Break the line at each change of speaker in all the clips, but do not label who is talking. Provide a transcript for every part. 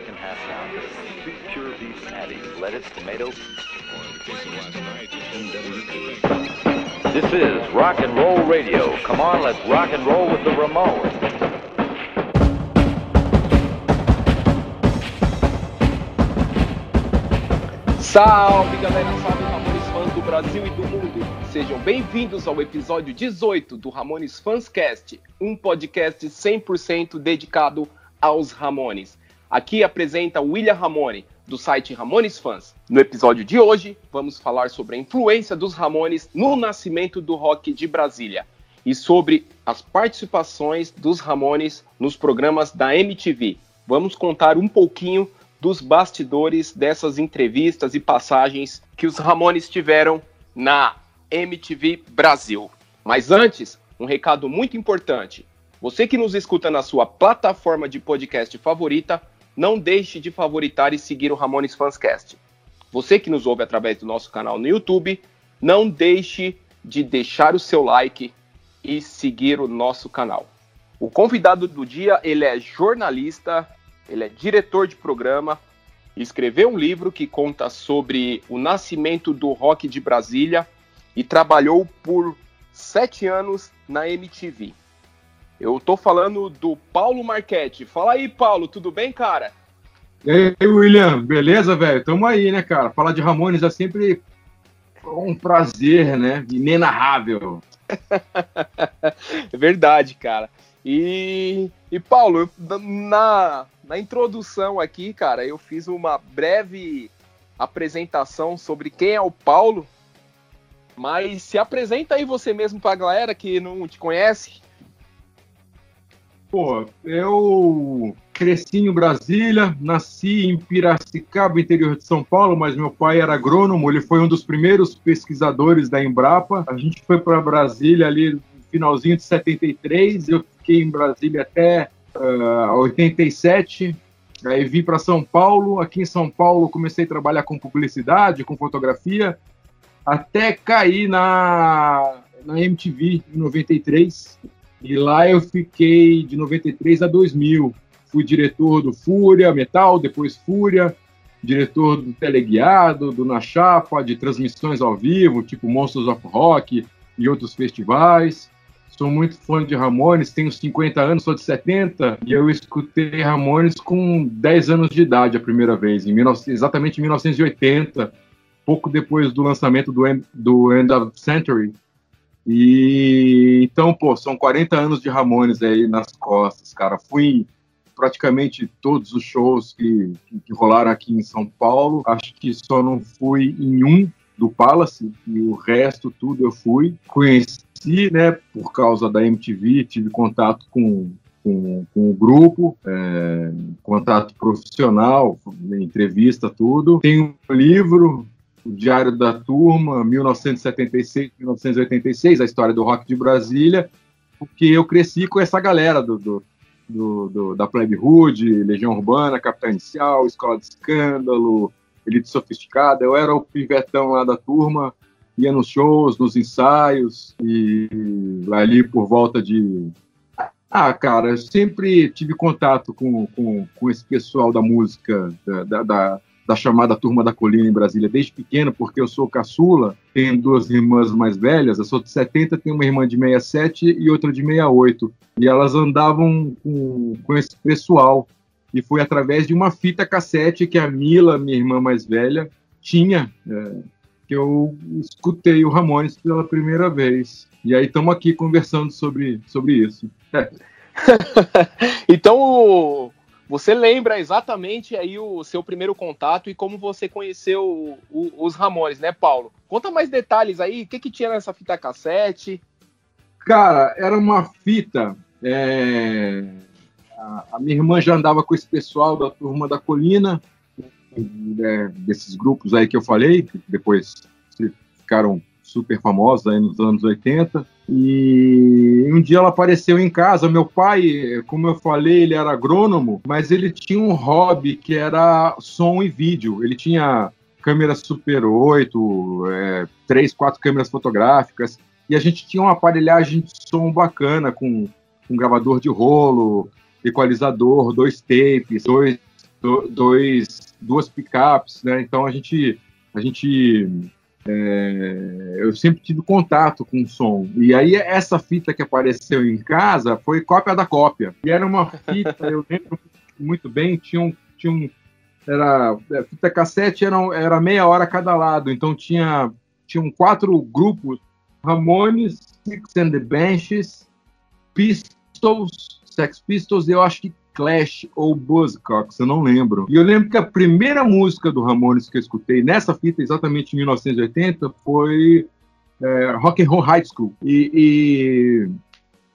American half pound, two pure beef patties, lettuce, tomato. This is rock and roll radio. Come on, let's rock and roll with the Ramones.
Salve galera, salve Ramones fãs do Brasil e do mundo. Sejam bem-vindos ao episódio 18 do Ramones Fanscast, um podcast 100% dedicado aos Ramones. Aqui apresenta William Ramone, do site Ramones Fans. No episódio de hoje, vamos falar sobre a influência dos Ramones no nascimento do rock de Brasília e sobre as participações dos Ramones nos programas da MTV. Vamos contar um pouquinho dos bastidores dessas entrevistas e passagens que os Ramones tiveram na MTV Brasil. Mas antes, um recado muito importante. Você que nos escuta na sua plataforma de podcast favorita, não deixe de favoritar e seguir o Ramones Fanscast. Você que nos ouve através do nosso canal no YouTube, não deixe de deixar o seu like e seguir o nosso canal. O convidado do dia, ele é jornalista, ele é diretor de programa, escreveu um livro que conta sobre o nascimento do rock de Brasília e trabalhou por sete anos na MTV. Eu tô falando do Paulo Marchetti. Fala aí, Paulo, tudo bem, cara?
E aí, William, beleza, velho? Tamo aí, né, cara? Falar de Ramones é sempre um prazer, né? Inenarrável.
é verdade, cara. E, e Paulo, na, na introdução aqui, cara, eu fiz uma breve apresentação sobre quem é o Paulo, mas se apresenta aí você mesmo para a galera que não te conhece.
Pô, eu cresci em Brasília, nasci em Piracicaba, interior de São Paulo, mas meu pai era agrônomo, ele foi um dos primeiros pesquisadores da Embrapa. A gente foi para Brasília ali no finalzinho de 73, eu fiquei em Brasília até uh, 87, aí vim para São Paulo. Aqui em São Paulo comecei a trabalhar com publicidade, com fotografia, até cair na, na MTV em 93. E lá eu fiquei de 93 a 2000. Fui diretor do Fúria Metal, depois Fúria, diretor do Teleguiado, do Na Chapa, de transmissões ao vivo, tipo Monsters of Rock e outros festivais. Sou muito fã de Ramones, tenho 50 anos, sou de 70, e eu escutei Ramones com 10 anos de idade a primeira vez, em 19, exatamente em 1980, pouco depois do lançamento do do End of Century. E então, pô, são 40 anos de Ramones aí nas costas, cara. Fui praticamente todos os shows que, que, rolaram aqui em São Paulo. Acho que só não fui em um do Palace e o resto tudo eu fui. Conheci, né, por causa da MTV, tive contato com, com, com o grupo, é, contato profissional, entrevista, tudo. Tem um livro, o Diário da Turma, 1976-1986, a história do rock de Brasília, porque eu cresci com essa galera do, do, do, do da Plebe Hood, Legião Urbana, Capital Inicial, Escola de Escândalo, Elite Sofisticada, eu era o pivetão lá da turma, ia nos shows, nos ensaios, e ali por volta de. Ah, cara, eu sempre tive contato com, com, com esse pessoal da música, da, da, chamada Turma da Colina em Brasília, desde pequeno, porque eu sou caçula, tenho duas irmãs mais velhas, eu sou de 70, tenho uma irmã de 67 e outra de 68. E elas andavam com, com esse pessoal. E foi através de uma fita cassete que a Mila, minha irmã mais velha, tinha. É, que eu escutei o Ramones pela primeira vez. E aí estamos aqui conversando sobre, sobre isso. É.
então, você lembra exatamente aí o seu primeiro contato e como você conheceu o, o, os Ramones, né, Paulo? Conta mais detalhes aí, o que, que tinha nessa fita cassete?
Cara, era uma fita. É... A, a minha irmã já andava com esse pessoal da turma da colina, né, desses grupos aí que eu falei, que depois ficaram super famosos aí nos anos 80. E um dia ela apareceu em casa. Meu pai, como eu falei, ele era agrônomo, mas ele tinha um hobby que era som e vídeo. Ele tinha câmera Super 8, é, três, quatro câmeras fotográficas, e a gente tinha uma aparelhagem de som bacana, com um gravador de rolo, equalizador, dois tapes, dois do, dois, duas picapes, né? Então a gente, a gente é, eu sempre tive contato com o som. E aí essa fita que apareceu em casa foi cópia da cópia. E era uma fita, eu lembro muito bem, tinha um, tinha um era a fita cassete era, era meia hora cada lado, então tinha tinham quatro grupos: Ramones, Six and the Benches, Pistols, Sex Pistols, e eu acho que Clash ou Buzzcocks, eu não lembro. E eu lembro que a primeira música do Ramones que eu escutei nessa fita, exatamente em 1980, foi é, Rock and Roll High School. E,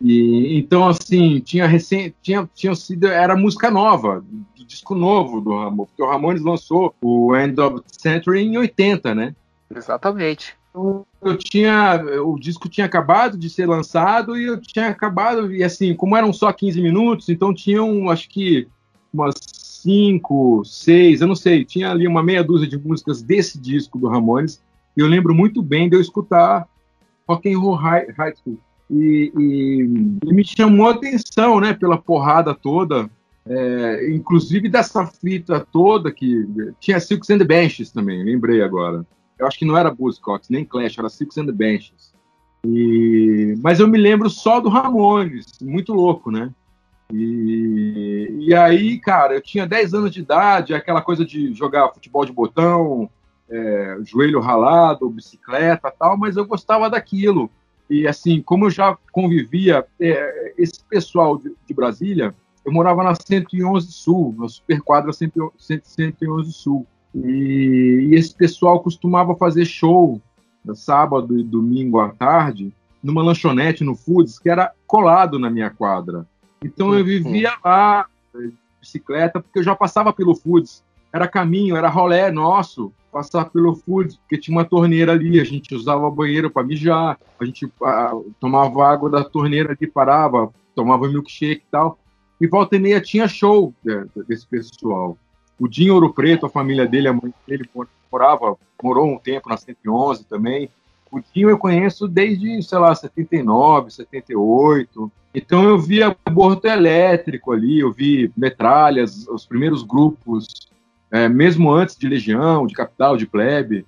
e, e, então assim tinha recém, tinha, tinha sido era música nova, disco novo do Ramones, porque o Ramones lançou o End of the Century em 80, né?
Exatamente.
Então, eu tinha. O disco tinha acabado de ser lançado e eu tinha acabado. E assim, como eram só 15 minutos, então tinham, acho que, umas 5, 6, eu não sei, tinha ali uma meia dúzia de músicas desse disco do Ramones. E eu lembro muito bem de eu escutar Rock and Roll High, High School. E, e, e, me chamou a atenção, né, pela porrada toda, é, inclusive dessa fita toda que tinha Silks and the Benches também, lembrei agora. Eu acho que não era Buzzcocks, nem Clash, era Six and the Benches. E, mas eu me lembro só do Ramones, muito louco, né? E, e aí, cara, eu tinha 10 anos de idade, aquela coisa de jogar futebol de botão, é, joelho ralado, bicicleta tal, mas eu gostava daquilo. E assim, como eu já convivia, é, esse pessoal de, de, Brasília, eu morava na 111 Sul, na Superquadra 111 Sul. E, e, esse pessoal costumava fazer show no sábado e domingo à tarde numa lanchonete no Foods que era colado na minha quadra. Então eu vivia uhum. lá de bicicleta porque eu já passava pelo Foods. Era caminho, era rolé nosso passar pelo Foods, porque tinha uma torneira ali, a gente usava banheiro para mijar, a gente a, tomava água da torneira ali, parava, tomava milkshake e tal. E volta e meia tinha show é, desse pessoal. O Dinho Ouro Preto, a família dele, a mãe dele morava, morou um tempo na 111 também. O Dinho eu conheço desde, sei lá, 79, 78. Então eu vi aborto elétrico ali, eu vi metralhas, os primeiros grupos, é, mesmo antes de Legião, de Capital, de Plebe.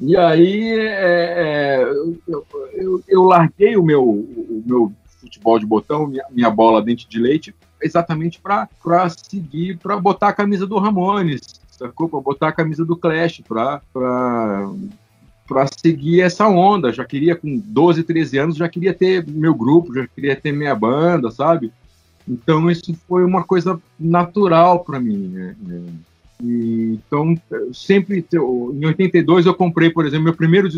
E aí é, é, eu, eu, eu, larguei o meu, o meu futebol de botão, minha, minha bola dente de leite, exatamente para seguir, para botar a camisa do Ramones, sacou? Para botar a camisa do Clash, para para seguir essa onda. Já queria, com 12, 13 anos, já queria ter meu grupo, já queria ter minha banda, sabe? Então isso foi uma coisa natural para mim. Né? E, então, sempre, em 82 eu comprei, por exemplo, meu primeiro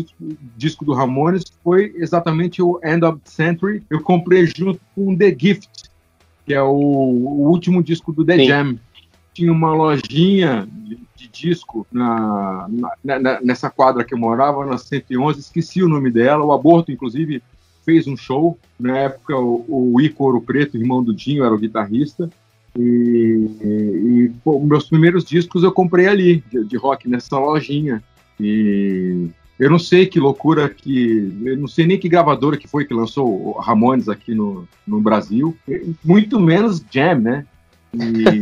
disco do Ramones foi exatamente o End of the Century. Eu comprei junto com The Gift, que é o, o último disco do The Sim. Jam. Tinha uma lojinha de, disco na, na, na, nessa quadra que eu morava, na 111, esqueci o nome dela. O Aborto, inclusive, fez um show. Na época, o, o Icoro Preto, irmão do Dinho, era o guitarrista. E, e pô, meus primeiros discos eu comprei ali, de, de rock, nessa lojinha. E eu não sei que loucura que. Eu não sei nem que gravadora que foi que lançou o Ramones aqui no, no Brasil. Muito menos Jam, né? E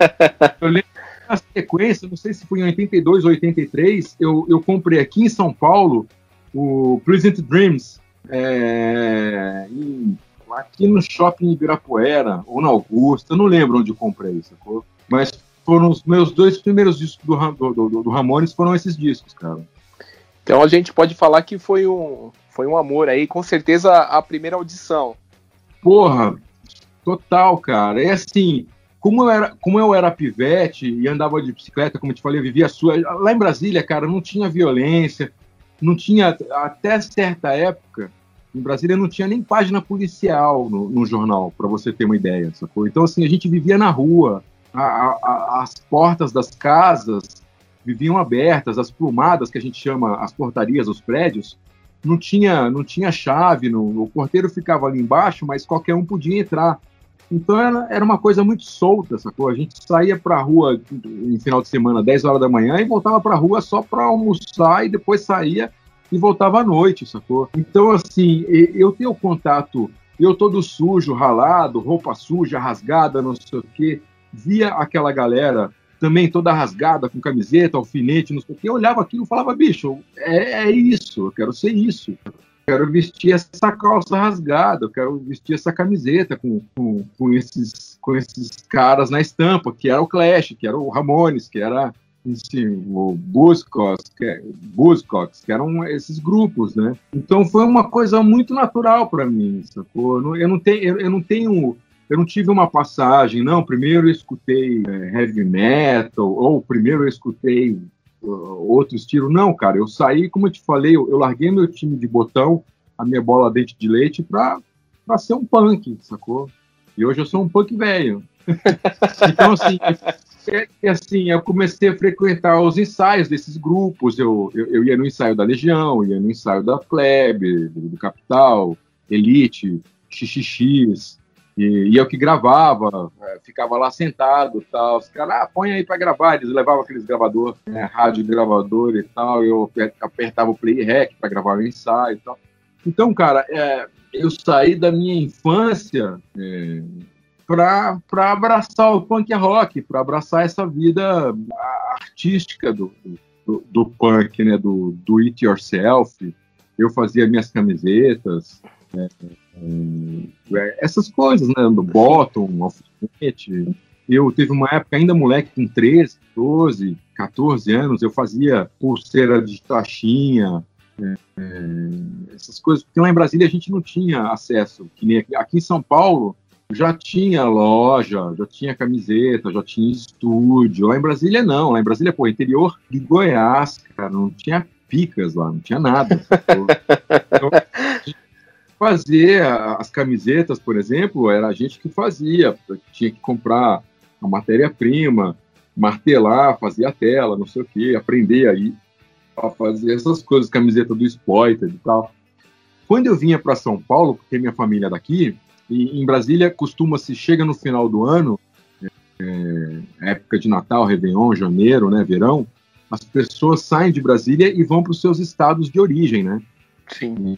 eu lembro na sequência, não sei se foi em 82 ou 83, eu, eu comprei aqui em São Paulo o Pleasant Dreams. É, em, aqui no shopping Ibirapuera ou na Augusta, eu não lembro onde eu comprei, sacou? Mas foram os meus dois primeiros discos do, do, do, do Ramones foram esses discos, cara.
Então a gente pode falar que foi um, foi um amor aí, com certeza a primeira audição.
Porra, total, cara. É assim, como eu era, como eu era pivete e andava de bicicleta, como eu te falei, eu vivia a sua. Lá em Brasília, cara, não tinha violência, não tinha. Até certa época, em Brasília não tinha nem página policial no, no jornal, para você ter uma ideia, sacou? Então, assim, a gente vivia na rua, a, a, as portas das casas viviam abertas, as plumadas que a gente chama as portarias, os prédios, não tinha, não tinha chave, no, o porteiro ficava ali embaixo, mas qualquer um podia entrar. Então era, era uma coisa muito solta, sacou? A gente saía para a rua em final de semana, 10 horas da manhã, e voltava para a rua só para almoçar e depois saía e voltava à noite, sacou? Então, assim, eu tenho contato, eu todo sujo, ralado, roupa suja, rasgada, não sei o quê, via aquela galera também toda rasgada, com camiseta, alfinete, não sei o que, eu olhava aquilo e falava, bicho, é, é isso, eu quero ser isso. Quero vestir essa calça rasgada, eu quero vestir essa camiseta com, com, com, esses, com esses caras na estampa, que era o Clash, que era o Ramones, que era assim, o Buzzcocks, que, Buzzcocks, que eram esses grupos, né? Então foi uma coisa muito natural para mim, sacou? Eu não, eu não tenho, eu, eu não tenho eu não tive uma passagem, não. Primeiro eu escutei é, heavy metal, ou primeiro eu escutei uh, outro estilo. Não, cara, eu saí, como eu te falei, eu, eu larguei meu time de botão, a minha bola dente de leite, pra, pra ser um punk, sacou? E hoje eu sou um punk velho. então, assim, é, é, assim, eu comecei a frequentar os ensaios desses grupos. Eu, eu, eu ia no ensaio da Legião, ia no ensaio da Plebe, do, do Capital, Elite, XXX. E, e eu que gravava, é, ficava lá sentado tal. Os caras, ah, põe aí para gravar. Eles levavam aqueles gravador, né, rádio gravador e tal. Eu apertava o play rec para gravar o ensaio e tal. Então, cara, é, eu saí da minha infância é, para abraçar o punk rock, para abraçar essa vida artística do, do, do punk, né, do, do it yourself. Eu fazia minhas camisetas. É, é, essas coisas, né? Do bottom, alfinete. Eu teve uma época ainda moleque com 13, 12, 14 anos, eu fazia pulseira de taxinha, é, é, essas coisas, porque lá em Brasília a gente não tinha acesso, que nem aqui, aqui em São Paulo já tinha loja, já tinha camiseta, já tinha estúdio. Lá em Brasília não, lá em Brasília, pô, interior de Goiás, cara, não tinha picas lá, não tinha nada. então, fazer as camisetas, por exemplo, era a gente que fazia, tinha que comprar a matéria-prima, martelar, fazer a tela, não sei o que, aprender aí a fazer essas coisas, camiseta do Spoiler e tal. Quando eu vinha para São Paulo, porque minha família é daqui, e em Brasília costuma-se, chega no final do ano, é, época de Natal, Réveillon, janeiro, né, verão, as pessoas saem de Brasília e vão para os seus estados de origem, né?
Sim.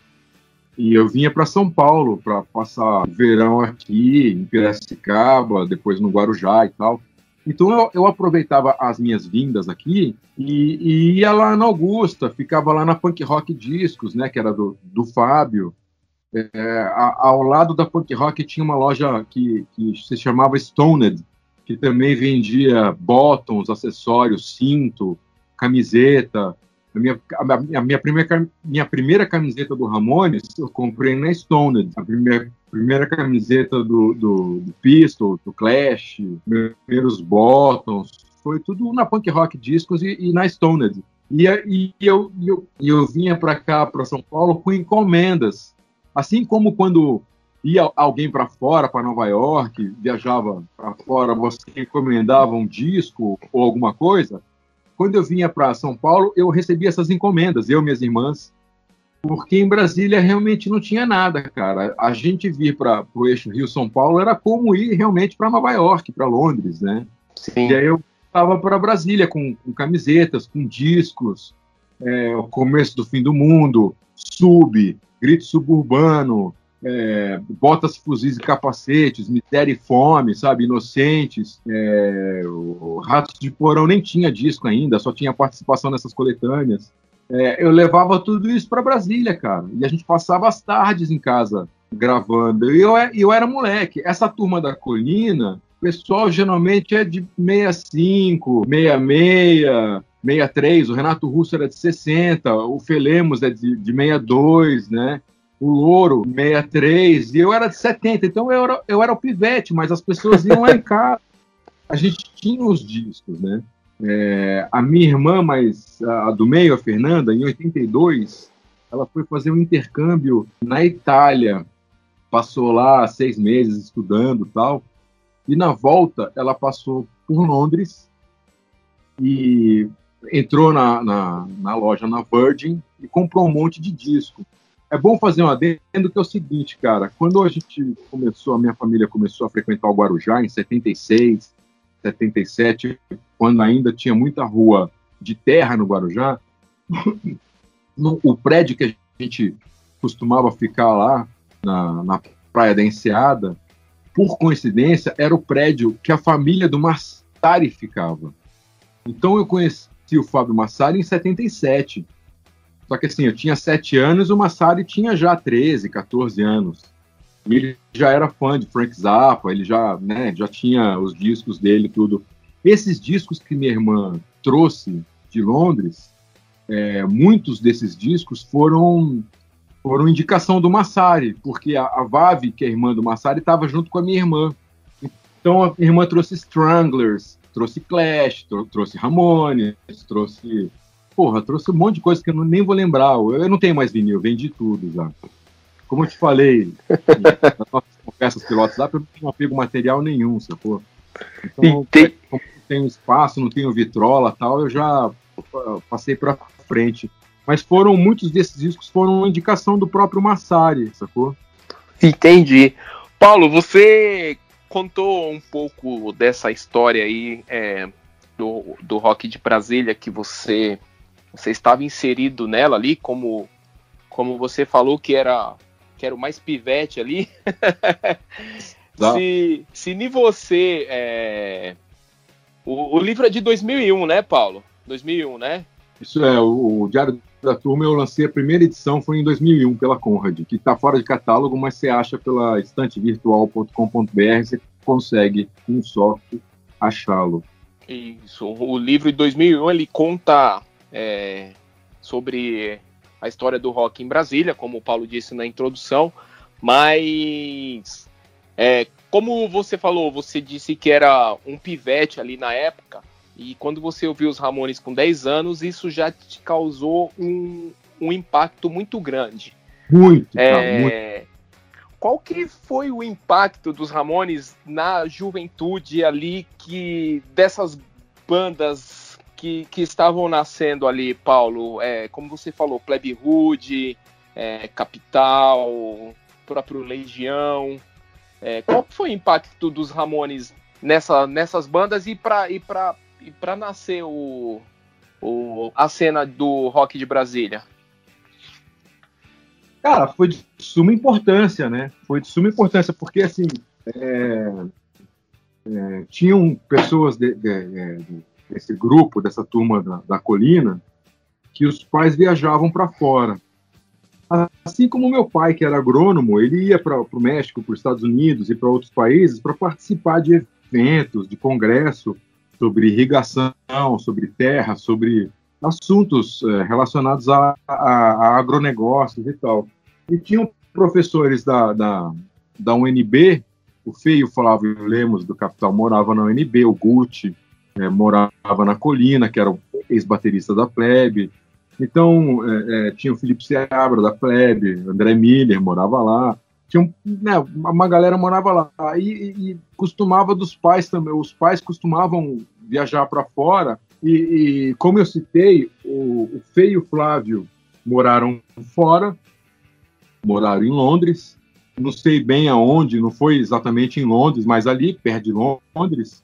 E eu vinha para São Paulo para passar verão aqui, em Piracicaba, depois no Guarujá e tal. Então eu, eu aproveitava as minhas vindas aqui e, e, ia lá na Augusta, ficava lá na Punk Rock Discos, né, que era do, do Fábio. É, a, ao lado da Punk Rock tinha uma loja que, que se chamava Stoned, que também vendia bottoms, acessórios, cinto, camiseta, a minha, a, minha, primeira, minha primeira camiseta do Ramones eu comprei na Stoned. A primeira, primeira camiseta do, do, do Pistol, do Clash, meus primeiros Bottoms, foi tudo na Punk Rock Discos e, e na Stoned. E, e, eu, eu, eu vinha para cá, para São Paulo, com encomendas. Assim como quando ia alguém para fora, para Nova York, viajava para fora, você encomendava um disco ou alguma coisa, quando eu vinha para São Paulo, eu recebia essas encomendas, eu e minhas irmãs, porque em Brasília realmente não tinha nada, cara. A gente vir para o eixo Rio-São Paulo era como ir realmente para Nova York, para Londres, né?
Sim.
E aí eu estava para Brasília com, com, camisetas, com discos, é, o começo do fim do mundo, sub, grito suburbano, é, botas, fuzis e capacetes, miséria e fome, sabe, inocentes, é, o Ratos de Porão nem tinha disco ainda, só tinha participação nessas coletâneas. É, eu levava tudo isso para Brasília, cara, e a gente passava as tardes em casa gravando. E eu, eu era moleque. Essa turma da colina, o pessoal geralmente é de 65, 66, 63, o Renato Russo era de 60, o Felemos é de, de 62, né? O Louro 63, e eu era de 70, então eu era, eu era o pivete, mas as pessoas iam lá em casa. A gente tinha os discos, né? É, a minha irmã, mas a do meio, a Fernanda, em 82, ela foi fazer um intercâmbio na Itália. Passou lá seis meses estudando tal. E na volta, ela passou por Londres e entrou na, na, na loja na Virgin e comprou um monte de disco. É bom fazer um adendo que é o seguinte, cara. Quando a gente começou, a minha família começou a frequentar o Guarujá em 76, 77, quando ainda tinha muita rua de terra no Guarujá, no, o prédio que a gente costumava ficar lá na, na Praia da Enseada, por coincidência, era o prédio que a família do Massari ficava. Então eu conheci o Fábio Massari em 77. Só que assim, eu tinha 7 anos, o Massari tinha já 13, 14 anos. Ele já era fã de Frank Zappa, ele já, né, já tinha os discos dele tudo. Esses discos que minha irmã trouxe de Londres, é, muitos desses discos foram foram indicação do Massari, porque a, a Vavi, que é irmã do Massari, estava junto com a minha irmã. Então a minha irmã trouxe Stranglers, trouxe Clash, trouxe Ramones, trouxe. Porra, trouxe um monte de coisa que eu não, nem vou lembrar. Eu não tenho mais vinil, vendi tudo já. Como eu te falei, nas nossas conversas pilotos lá, eu não apego material nenhum, sacou? Então, tem... como não tenho espaço, não tenho vitrola tal, eu já passei para frente. Mas foram muitos desses discos foram indicação do próprio Massari, sacou?
Entendi. Paulo, você contou um pouco dessa história aí é, do, do rock de Brasília que você você estava inserido nela ali como como você falou que era que era o mais pivete ali. se, se nem você é, o, o livro é de 2001, né, Paulo? 2001, né?
Isso é, o, o Diário da Turma eu lancei a primeira edição, foi em 2001 pela Conrad, que está fora de catálogo, mas você acha pela estantevirtual.com.br, você consegue com sorte achá-lo.
Isso, o livro de 2001 ele conta é, sobre a história do rock em Brasília, como o Paulo disse na introdução, mas é, como você falou, você disse que era um pivete ali na época, e quando você ouviu os Ramones com 10 anos, isso já te causou um, um impacto muito grande.
Muito, é, muito.
Qual que foi o impacto dos Ramones na juventude ali que dessas bandas que, que estavam nascendo ali, Paulo? É, como você falou, Plebe Hood, é, Capital, próprio Legião. É, qual foi o impacto dos Ramones nessa, nessas bandas e para e e nascer o, o, a cena do rock de Brasília?
Cara, foi de suma importância, né? Foi de suma importância, porque assim é, é, tinham pessoas de, de, é, desse grupo, dessa turma da, da colina, que os pais viajavam para fora. Assim como meu pai, que era agrônomo, ele ia para o México, para os Estados Unidos e para outros países para participar de eventos, de congresso sobre irrigação, sobre terra, sobre assuntos é, relacionados a, a, a, agronegócios e tal. E tinham professores da, da, da UNB, o Feio Flávio Lemos, do Capital, morava na UNB, o Gucci é, morava na Colina, que era o ex-baterista da Plebe. Então, é, é, tinha o Felipe Seabra, da Plebe, André Miller morava lá tinha né, uma galera morava lá e, e, costumava dos pais também. Os pais costumavam viajar para fora e, e, como eu citei, o, o Feio e o Flávio moraram fora, moraram em Londres. Não sei bem aonde, não foi exatamente em Londres, mas ali perto de Londres.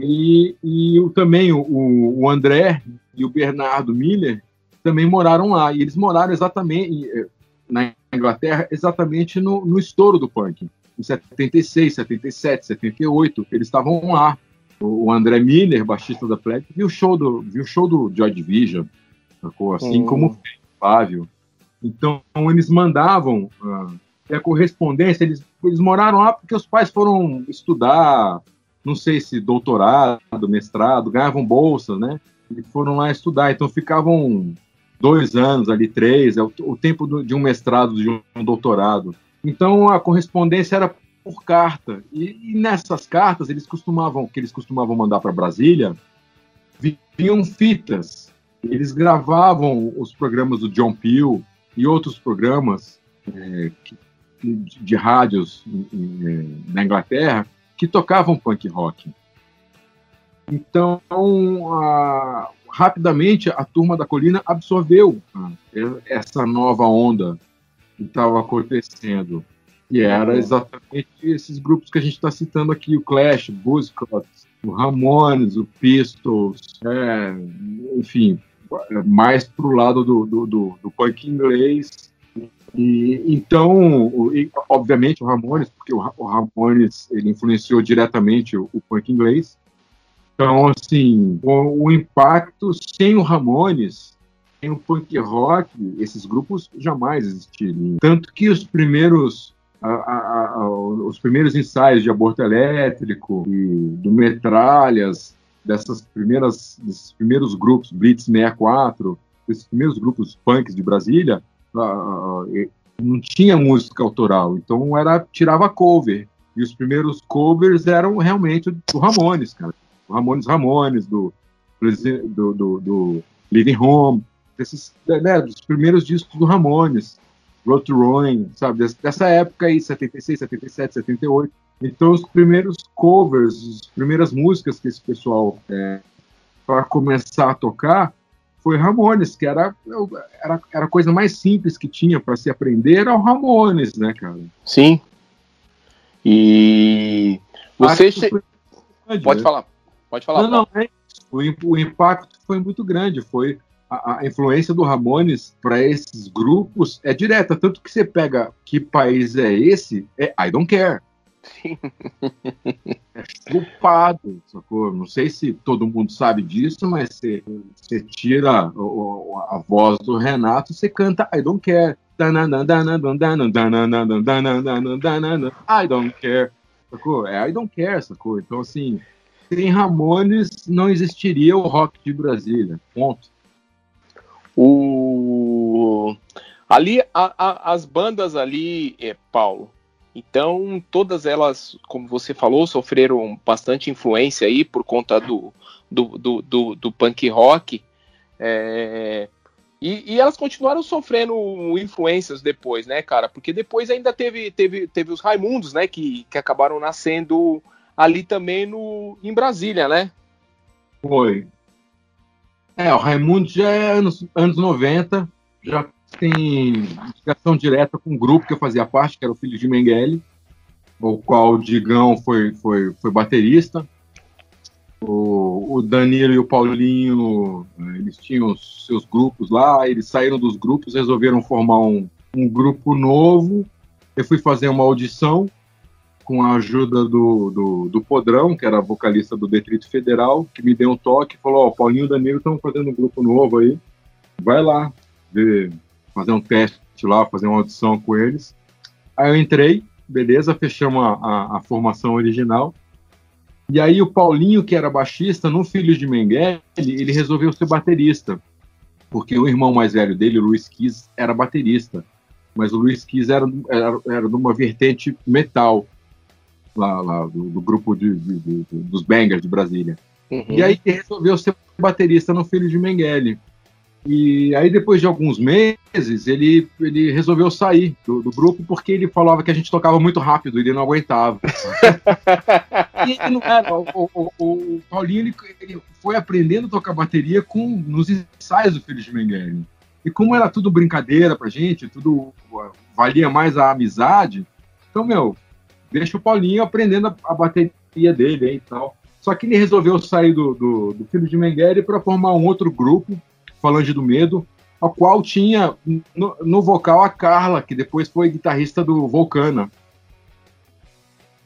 E, e o, também o, o André e o Bernardo Miller também moraram lá. E eles moraram exatamente na Inglaterra exatamente no, no estouro do punk. Em 76, 77, 78, eles estavam lá. O André Miller, baixista da Plebe, viu o show do, viu o show do Joy Division, sacou? assim hum. como o Flávio. Então, eles mandavam uh, a correspondência, eles, eles moraram lá porque os pais foram estudar, não sei se doutorado, mestrado, ganhavam bolsa, né? E foram lá estudar, então ficavam dois anos ali, três, é o, tempo do, de um mestrado, de um doutorado. Então a correspondência era por carta. E, e, nessas cartas eles costumavam, que eles costumavam mandar para Brasília, vinham fitas. Eles gravavam os programas do John Peel e outros programas é, de, de, rádios é, na Inglaterra que tocavam punk rock. Então, a, rapidamente a turma da colina absorveu ah, essa nova onda que estava acontecendo. E era exatamente esses grupos que a gente está citando aqui: o Clash, o Buzzcocks, o Ramones, o Pistols, é, enfim, mais para o lado do, do, do, do, punk inglês E, então, e, obviamente, o Ramones, porque o, o, Ramones ele influenciou diretamente o, o punk inglês. Então, assim, o, o, impacto sem o Ramones, sem o punk rock, esses grupos jamais existiriam. Tanto que os primeiros a, a, a, os primeiros ensaios de aborto elétrico e do Metralhas, dessas primeiras, desses primeiros grupos, Blitz 64, esses primeiros grupos punks de Brasília, não tinha música autoral, então era tirava cover. E os primeiros covers eram realmente do Ramones, cara. Do Ramones Ramones, do, do, do, do Living Home, desses, né, dos primeiros discos do Ramones. Road to Ruin, sabe? Dessa época aí, 76, 77, 78. Então, os primeiros covers, as primeiras músicas que esse pessoal, é, para começar a tocar, foi Ramones, que era, era, era a coisa mais simples que tinha para se aprender, era o Ramones, né, cara?
Sim. E você. Che... Pode né? falar, pode falar. Não, não, é
o, o impacto foi muito grande. Foi a, a influência do Ramones para esses grupos é direta. Tanto que você pega que país é esse, é I don't care. Sim. Chupado, sacou? Não sei se todo mundo sabe disso, mas você, você tira a, a, a voz do Renato, você canta I don't care. I don't care. Sacou? É I don't care, sacou? Então, assim, sem Ramones não existiria o rock de Brasília. Ponto.
O... Ali, a, a, as bandas ali, é, Paulo, então, todas elas, como você falou, sofreram bastante influência aí por conta do, do, do, do, do punk rock. É, e, e, elas continuaram sofrendo influências depois, né, cara? Porque depois ainda teve, teve, teve os Raimundos, né? Que, que acabaram nascendo ali também no, em Brasília, né?
Foi. É, o Raimundo já é anos, anos 90, já tem ligação direta com um grupo que eu fazia parte, que era o Filho de Mengele, o qual o Digão foi, foi, foi baterista. O, o Danilo e o Paulinho, eles tinham seus grupos lá, eles saíram dos grupos, resolveram formar um, um grupo novo. Eu fui fazer uma audição com a ajuda do, do, do, Podrão, que era vocalista do Detrito Federal, que me deu um toque e falou: Ó, oh, Paulinho e o Danilo estão fazendo um grupo novo aí, vai lá ver fazer um teste lá, fazer uma audição com eles. Aí eu entrei, beleza, fechamos a, a, a formação original. E aí o Paulinho, que era baixista, no Filhos de Mengele, ele resolveu ser baterista. Porque o irmão mais velho dele, o Luiz Kiss, era baterista. Mas o Luiz Kiss era, era, era de uma vertente metal, lá, lá do, do grupo de, de, de, dos bangers de Brasília. Uhum. E aí ele resolveu ser baterista no Filhos de Mengele. E aí, depois de alguns meses, ele, ele resolveu sair do, do, grupo porque ele falava que a gente tocava muito rápido, ele não aguentava. e ele não era. O, o, o Paulinho ele, ele, foi aprendendo a tocar bateria com, nos ensaios do Filho de Mengele. E como era tudo brincadeira pra gente, tudo valia mais a amizade, então, meu, deixa o Paulinho aprendendo a, a bateria dele aí e tal. Só que ele resolveu sair do, do, do Filho de Mengele para formar um outro grupo Falange do Medo, ao qual tinha no, no, vocal a Carla, que depois foi guitarrista do Volcana.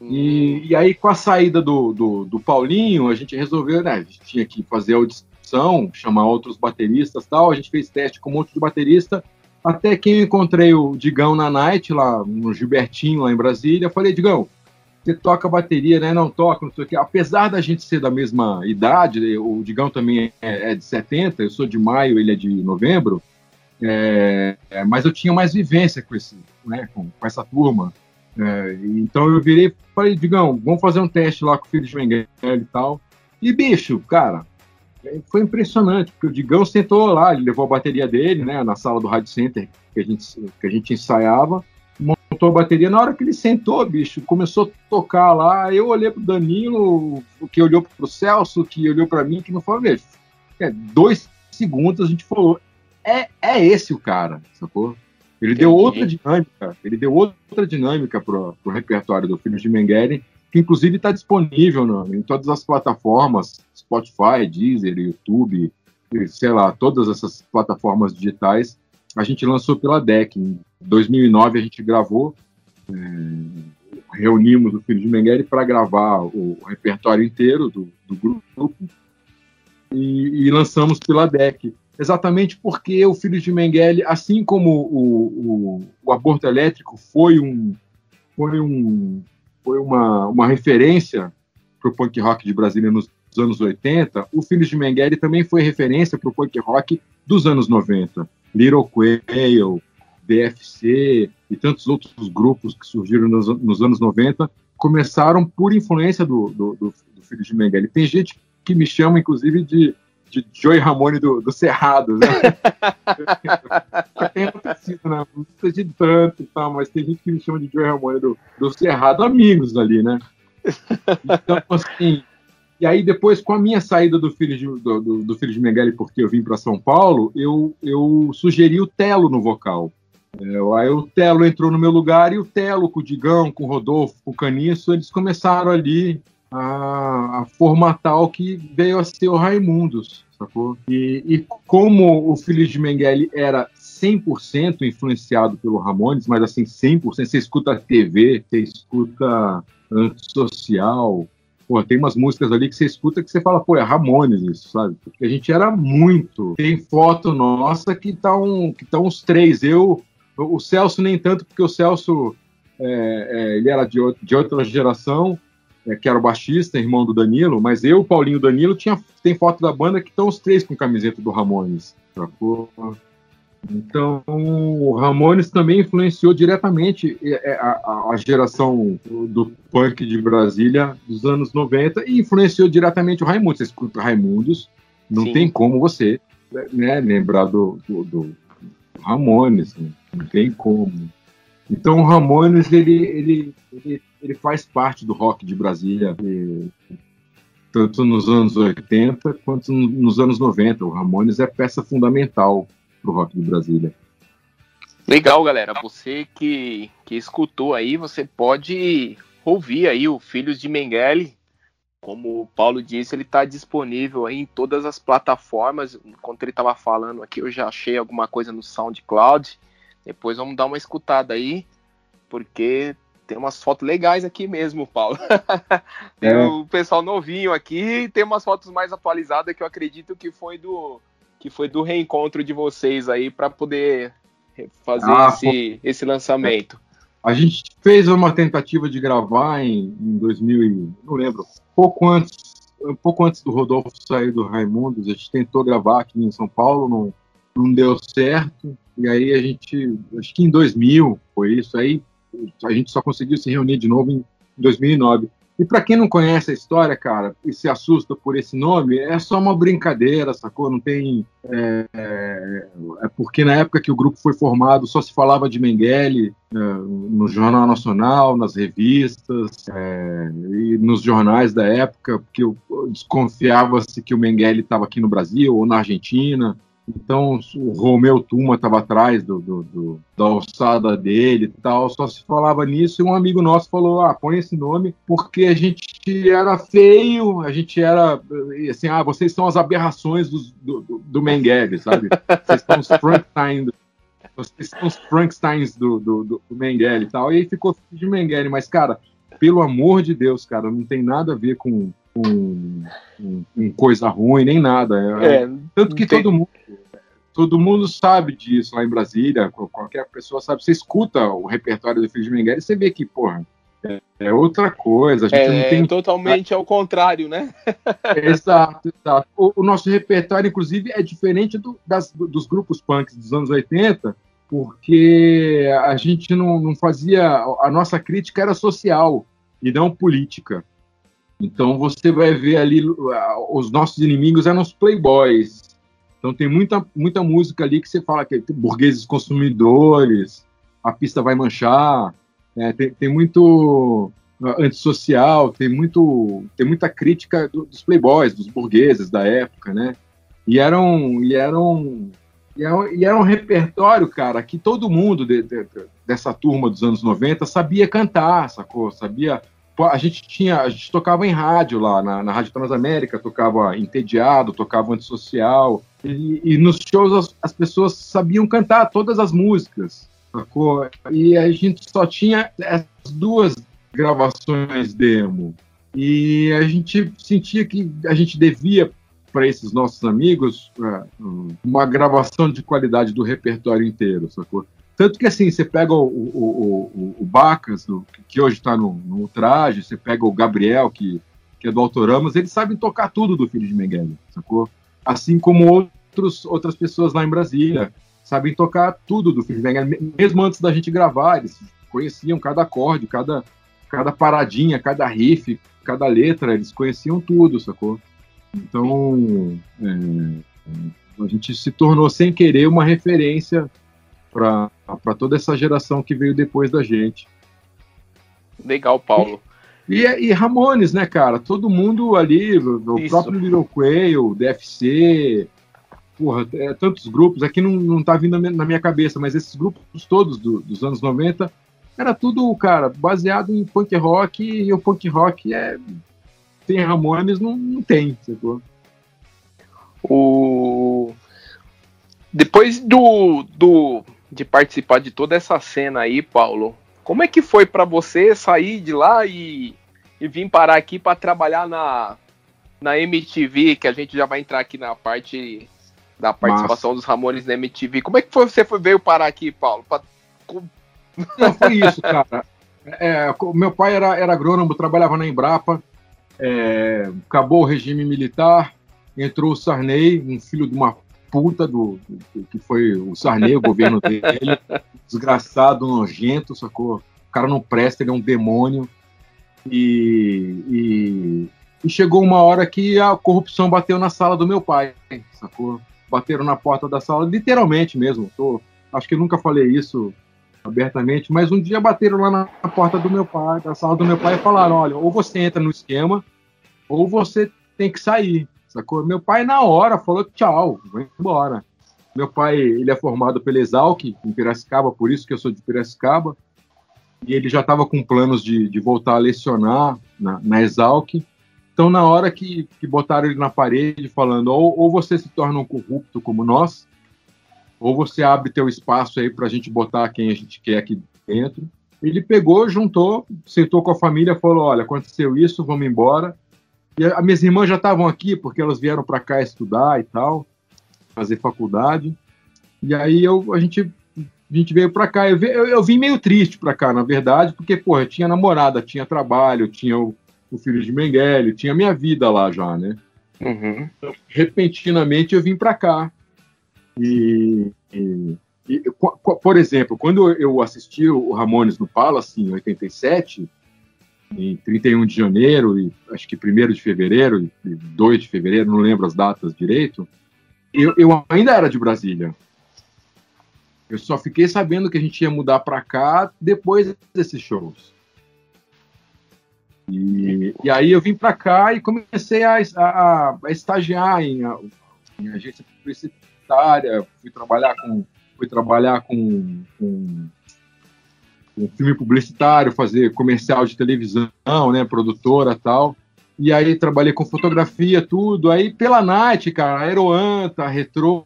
E, hum. e, aí, com a saída do, do, do, Paulinho, a gente resolveu, né? A gente tinha que fazer audição, chamar outros bateristas tal. A gente fez teste com um monte de baterista. Até que eu encontrei o Digão na Night, lá no Gilbertinho, lá em Brasília. Eu falei, Digão, você toca bateria, né? Não toca, não sei o quê. Apesar da gente ser da mesma idade, o Digão também é, é de 70, eu sou de maio, ele é de novembro, é, é, mas eu tinha mais vivência com, esse, né, com, com essa turma. É, então eu virei e falei, Digão, vamos fazer um teste lá com o filho de Mengele e tal. E, bicho, cara, foi impressionante, porque o Digão sentou lá, ele levou a bateria dele, né, na sala do Rádio Center que a gente, que a gente ensaiava, montou a bateria. Na hora que ele sentou, bicho, começou a tocar lá. Eu olhei pro Danilo, que olhou pro Celso, que olhou para mim, que não falou mesmo. É, dois segundos a gente falou: é, é esse o cara, sacou? Ele Entendi. deu outra dinâmica, ele deu outra dinâmica pro, pro repertório do Filhos de Mengele, que inclusive está disponível no, em todas as plataformas, Spotify, Deezer, YouTube, sei lá, todas essas plataformas digitais a gente lançou pela DEC. Em 2009 a gente gravou, é, reunimos o Filho de Mengele para gravar o, repertório inteiro do, do grupo e, e, lançamos pela DEC. Exatamente porque o Filho de Mengele, assim como o, o, o aborto elétrico foi um foi um foi uma, uma referência para o punk rock de Brasília nos anos 80, o Filhos de Mengele também foi referência para o punk rock dos anos 90. Little Quail, DFC e tantos outros grupos que surgiram nos, nos anos 90 começaram por influência do, do, do, do Filhos de Mengele. Tem gente que me chama, inclusive, de, de Joey Ramone do, do Cerrado, né? tem acontecido, né? Não sei de tanto e tal, mas tem gente que me chama de Joey Ramone do, do Cerrado, amigos ali, né? Então, assim, e aí depois, com a minha saída do Filho de, do, do, do Filho de Mengele, porque eu vim para São Paulo, eu, eu sugeri o Telo no vocal. É, aí o Telo entrou no meu lugar e o Telo, com o Digão, com o Rodolfo, com o Caniço, eles começaram ali a, a formatar o que veio a ser o Raimundos, sacou? E, e como o Filho de Mengele era 100% influenciado pelo Ramones, mas assim, 100%, você escuta a TV, você escuta antissocial, Pô, tem umas músicas ali que você escuta que você fala, pô, é Ramones isso, sabe? Porque a gente era muito. Tem foto nossa que tá, um, que tá uns três. Eu, o Celso nem tanto, porque o Celso é, é, ele era de, de outra geração, é, que era o baixista, irmão do Danilo, mas eu, Paulinho Danilo, tinha, tem foto da banda que estão os três com camiseta do Ramones. Sacou? Então, o Ramones também influenciou diretamente é, é, a, a, geração do punk de Brasília dos anos 90 e influenciou diretamente o Raimundo. Você escuta Raimundos, não Sim. tem como você né, lembrar do, do, do Ramones, né? não tem como. Então, o Ramones ele, ele, ele, ele faz parte do rock de Brasília, e, tanto nos anos 80 quanto nos anos 90. O Ramones é peça fundamental pro rock de Brasília.
Legal, galera. Você que, que escutou aí, você pode ouvir aí o Filhos de Mengele. Como o Paulo disse, ele está disponível aí em todas as plataformas. Enquanto ele estava falando aqui, eu já achei alguma coisa no SoundCloud. Depois vamos dar uma escutada aí, porque tem umas fotos legais aqui mesmo, Paulo. tem é. o pessoal novinho aqui, tem umas fotos mais atualizadas que eu acredito que foi do que foi do reencontro de vocês aí para poder fazer ah, esse, esse lançamento.
A gente fez uma tentativa de gravar em, em 2000, não lembro, pouco antes, um pouco antes do Rodolfo sair do Raimundos, a gente tentou gravar aqui em São Paulo, não, não deu certo, e aí a gente, acho que em 2000 foi isso, aí a gente só conseguiu se reunir de novo em 2009. E para quem não conhece a história, cara, e se assusta por esse nome, é só uma brincadeira, sacou? Não tem. É, é, é porque na época que o grupo foi formado só se falava de Mengele é, no Jornal Nacional, nas revistas é, e nos jornais da época, porque desconfiava-se que o Mengele estava aqui no Brasil ou na Argentina. Então o Romeu Tuma estava atrás do, do, do, da alçada dele e tal, só se falava nisso e um amigo nosso falou, ah, põe esse nome porque a gente era feio, a gente era assim, ah, vocês são as aberrações do, do, do sabe? Vocês são os Frankenstein, vocês são os Frankensteins do, do, do, Mengele e tal, e aí ficou de Mengele, mas cara, pelo amor de Deus, cara, não tem nada a ver com com, com, coisa ruim, nem nada. É, é tanto que tem... todo mundo todo mundo sabe disso lá em Brasília, qualquer pessoa sabe. Você escuta o repertório do Filho de Mengele e você vê que, porra, é, é outra coisa. É,
tem... totalmente ao contrário, né?
exato, exato. O, o, nosso repertório, inclusive, é diferente do, das, dos grupos punks dos anos 80, porque a gente não, não fazia. A nossa crítica era social e não política. Então você vai ver ali os nossos inimigos eram os playboys. Então tem muita, muita música ali que você fala que é burgueses consumidores, a pista vai manchar, é, tem, tem, muito uh, antissocial, tem muito tem muita crítica do, dos playboys, dos burgueses da época, né? E eram e eram e era, é e era um repertório, cara, que todo mundo de, de, dessa turma dos anos 90 sabia cantar, sacou? Sabia a gente tinha, a gente tocava em rádio lá, na, na Rádio Transamérica, tocava Entediado, tocava Antissocial, E, e nos shows as, as, pessoas sabiam cantar todas as músicas, sacou? E a gente só tinha essas duas gravações demo. E a gente sentia que a gente devia para esses nossos amigos é, uma gravação de qualidade do repertório inteiro, sacou? Tanto que assim, você pega o, o, o, o Bacas, do, que hoje está no, no, traje, você pega o Gabriel, que, que é do Autoramas, eles sabem tocar tudo do Filho de Mengele, sacou? Assim como outros, outras pessoas lá em Brasília sabem tocar tudo do Filho de Mengele, mesmo antes da gente gravar, eles conheciam cada acorde, cada, cada paradinha, cada riff, cada letra, eles conheciam tudo, sacou? Então, é, a gente se tornou, sem querer, uma referência para toda essa geração que veio depois da gente.
Legal, Paulo.
E, e, Ramones, né, cara? Todo mundo ali, o Isso. próprio Little Quail, DFC, porra, é, tantos grupos, aqui não, não tá vindo na minha cabeça, mas esses grupos todos do, dos anos 90, era tudo, cara, baseado em punk rock, e o punk rock é. Tem Ramones, não, não tem, sacou?
O. Depois do, do de participar de toda essa cena aí, Paulo. Como é que foi para você sair de lá e, e vir parar aqui para trabalhar na, na MTV, que a gente já vai entrar aqui na parte da participação Massa. dos Ramones na MTV. Como é que foi, você foi, veio parar aqui, Paulo? Pra...
Não, foi isso, cara. É, meu pai era, era agrônomo, trabalhava na Embrapa, é, acabou o regime militar, entrou o Sarney, um filho de uma puta do, do, que foi o Sarney, o governo dele, desgraçado, nojento, sacou? O cara não presta, ele é um demônio. E, e, e, chegou uma hora que a corrupção bateu na sala do meu pai, sacou? Bateram na porta da sala, literalmente mesmo. Tô, acho que nunca falei isso abertamente, mas um dia bateram lá na, na porta do meu pai, da sala do meu pai, e falaram: olha, ou você entra no esquema, ou você tem que sair. Sacou? Meu pai, na hora, falou tchau, vou embora. Meu pai, ele é formado pela Exalc, em Piracicaba, por isso que eu sou de Piracicaba. E ele já estava com planos de, de, voltar a lecionar na, na Exalc. Então, na hora que, que botaram ele na parede, falando ou, ou você se torna um corrupto como nós, ou você abre teu espaço aí para a gente botar quem a gente quer aqui dentro. Ele pegou, juntou, sentou com a família, falou: olha, aconteceu isso, vamos embora. E as minhas irmãs já estavam aqui porque elas vieram para cá estudar e tal, fazer faculdade. E aí eu, a gente a gente veio para cá. Eu, eu, eu, vim meio triste para cá, na verdade, porque, porra, eu tinha namorada, tinha trabalho, tinha o, o filho de Mengele, tinha minha vida lá já, né? Uhum. Repentinamente eu vim para cá. E, e, e, por exemplo, quando eu assisti o Ramones no Palace em 87, em 31 de janeiro e acho que 1 de fevereiro e 2 de fevereiro, não lembro as datas direito, eu, eu ainda era de Brasília. Eu só fiquei sabendo que a gente ia mudar para cá depois desses shows. E, e aí eu vim para cá e comecei a, a, a estagiar em, em, agência publicitária, fui trabalhar com fui trabalhar com, com um filme publicitário, fazer comercial de televisão, né, produtora tal. E aí trabalhei com fotografia, tudo. Aí pela night, cara, Aeroanta, Retro,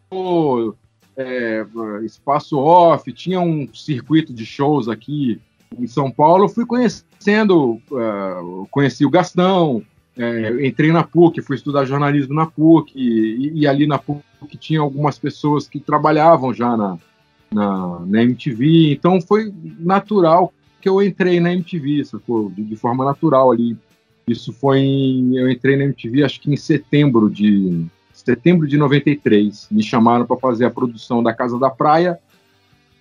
é, Espaço Off, tinha um circuito de shows aqui em São Paulo. Fui conhecendo, uh, conheci o Gastão, é, entrei na PUC, fui estudar jornalismo na PUC, e, e, ali na PUC tinha algumas pessoas que trabalhavam já na, na, na MTV, então foi natural que eu entrei na MTV, sacou? De, de forma natural ali. Isso foi em, eu entrei na MTV acho que em setembro de setembro de 93. Me chamaram para fazer a produção da Casa da Praia,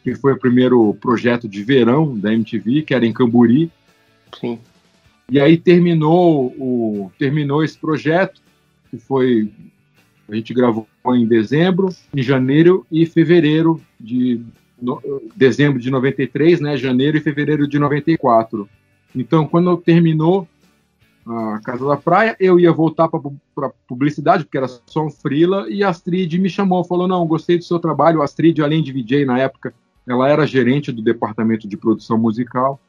que foi o primeiro projeto de verão da MTV, que era em Camburi. Sim. E aí terminou o terminou esse projeto, que foi a gente gravou em dezembro, em janeiro e fevereiro de no, dezembro de 93, né, janeiro e fevereiro de 94. Então, quando terminou a Casa da Praia, eu ia voltar para publicidade, porque era só um freela, e a Astrid me chamou, falou, não, gostei do seu trabalho, a Astrid, além de VJ na época, ela era gerente do departamento de produção musical,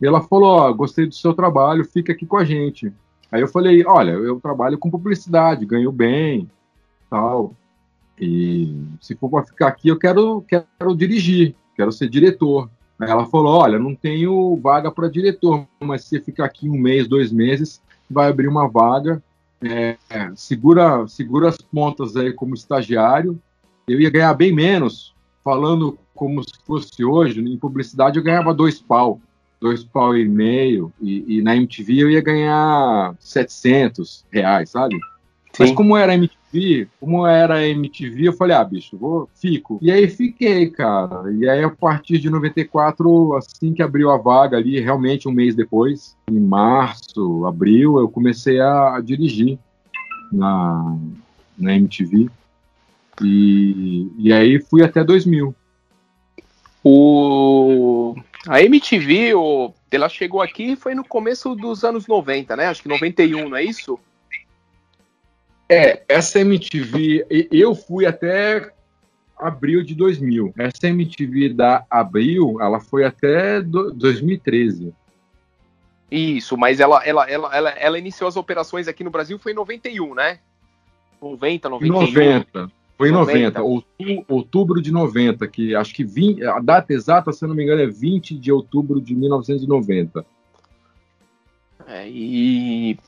e ela falou, oh, gostei do seu trabalho, fica aqui com a gente. Aí eu falei, olha, eu trabalho com publicidade, ganho bem, tal. E se for para ficar aqui, eu quero, quero dirigir, quero ser diretor. Aí ela falou: Olha, não tenho vaga para diretor, mas se você ficar aqui um mês, dois meses, vai abrir uma vaga. É, segura, segura as pontas aí como estagiário. Eu ia ganhar bem menos, falando como se fosse hoje. Em publicidade eu ganhava dois pau, dois pau e meio, e, e na MTV eu ia ganhar 700 reais, sabe? Sim. Mas como era MTV, como era MTV, eu falei, ah, bicho, vou, fico. E aí fiquei, cara. E aí, a partir de 94, assim que abriu a vaga ali, realmente um mês depois, em março, abril, eu comecei a, a dirigir na, na MTV. E, e aí fui até 2000.
O... A MTV, o... ela chegou aqui foi no começo dos anos 90, né? Acho que 91, não é isso?
É, essa MTV, eu fui até abril de 2000. Essa MTV da Abril, ela foi até 2013.
Isso, mas ela, ela, ela, ela, ela iniciou as operações aqui no Brasil foi em 91, né? 90, 91.
90. Foi em 90, 90 outubro, de 90, que acho que 20, a data exata, se eu não me engano, é 20 de outubro de 1990.
É, e,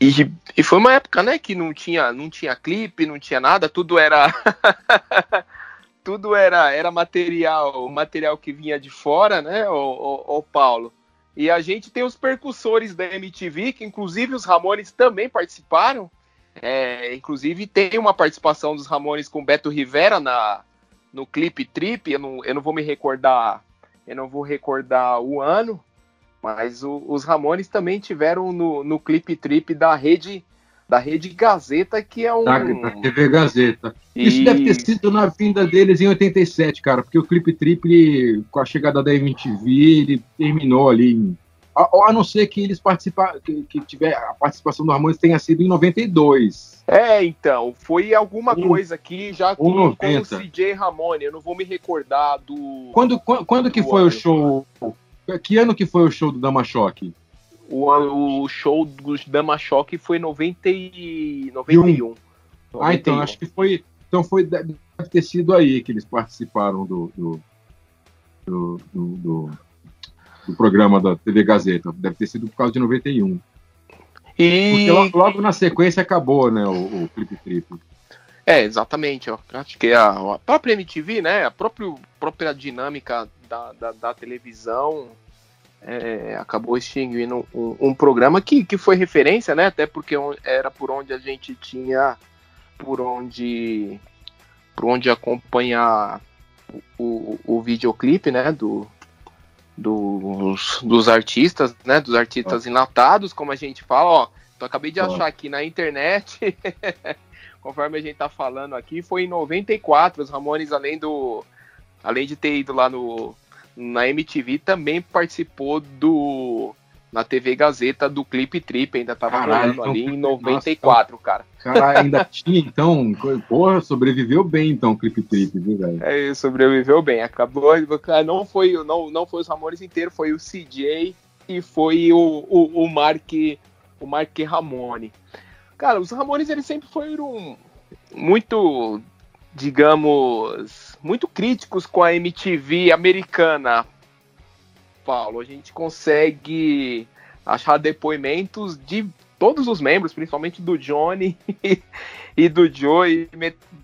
e, e, foi uma época, né, que não tinha, não tinha clipe, não tinha nada, tudo era tudo era, era material, material que vinha de fora, né, o, o, o, Paulo. E a gente tem os percussores da MTV, que inclusive os Ramones também participaram. É, inclusive tem uma participação dos Ramones com Beto Rivera na, no clipe Trip. Eu não, eu não vou me recordar, eu não vou recordar o ano, mas o, os Ramones também tiveram no, no clipe trip da rede da rede Gazeta, que é um. Da,
da TV Gazeta. E... Isso deve ter sido na vinda deles em 87, cara, porque o clipe trip, com a chegada da MTV, ele terminou ali em. A, a não ser que eles participaram, que, que, tiver a participação do Ramones tenha sido em 92.
É, então, foi alguma um, coisa aqui já com, com o CJ Ramone, eu não vou me recordar do.
Quando, quando, quando que foi o show que ano que foi o show do Dama Choque?
O, o show dos Dama Choque foi em 90 e 91.
Ah, então acho que foi. Então foi deve ter sido aí que eles participaram do, do, do, do, do programa da TV Gazeta. Deve ter sido por causa de 91. E... Porque logo, na sequência acabou, né, o, o Clip Trip.
É, exatamente. Ó. Acho que a, a própria MTV, né, a própria, própria dinâmica da, da, da televisão é, acabou extinguindo um, um, programa que, que foi referência, né? Até porque era por onde a gente tinha, por onde, por onde acompanhar o, o, o videoclipe, né? Do, dos, dos artistas, né? Dos artistas enlatados, como a gente fala, ó. Então acabei de achar aqui na internet, conforme a gente tá falando aqui, foi em 94, os Ramones, além do. Além de ter ido lá no, na MTV também participou do na TV Gazeta do Clipe Trip, ainda tava Caralho, rolando ali em 94, nossa, cara.
Cara, ainda tinha, então, porra, sobreviveu bem, então, o Clipe Trip, viu, velho?
É, sobreviveu bem, acabou, não foi, não, não foi os Ramones inteiro, foi o CJ e foi o, o, o Mark, o Mark Ramone. Cara, os Ramones, eles sempre foram muito digamos, muito críticos com a MTV americana, Paulo. A gente consegue achar depoimentos de todos os membros, principalmente do Johnny e do Joey,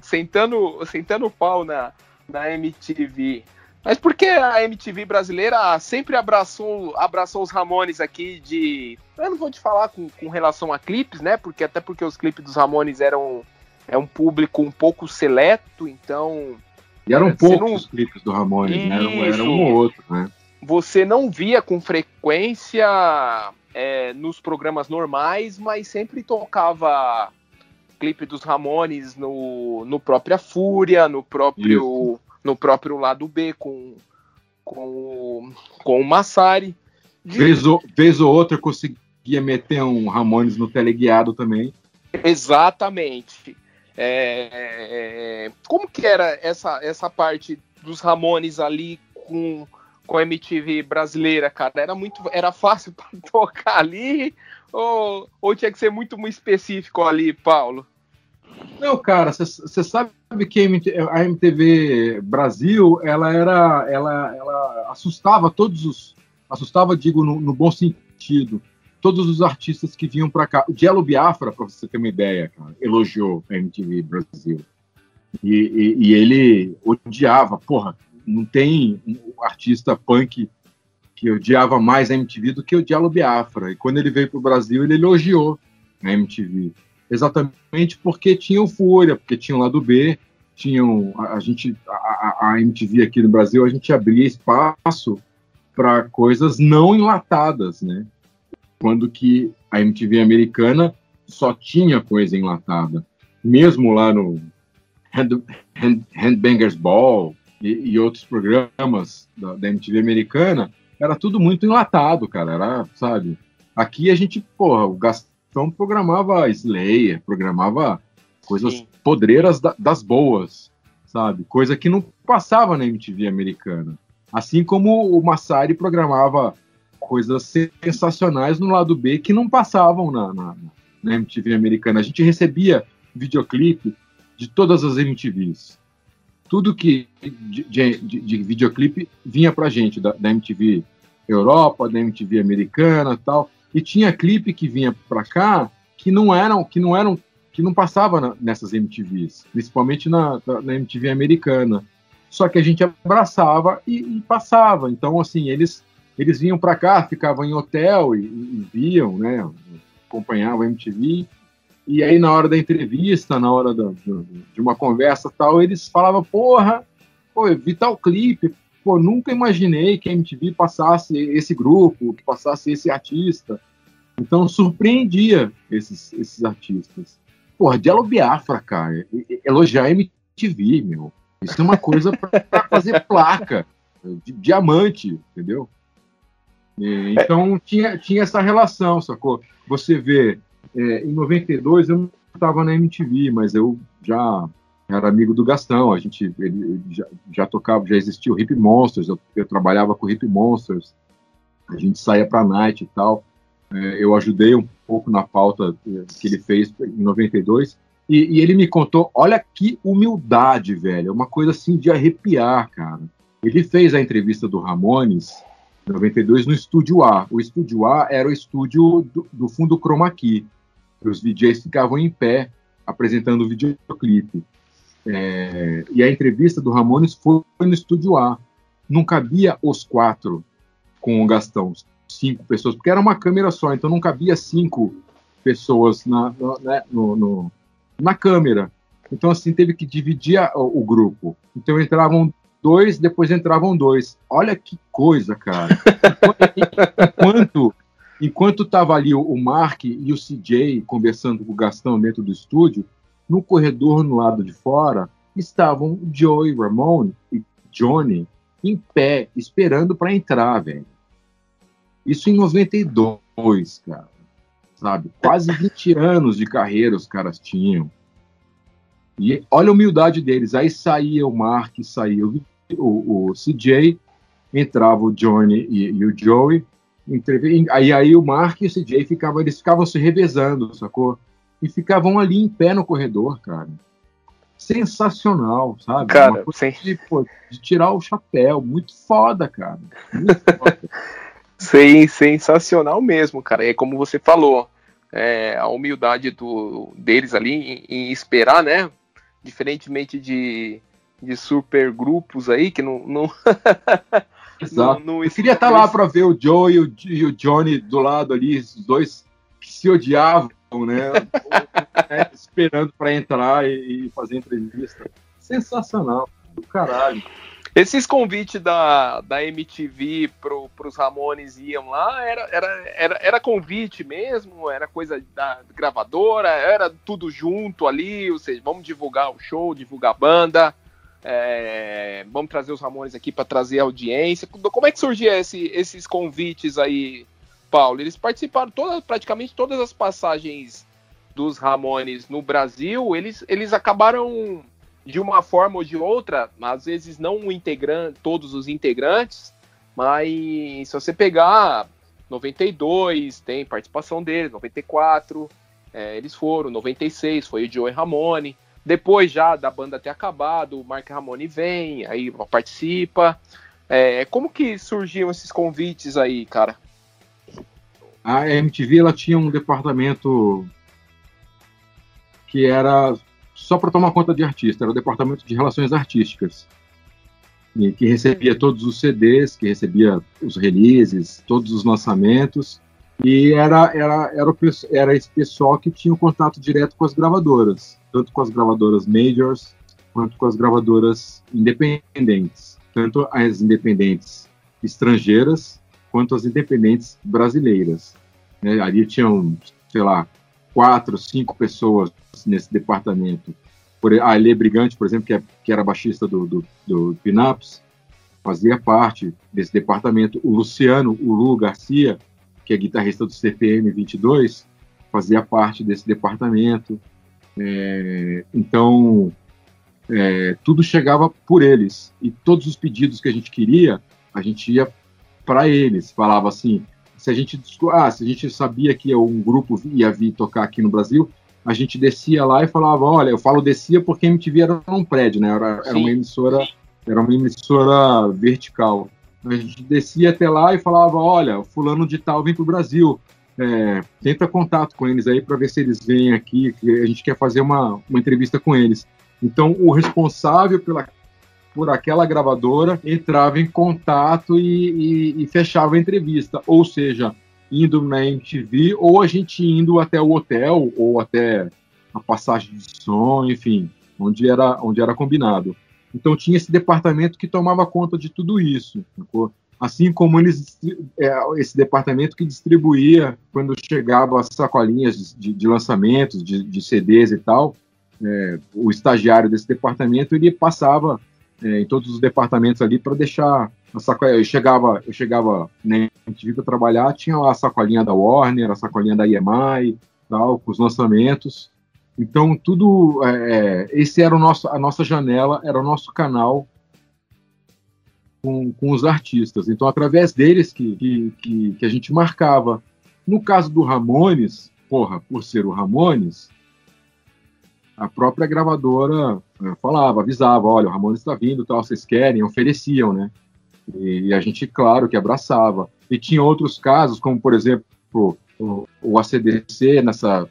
sentando, sentando o pau na, na MTV. Mas por que a MTV brasileira sempre abraçou, abraçou os Ramones aqui de. Eu não vou te falar com, com relação a clipes, né? Porque até porque os clipes dos Ramones eram é um público um pouco seleto, então.
E eram poucos não... os clipes do Ramones, né? Era um ou outro, né?
Você não via com frequência é, nos programas normais, mas sempre tocava clipe dos Ramones no, no própria Fúria, no próprio, no próprio lado B com, com, com o Massari.
De... Vez, ou, vez ou outra conseguia meter um Ramones no teleguiado também.
Exatamente. É, é, como que era essa, essa parte dos Ramones ali com, com a MTV brasileira, cara? Era muito, era fácil para tocar ali ou, ou tinha que ser muito, muito específico ali, Paulo?
Não, cara, você sabe que a MTV Brasil, ela era, ela, ela assustava todos os, assustava, digo, no, no bom sentido, todos os artistas que vinham para cá. O Jello Biafra, para você ter uma ideia, cara, elogiou a MTV Brasil. E, e, e, ele odiava, porra, não tem um artista punk que odiava mais a MTV do que o Jello Biafra. E quando ele veio para o Brasil, ele elogiou a MTV exatamente porque tinha o Fúria, porque tinha o lado B, tinham a, a gente a, a, MTV aqui no Brasil a gente abria espaço para coisas não enlatadas, né? Quando que a MTV americana só tinha coisa enlatada, mesmo lá no Hand, Hand, Handbangers Ball e, e outros programas da, da, MTV americana, era tudo muito enlatado, cara. Era, sabe? Aqui a gente, porra, o Gastão programava Slayer, programava coisas Sim. podreiras da, das boas, sabe? Coisa que não passava na MTV americana. Assim como o Massari programava coisas sensacionais no lado B que não passavam na, na, na MTV americana. A gente recebia videoclipe de todas as MTVs. Tudo que de, de, de videoclipe vinha pra gente, da, da MTV Europa, da MTV americana tal. E tinha clipe que vinha para cá que não eram, que não eram, que não passava na, nessas MTVs, principalmente na, na, MTV americana. Só que a gente abraçava e, e passava. Então, assim, eles eles vinham para cá, ficavam em hotel e, e, viam, né, acompanhavam a MTV. E aí, na hora da entrevista, na hora da, de uma conversa tal, eles falavam, porra, pô, eu vi tal clipe, pô, nunca imaginei que a MTV passasse esse grupo, que passasse esse artista. Então surpreendia esses, esses artistas. Porra, Jello Biafra, cara, elogiar a MTV, meu. Isso é uma coisa para fazer placa de diamante, entendeu? E, então tinha, tinha essa relação, sacou? Você vê, é, em 92 eu não estava na MTV, mas eu já era amigo do Gastão, a gente ele, ele já, já, tocava, já existia o Hip Monsters, eu, eu, trabalhava com o Hip Monsters, a gente saía para night e tal. É, eu ajudei um pouco na pauta é, que ele fez em 92 e, e ele me contou, olha que humildade, velho, é uma coisa assim de arrepiar, cara. Ele fez a entrevista do Ramones 92 no Estúdio A. O Estúdio A era o estúdio do, do fundo Chroma Key. Os DJs ficavam em pé apresentando o videoclipe. É, e a entrevista do Ramones foi no estúdio A. Não cabia os quatro com o Gastão, cinco pessoas, porque era uma câmera só, então não cabia cinco pessoas na, né, no, no, na câmera. Então, assim, teve que dividir a, o, grupo. Então entravam dois, depois entravam dois. Olha que coisa, cara. Enquanto enquanto estava ali o, o Mark e o CJ conversando com o Gastão dentro do estúdio, no corredor no lado de fora estavam Joey Ramone e Johnny em pé, esperando para entrar, velho. Isso em 92, cara. Sabe? Quase 20 anos de carreira os caras tinham. E olha a humildade deles. Aí saía o Mark, saía o, o, o CJ, entrava o Johnny e, e o Joey. Aí, aí o Mark e o CJ ficavam, eles ficavam se revezando, sacou? e ficavam ali em pé no corredor, cara. Sensacional, sabe?
Cara, sim.
De, pô, de, tirar o chapéu. Muito foda, cara. Muito
foda. sim, sensacional mesmo, cara. E como você falou, é, a humildade do, deles ali em, em esperar, né? Diferentemente de, de super grupos aí que não. não...
Exato. Não, não Eu queria estar lá para ver o Joe e o, e o Johnny do lado ali, os dois que se odiavam né? né? esperando para entrar e, e, fazer entrevista. Sensacional, do caralho.
Esses convites da, da MTV pro, pros Ramones iam lá, era, era, era, era convite mesmo? Era coisa da gravadora? Era tudo junto ali? Ou seja, vamos divulgar o show, divulgar a banda, é, vamos trazer os Ramones aqui para trazer audiência. Como é que surgia esse, esses convites aí Paulo, eles participaram toda, praticamente todas as passagens dos Ramones no Brasil, eles, eles acabaram de uma forma ou de outra, às vezes não o integrante, todos os integrantes, mas se você pegar 92, tem participação deles, 94, É, eles foram, 96, foi o Joey Ramone. Depois já da banda ter acabado, o Mark Ramone vem, aí participa. É, como que surgiam esses convites aí, cara?
A MTV ela tinha um departamento que era só para tomar conta de artista, era o departamento de relações artísticas, que recebia todos os CDs, que recebia os releases, todos os lançamentos, e era, era, era, o, era esse pessoal que tinha o um contato direto com as gravadoras, tanto com as gravadoras majors quanto com as gravadoras independentes, tanto as independentes estrangeiras quanto as independentes brasileiras. Né? Ali tinham, sei lá, quatro, cinco pessoas nesse departamento. Por, a Elê Brigante, por exemplo, que, é, que era baixista do, do, do Pinaps, fazia parte desse departamento. O Luciano, o Lu Garcia, que é guitarrista do CPM 22, fazia parte desse departamento. É, então, é, tudo chegava por eles. E todos os pedidos que a gente queria, a gente ia para eles. Falava assim: se a gente, ah, se a gente sabia que um grupo ia vir tocar aqui no Brasil, a gente descia lá e falava, olha, eu falo descia porque a MTV era num prédio, né? Era, era uma emissora, era uma emissora vertical. A gente descia até lá e falava, olha, fulano de tal vem para o Brasil. É, tenta contato com eles aí para ver se eles vêm aqui, que a gente quer fazer uma, uma entrevista com eles. Então, o responsável pela, por aquela gravadora entrava em contato e, e, e fechava a entrevista. Ou seja, indo na MTV, ou a gente indo até o hotel, ou até a passagem de som, enfim, onde era, onde era combinado. Então tinha esse departamento que tomava conta de tudo isso. Assim como eles, é, esse departamento que distribuía, quando chegava as sacolinhas de, de lançamentos, de, de, CDs e tal, é, o estagiário desse departamento ele passava é, em todos os departamentos ali para deixar a sacolinha. Eu chegava, eu chegava né, para trabalhar, tinha lá a sacolinha da Warner, a sacolinha da EMI, tal, com os lançamentos. Então tudo, é, é, esse era o nosso, a nossa janela, era o nosso canal com, com os artistas. Então através deles que, que, que, que a gente marcava. No caso do Ramones, porra, por ser o Ramones, a própria gravadora eh, falava, avisava, olha, o Ramones está vindo, tal, vocês querem, ofereciam, né? E, a gente, claro, que abraçava. E tinha outros casos, como, por exemplo, o, o ACDC, nessa,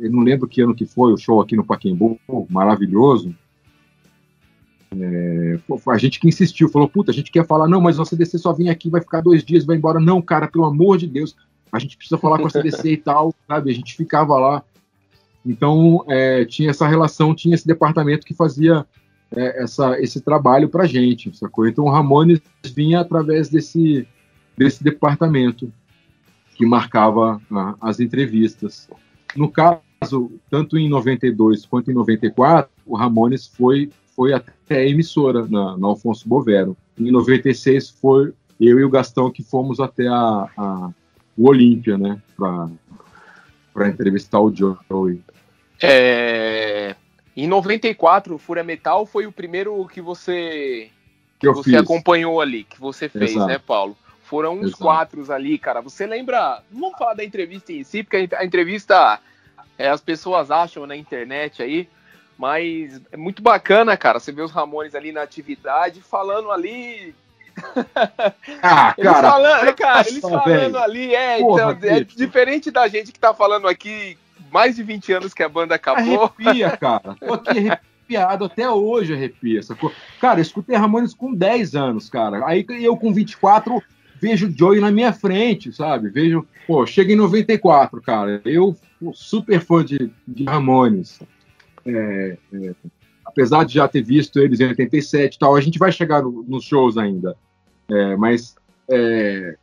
eu não lembro que ano que foi o show aqui no Paquembu, maravilhoso, é, a gente que insistiu, falou, puta, a gente quer falar, não, mas o ACDC só vem aqui, vai ficar dois dias, vai embora. Não, cara, pelo amor de Deus, a gente precisa falar com a CDC e tal, sabe? A gente ficava lá então, é, tinha essa relação, tinha esse departamento que fazia é, essa, esse trabalho para a gente, sacou? Então, o Ramones vinha através desse, desse departamento que marcava ah, as entrevistas. No caso, tanto em 92 quanto em 94, o Ramones foi, foi até a emissora, na, na Alfonso Bovero. Em 96, foi eu e o Gastão que fomos até a, a o Olímpia, né, para entrevistar o Joey.
É... Em 94, o Fúria Metal foi o primeiro que você que, que você fiz. acompanhou ali, que você fez, Exato. né, Paulo? Foram uns Exato. quatro ali, cara. Você lembra? Não vamos falar da entrevista em si, porque a entrevista é, as pessoas acham na internet aí, mas é muito bacana, cara. Você vê os Ramones ali na atividade, falando ali
ah,
eles cara, falando, cara, eles falando ali, é, Porra, então, é diferente da gente que tá falando aqui mais de 20 anos que a banda acabou.
Arrepia, cara. Tô aqui arrepiado, até hoje arrepia. Sacou? Cara, eu escutei Ramones com 10 anos, cara. Aí eu com 24 vejo o Joey na minha frente, sabe? Vejo, pô, chega em 94, cara. Eu super fã de, de Ramones. É, é, apesar de já ter visto eles em 87 e tal, a gente vai chegar no, nos shows ainda. É, mas é,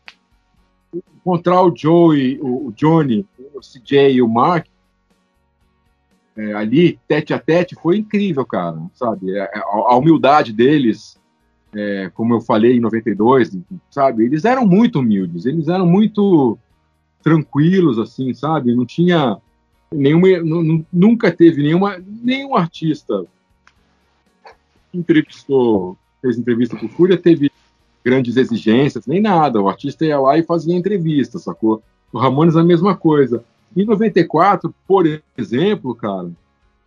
encontrar o Joey, o, o Johnny, o CJ e o Mark é, ali, tete a tete, foi incrível, cara, sabe? É, a, a humildade deles, como eu falei em 92, sabe? Eles eram muito humildes, eles eram muito tranquilos, assim, sabe? Não tinha nenhuma, nunca teve nenhuma, nenhum artista entrevistou, fez entrevista com Fúria, teve grandes exigências, nem nada. O artista ia lá e fazia entrevista, sacou? O Ramones a mesma coisa. Em 94, por exemplo, cara,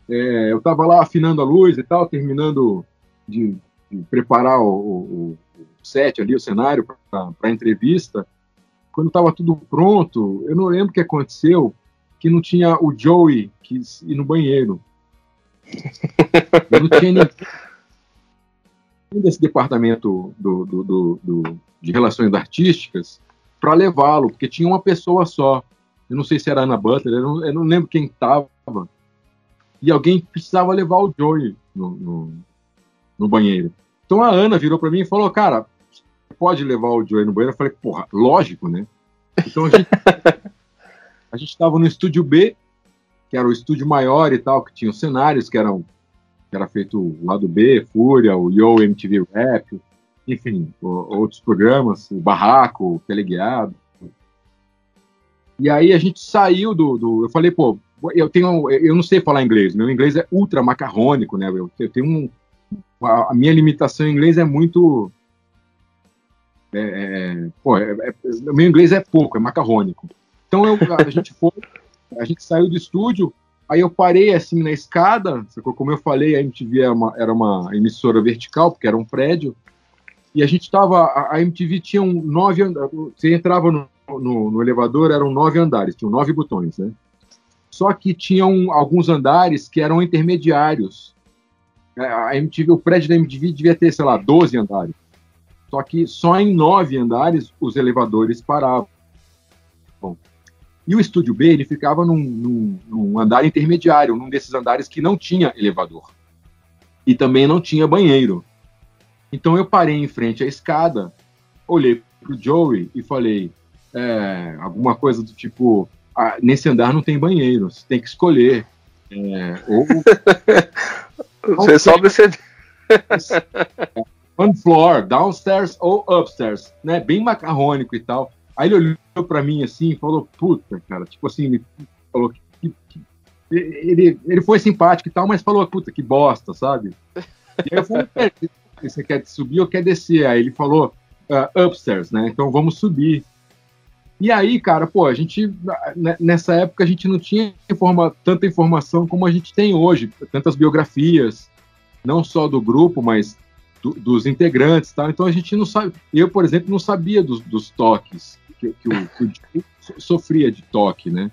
é, eu estava lá afinando a luz e tal, terminando de, de preparar o, o, o, set ali, o cenário para a entrevista. Quando estava tudo pronto, eu não lembro o que aconteceu, que não tinha o Joey que ir no banheiro. Não tinha ninguém desse departamento do, do, do, do de relações artísticas para levá-lo, porque tinha uma pessoa só. Eu não sei se era Ana Butler, eu não, eu não lembro quem estava. E alguém precisava levar o Joey no, no, no banheiro. Então a Ana virou para mim e falou: Cara, pode levar o Joey no banheiro? Eu falei: Porra, lógico, né? Então a gente a gente estava no estúdio B, que era o estúdio maior e tal, que tinha os cenários que eram que era feito o lado B, Fúria, o Yo MTV Rap, enfim, o, outros programas, o Barraco, o Teleguiado. E aí a gente saiu do, do, Eu falei, pô, eu tenho. Eu não sei falar inglês, meu inglês é ultra macarrônico, né? Eu, eu tenho um. A, minha limitação em inglês é muito. É, é, pô, é, é, meu inglês é pouco, é macarrônico. Então eu, a gente foi, a gente saiu do estúdio, aí eu parei assim na escada, como eu falei, a MTV era uma, era uma emissora vertical, porque era um prédio, e a gente estava, a MTV tinha um nove, você entrava no, no, no, elevador, eram nove andares, tinham nove botões, né? Só que tinham alguns andares que eram intermediários. É, a MTV, o prédio da MTV devia ter, sei lá, 12 andares. Só que só em nove andares os elevadores paravam. Bom, e o estúdio B ele ficava num, num, num andar intermediário, num desses andares que não tinha elevador. E também não tinha banheiro. Então eu parei em frente à escada, olhei pro Joey e falei é, alguma coisa do tipo: ah, nesse andar não tem banheiro, você tem que escolher. É, ou.
você sobe você.
On floor, downstairs ou upstairs, né? Bem macarrônico e tal. Aí ele olhou para mim assim e falou: Puta, cara, tipo assim, ele falou que, que, ele, ele foi simpático e tal, mas falou: Puta, que bosta, sabe? E aí eu falei: você quer subir ou quer descer? Aí ele falou, uh, upstairs, né? Então vamos subir. E aí, cara, pô, a gente, nessa época, a gente não tinha informa, tanta informação como a gente tem hoje, tantas biografias, não só do grupo, mas do, dos integrantes tal. Então a gente não sabe. Eu, por exemplo, não sabia dos, dos toques, que, que, o, que o sofria de toque, né?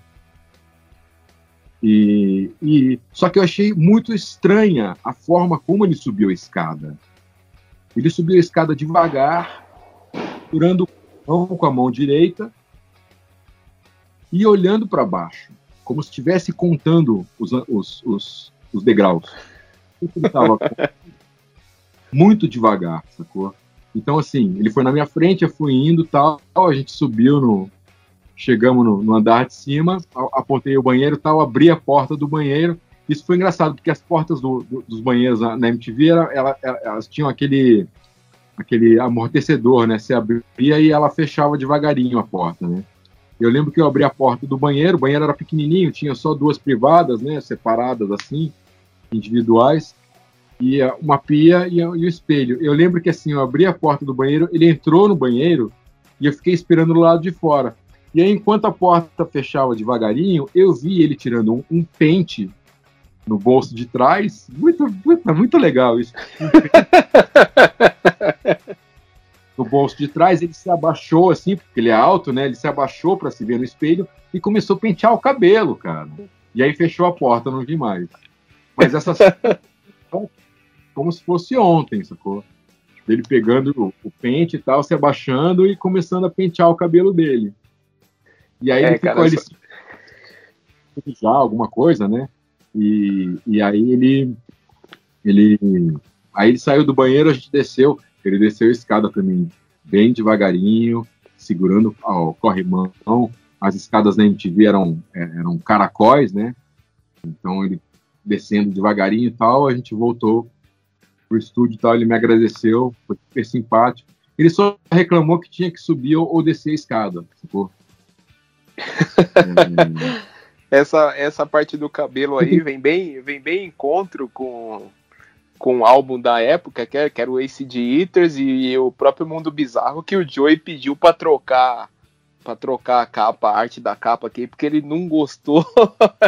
E, e, só que eu achei muito estranha a forma como ele subiu a escada. Ele subiu a escada devagar, segurando com a mão direita e olhando para baixo, como se estivesse contando os, os, os, os degraus. Ele estava muito devagar, sacou? Então, assim, ele foi na minha frente, eu fui indo tal, a gente subiu no. Chegamos no, no andar de cima, apontei o banheiro tal, abri a porta do banheiro isso foi engraçado, porque as portas do, do, dos banheiros na, MTV, era, ela, elas tinham aquele, aquele amortecedor, né? Você abria e ela fechava devagarinho a porta, né? Eu lembro que eu abri a porta do banheiro, o banheiro era pequenininho, tinha só duas privadas, né? Separadas assim, individuais, e uma pia e, e o espelho. Eu lembro que assim, eu abri a porta do banheiro, ele entrou no banheiro e eu fiquei esperando do lado de fora. E aí, enquanto a porta fechava devagarinho, eu vi ele tirando um, um pente no bolso de trás. Muito, muito, muito legal isso. no bolso de trás, ele se abaixou assim, porque ele é alto, né? Ele se abaixou para se ver no espelho e começou a pentear o cabelo, cara. E aí fechou a porta, não vi mais. Mas essa como se fosse ontem, sacou? Ele pegando o, o, pente e tal, se abaixando e começando a pentear o cabelo dele. E aí é, ele ficou cara, ele só... já alguma coisa, né? E, e aí ele, ele, aí ele saiu do banheiro, a gente desceu, ele desceu a escada também bem devagarinho, segurando o corrimão. As escadas da MTV eram, é, eram caracóis, né? Então ele descendo devagarinho e tal, a gente voltou pro estúdio e tal, ele me agradeceu, foi super simpático. Ele só reclamou que tinha que subir ou, ou descer a escada, ficou.
é, essa, essa parte do cabelo aí vem bem, vem bem encontro com, com o álbum da época, que era, que era o Ace de Eaters e, e, o próprio Mundo Bizarro, que o Joey pediu para trocar trocar a capa, a arte da capa aqui, porque ele não gostou,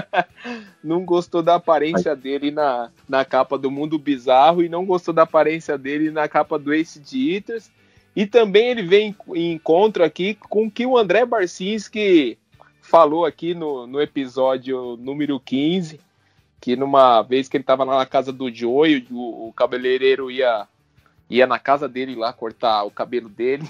não gostou da aparência dele na, na capa do Mundo Bizarro e não gostou da aparência dele na capa do Ace de Eaters. E também ele vem em encontro aqui com o que o André Barcinski falou aqui no, no episódio número 15, que numa vez que ele estava lá na casa do Joey, o, o cabeleireiro ia ia na casa dele lá cortar o cabelo dele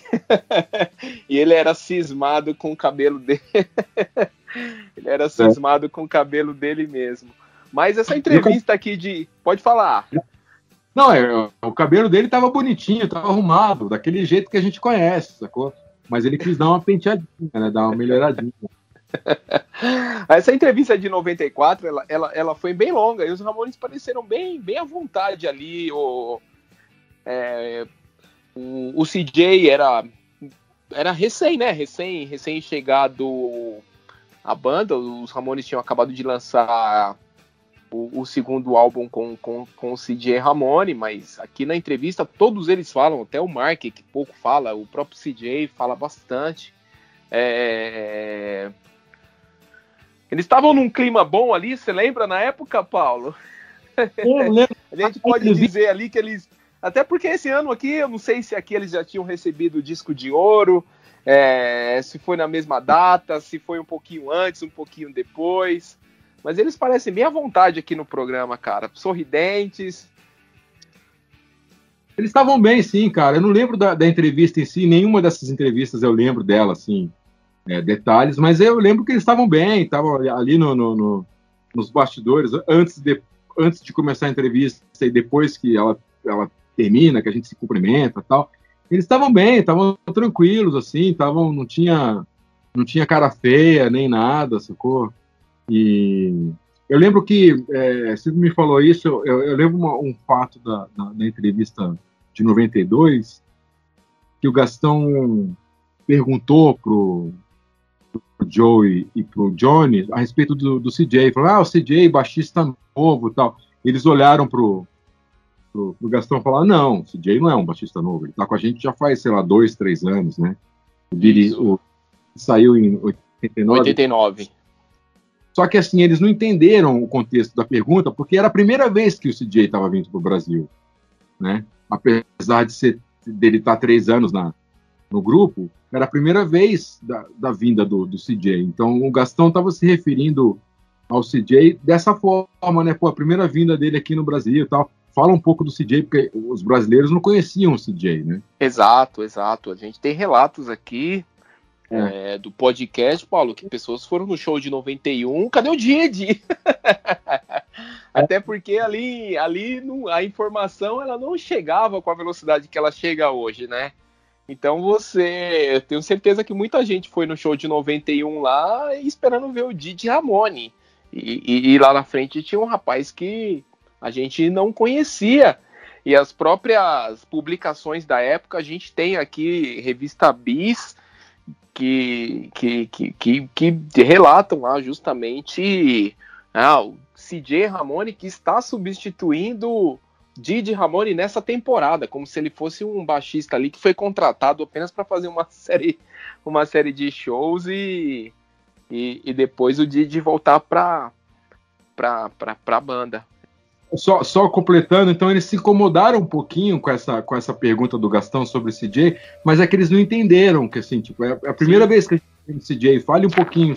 e ele era cismado com o cabelo dele. ele era cismado com o cabelo dele mesmo. Mas essa entrevista aqui de. Pode falar.
Não, é, o cabelo dele tava bonitinho, tava arrumado, daquele jeito que a gente conhece, sacou? Mas ele quis dar uma penteadinha, né? Dar uma melhoradinha.
Essa entrevista de 94, ela, ela, ela foi bem longa e os Ramones pareceram bem, bem à vontade ali. O, é, o, o, CJ era, era recém, né? Recém, recém chegado a banda. Os Ramones tinham acabado de lançar o, o, segundo álbum com, com, com o CJ Ramone, mas aqui na entrevista todos eles falam, até o Mark, que pouco fala, o próprio CJ fala bastante. É... Eles estavam num clima bom ali, você lembra na época, Paulo? a gente pode dizer ali que eles até porque esse ano aqui, eu não sei se aqui eles já tinham recebido o disco de ouro, é, se foi na mesma data, se foi um pouquinho antes, um pouquinho depois. Mas eles parecem bem à vontade aqui no programa, cara. Sorridentes.
Eles estavam bem, sim, cara. Eu não lembro da, da, entrevista em si, nenhuma dessas entrevistas eu lembro dela, assim, é, detalhes, mas eu lembro que eles estavam bem, estavam ali no, no, no, nos bastidores, antes de, antes de começar a entrevista e depois que ela, ela termina, que a gente se cumprimenta tal. Eles estavam bem, estavam tranquilos, assim, estavam, não tinha, não tinha cara feia nem nada, sacou? E eu lembro que, é, você me falou isso, eu, eu lembro uma, um fato da, da, da, entrevista de 92, que o Gastão perguntou pro, pro Joey e pro Johnny a respeito do, do CJ, falou, ah, o CJ, baixista novo tal. Eles olharam pro, pro, pro Gastão falar, não, o CJ não é um baixista novo, ele tá com a gente já faz, sei lá, dois, três anos, né? O, o saiu em 89.
89.
Só que assim, eles não entenderam o contexto da pergunta, porque era a primeira vez que o CJ estava vindo para o Brasil, né? Apesar de ser dele estar tá três anos na, no grupo, era a primeira vez da, da vinda do, do CJ. Então o Gastão estava se referindo ao CJ dessa forma, né? Pô, a primeira vinda dele aqui no Brasil e tal fala um pouco do CJ, porque os brasileiros não conheciam o CJ, né?
Exato, exato. A gente tem relatos aqui é. É, do podcast, Paulo, que pessoas foram no show de 91. Cadê o Didi? Até porque ali, ali a informação ela não chegava com a velocidade que ela chega hoje, né? Então você, eu tenho certeza que muita gente foi no show de 91 lá esperando ver o Didi Ramone. E, e, e lá na frente tinha um rapaz que a gente não conhecia. E as próprias publicações da época, a gente tem aqui revista Bis, que, que, que, que, relatam lá justamente ah, o CJ Ramone que está substituindo Didi Ramone nessa temporada, como se ele fosse um baixista ali que foi contratado apenas para fazer uma série, uma série de shows e, e, e depois o Didi voltar para a banda
só, só completando, então eles se incomodaram um pouquinho com essa, com essa pergunta do Gastão sobre o CJ, mas é que eles não entenderam que assim, tipo, é a primeira Sim. vez que a gente tem o CJ, fale um pouquinho.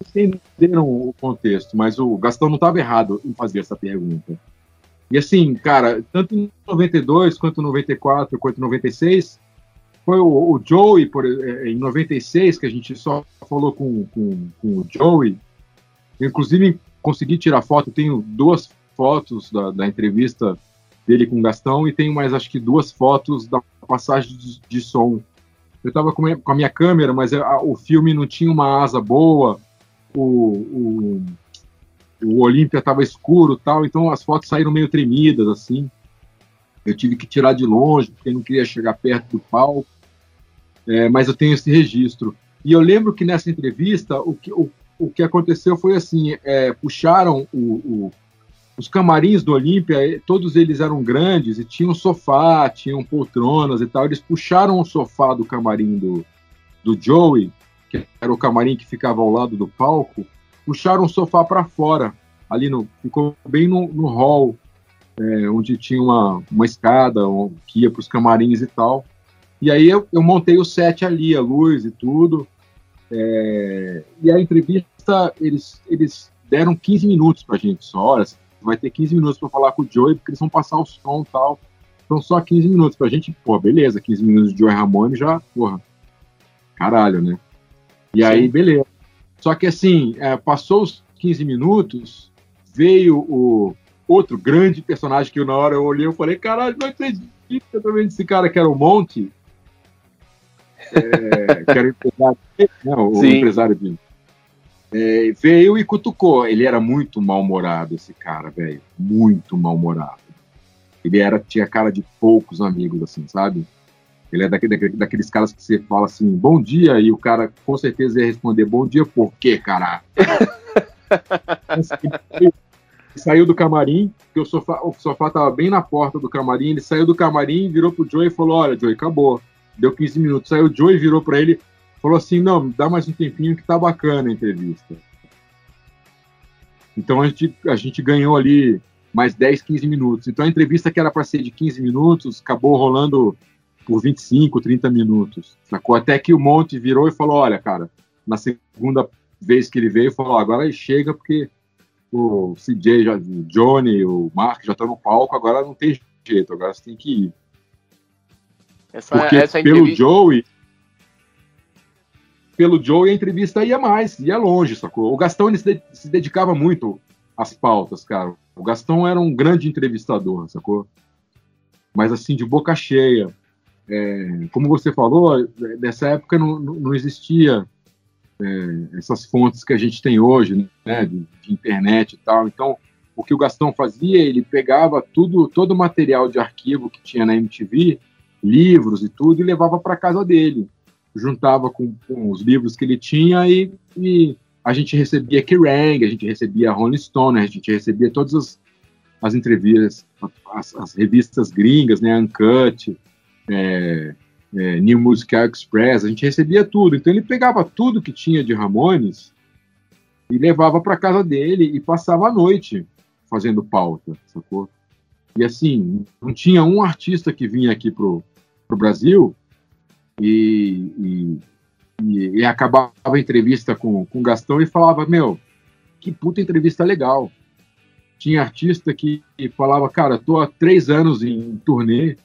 Eles entenderam o contexto, mas o Gastão não estava errado em fazer essa pergunta. E assim, cara, tanto em 92, quanto em 94, quanto em 96, foi o, o Joey, por, é, em 96, que a gente só falou com, com, com o Joey. inclusive, consegui tirar foto, tenho duas fotos da, da entrevista dele com o Gastão e tenho mais, acho que, duas fotos da passagem de, de som. Eu estava com, com, a minha câmera, mas a, o filme não tinha uma asa boa, o, o, o Olímpia estava escuro tal, então as fotos saíram meio tremidas, assim. Eu tive que tirar de longe, porque não queria chegar perto do palco. É, mas eu tenho esse registro. E eu lembro que nessa entrevista, o que, o, o que aconteceu foi assim: é, puxaram o, o os camarins do Olímpia, eh, todos eles eram grandes e tinham sofá, tinham poltronas e tal. Eles puxaram o sofá do camarim do, do Joey que era o camarim que ficava ao lado do palco, puxaram um sofá para fora, ali no, ficou bem no, no hall, é, onde tinha uma, uma escada que ia para os camarins e tal. E aí eu, eu, montei o set ali, a luz e tudo. É, e a entrevista, eles, eles deram 15 minutos para a gente só. Olha, vai ter 15 minutos para falar com o Joey, porque eles vão passar o som e tal. Então só 15 minutos para a gente, pô, beleza, 15 minutos de Joey Ramone já, porra, caralho, né? E Sim. aí, beleza. Só que assim, é, passou os 15 minutos, veio o outro grande personagem que eu, na hora eu olhei e falei, caralho, não acredito que eu tô vendo esse cara que era o Monte. É, que era o empresário, né, o Sim. empresário de. É, veio e cutucou. Ele era muito mal-humorado, esse cara, velho. Muito mal-humorado. Ele era, tinha cara de poucos amigos, assim, sabe? Ele é daquele, daqueles caras que você fala assim, bom dia, e o cara com certeza ia responder, bom dia por quê, caralho? saiu do camarim, que o sofá, o sofá tava bem na porta do camarim, ele saiu do camarim, virou pro Joey e falou, olha, Joey, acabou. Deu 15 minutos. Saiu o Joey, virou para ele, falou assim, não, dá mais um tempinho que tá bacana a entrevista. Então a gente, a gente ganhou ali mais 10, 15 minutos. Então a entrevista que era para ser de 15 minutos, acabou rolando por 25, 30 minutos. Sacou? Até que o Monte virou e falou, olha, cara, na segunda vez que ele veio, falou, agora chega porque o CJ, já, o Johnny, o Mark já estão no palco, agora não tem jeito, agora você tem que ir. Essa, Porque essa pelo entrevista... Joey, pelo Joey a entrevista ia mais, ia longe, sacou? O Gastão ele se, se dedicava muito às pautas, cara. O Gastão era um grande entrevistador, sacou? Mas assim, de boca cheia. É, como você falou, nessa época não, não existia é, essas fontes que a gente tem hoje, né, de, de, internet e tal. Então, o que o Gastão fazia, ele pegava tudo, todo o material de arquivo que tinha na MTV, livros e tudo, e levava para casa dele. Juntava com, com, os livros que ele tinha e, e a gente recebia Kerrang, a gente recebia Rolling Stone, a gente recebia todas as, as entrevistas, as, as revistas gringas, né, Uncut, é, é, New Musical Express, a gente recebia tudo. Então ele pegava tudo que tinha de Ramones e levava para casa dele e passava a noite fazendo pauta, sacou? E assim, não tinha um artista que vinha aqui pro, pro Brasil e, e, e, acabava a entrevista com, com o Gastão e falava, meu, que puta entrevista legal. Tinha artista que falava, cara, tô há três anos em turnê,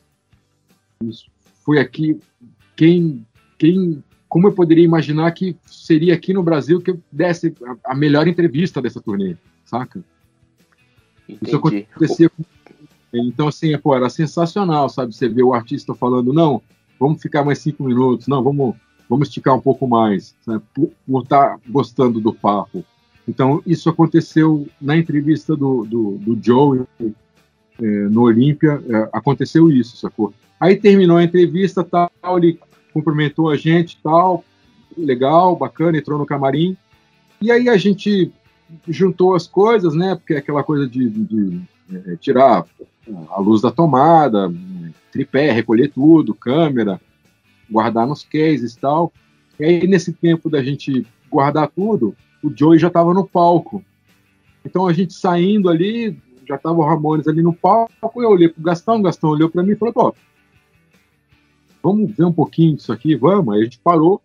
foi aqui quem quem como eu poderia imaginar que seria aqui no Brasil que eu desse a, a melhor entrevista dessa turnê, saca? Entendi. Isso acontecia então assim, pô, era sensacional, sabe? Você vê o artista falando, não, vamos ficar mais cinco minutos, não, vamos vamos esticar um pouco mais, sabe? por estar tá gostando do papo. Então, isso aconteceu na entrevista do, do, do Joe é, no Olímpia, é, aconteceu isso, sacou? Aí terminou a entrevista, tal, ele cumprimentou a gente, tal, legal, bacana, entrou no camarim. E aí a gente juntou as coisas, né? Porque é aquela coisa de, de, de é, tirar a luz da tomada, tripé, recolher tudo, câmera, guardar nos cases e tal. E aí, nesse tempo da gente guardar tudo, o Joey já estava no palco. Então, a gente saindo ali, já estava o Ramones ali no palco, eu olhei pro Gastão, o Gastão olhou para mim e falou, pô, vamos ver um pouquinho disso aqui, vamos. Aí a gente parou,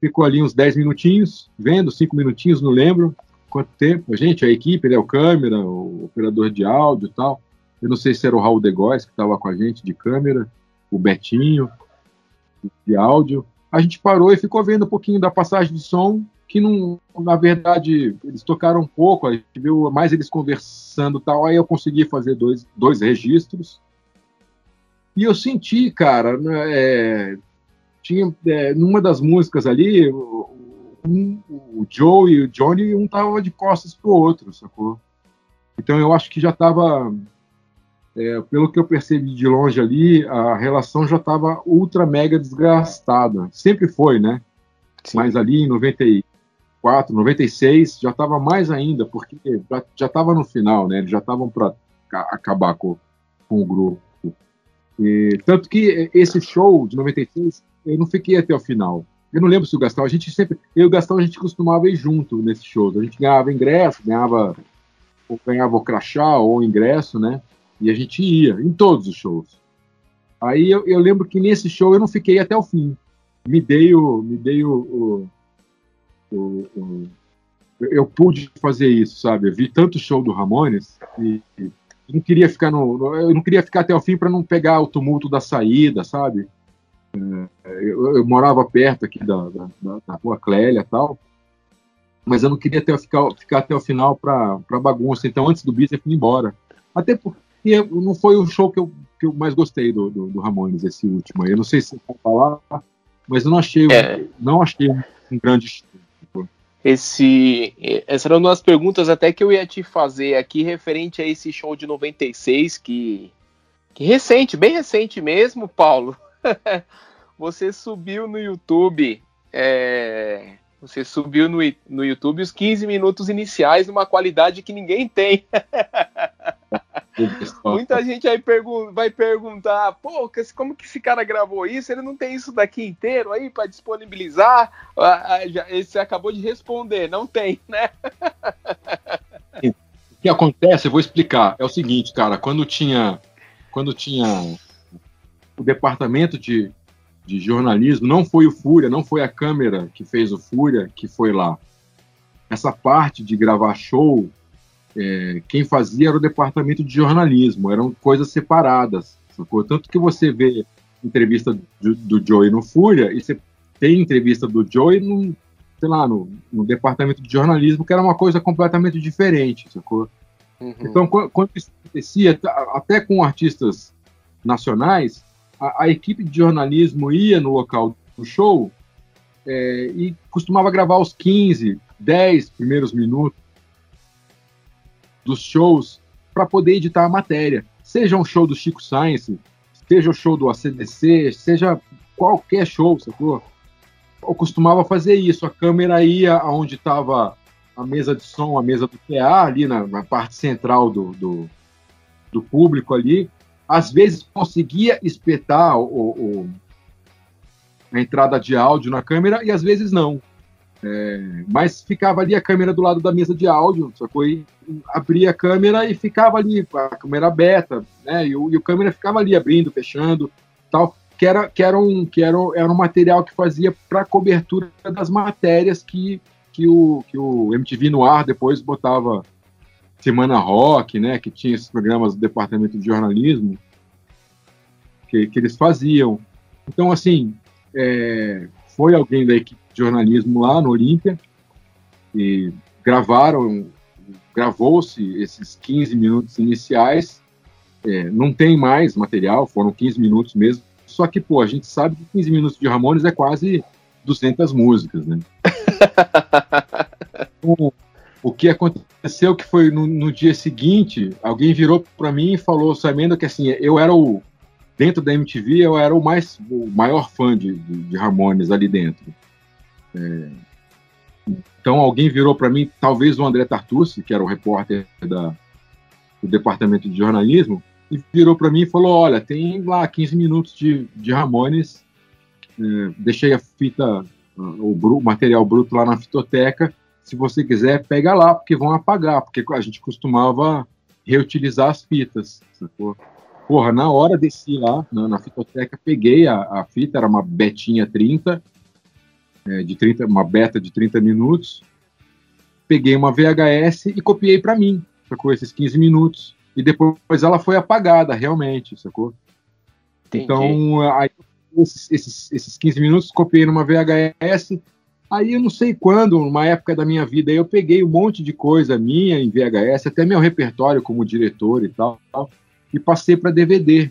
ficou ali uns 10 minutinhos, vendo, 5 minutinhos, não lembro quanto tempo. A gente, a equipe, né, o câmera, o operador de áudio e tal. Eu não sei se era o Raul Degóis que estava com a gente de câmera, o Betinho de áudio. A gente parou e ficou vendo um pouquinho da passagem de som, que não, na verdade, eles tocaram um pouco, a gente viu mais eles conversando tal. Aí eu consegui fazer dois, dois registros e eu senti, cara, né, é, tinha é, numa das músicas ali, um, o Joe e o Johnny, um tava de costas pro outro, sacou? Então eu acho que já tava, é, pelo que eu percebi de longe ali, a relação já tava ultra mega desgastada. Sempre foi, né? Sim. Mas ali em 94, 96, já tava mais ainda, porque já, já tava no final, né? Eles já estavam para acabar com, com o grupo. E, tanto que esse show de 96, eu não fiquei até o final. Eu não lembro se o Gastão, a gente sempre. Eu e o Gastão a gente costumava ir junto nesses shows. A gente ganhava ingresso, ganhava. Ou ganhava o crachá ou o ingresso, né? E a gente ia em todos os shows. Aí eu, eu lembro que nesse show eu não fiquei até o fim. Me dei o. Me dei o, o, o, o eu pude fazer isso, sabe? Eu vi tanto show do Ramones e, e não queria ficar no, eu não queria ficar até o fim para não pegar o tumulto da saída, sabe? É, eu, eu morava perto aqui da, da, da rua Clélia e tal, mas eu não queria até, ficar, ficar até o final para bagunça. Então, antes do bis, eu fui embora. Até porque não foi o show que eu, que eu mais gostei do, do, do Ramones, esse último. Eu não sei se você vai falar, mas eu não achei, é. não achei um grande show.
Esse, essa era uma das perguntas até que eu ia te fazer aqui referente a esse show de 96 que, que recente, bem recente mesmo, Paulo. você subiu no YouTube, é, você subiu no, no YouTube os 15 minutos iniciais numa qualidade que ninguém tem. Muita gente aí pergun vai perguntar, pô, como que esse cara gravou isso? Ele não tem isso daqui inteiro aí para disponibilizar? Ah, ah, já, você acabou de responder, não tem, né?
o que acontece, eu vou explicar. É o seguinte, cara, quando tinha, quando tinha o departamento de, de jornalismo, não foi o Fúria, não foi a câmera que fez o Fúria que foi lá. Essa parte de gravar show é, quem fazia era o departamento de jornalismo, eram coisas separadas. Sacou? Tanto que você vê entrevista do, do Joey no Fúria e você tem entrevista do Joey no, sei lá, no, no, departamento de jornalismo, que era uma coisa completamente diferente, sacou? Uhum. Então, quando, quando, isso acontecia, até com artistas nacionais, a, a, equipe de jornalismo ia no local do show é, e costumava gravar os 15, 10 primeiros minutos dos shows para poder editar a matéria. Seja um show do Chico Science, seja o show do ACDC, seja qualquer show, sacou? Eu costumava fazer isso. A câmera ia aonde estava a mesa de som, a mesa do PA, ali na, na parte central do, do, do, público ali. Às vezes conseguia espetar o, o, a entrada de áudio na câmera e às vezes não. É, mas ficava ali a câmera do lado da mesa de áudio, sacou? E abria a câmera e ficava ali, a câmera aberta, né? E o, e o câmera ficava ali abrindo, fechando, tal. Que era, que era, um, que era, era um material que fazia para cobertura das matérias que, que, o, que o MTV no ar depois botava Semana Rock, né? Que tinha esses programas do departamento de jornalismo que, que eles faziam. Então, assim, é, foi alguém da equipe de jornalismo lá no Olímpia e gravaram, gravou-se esses 15 minutos iniciais. É, não tem mais material, foram 15 minutos mesmo. Só que, pô, a gente sabe que 15 minutos de Ramones é quase 200 músicas, né? o, o que aconteceu que foi no, no dia seguinte, alguém virou para mim e falou, sabendo que assim, eu era o dentro da MTV eu era o mais o maior fã de, de, de Ramones ali dentro. É, então alguém virou para mim, talvez o André Tartucci, que era o repórter da, do departamento de jornalismo, e virou para mim e falou: Olha, tem lá 15 minutos de, de Ramones, é, deixei a fita, o, o material bruto lá na fitoteca. Se você quiser, pega lá, porque vão apagar, porque a gente costumava reutilizar as fitas. Sacou? Porra, na hora desci lá na, na fitoteca, peguei a, a, fita, era uma betinha 30, é, de 30, uma beta de 30 minutos, peguei uma VHS e copiei para mim, sacou? Esses 15 minutos. E depois ela foi apagada, realmente, sacou? Entendi. Então, aí, esses, esses, esses 15 minutos copiei numa VHS. Aí eu não sei quando, numa época da minha vida, eu peguei um monte de coisa minha em VHS, até meu repertório como diretor e tal e passei para DVD.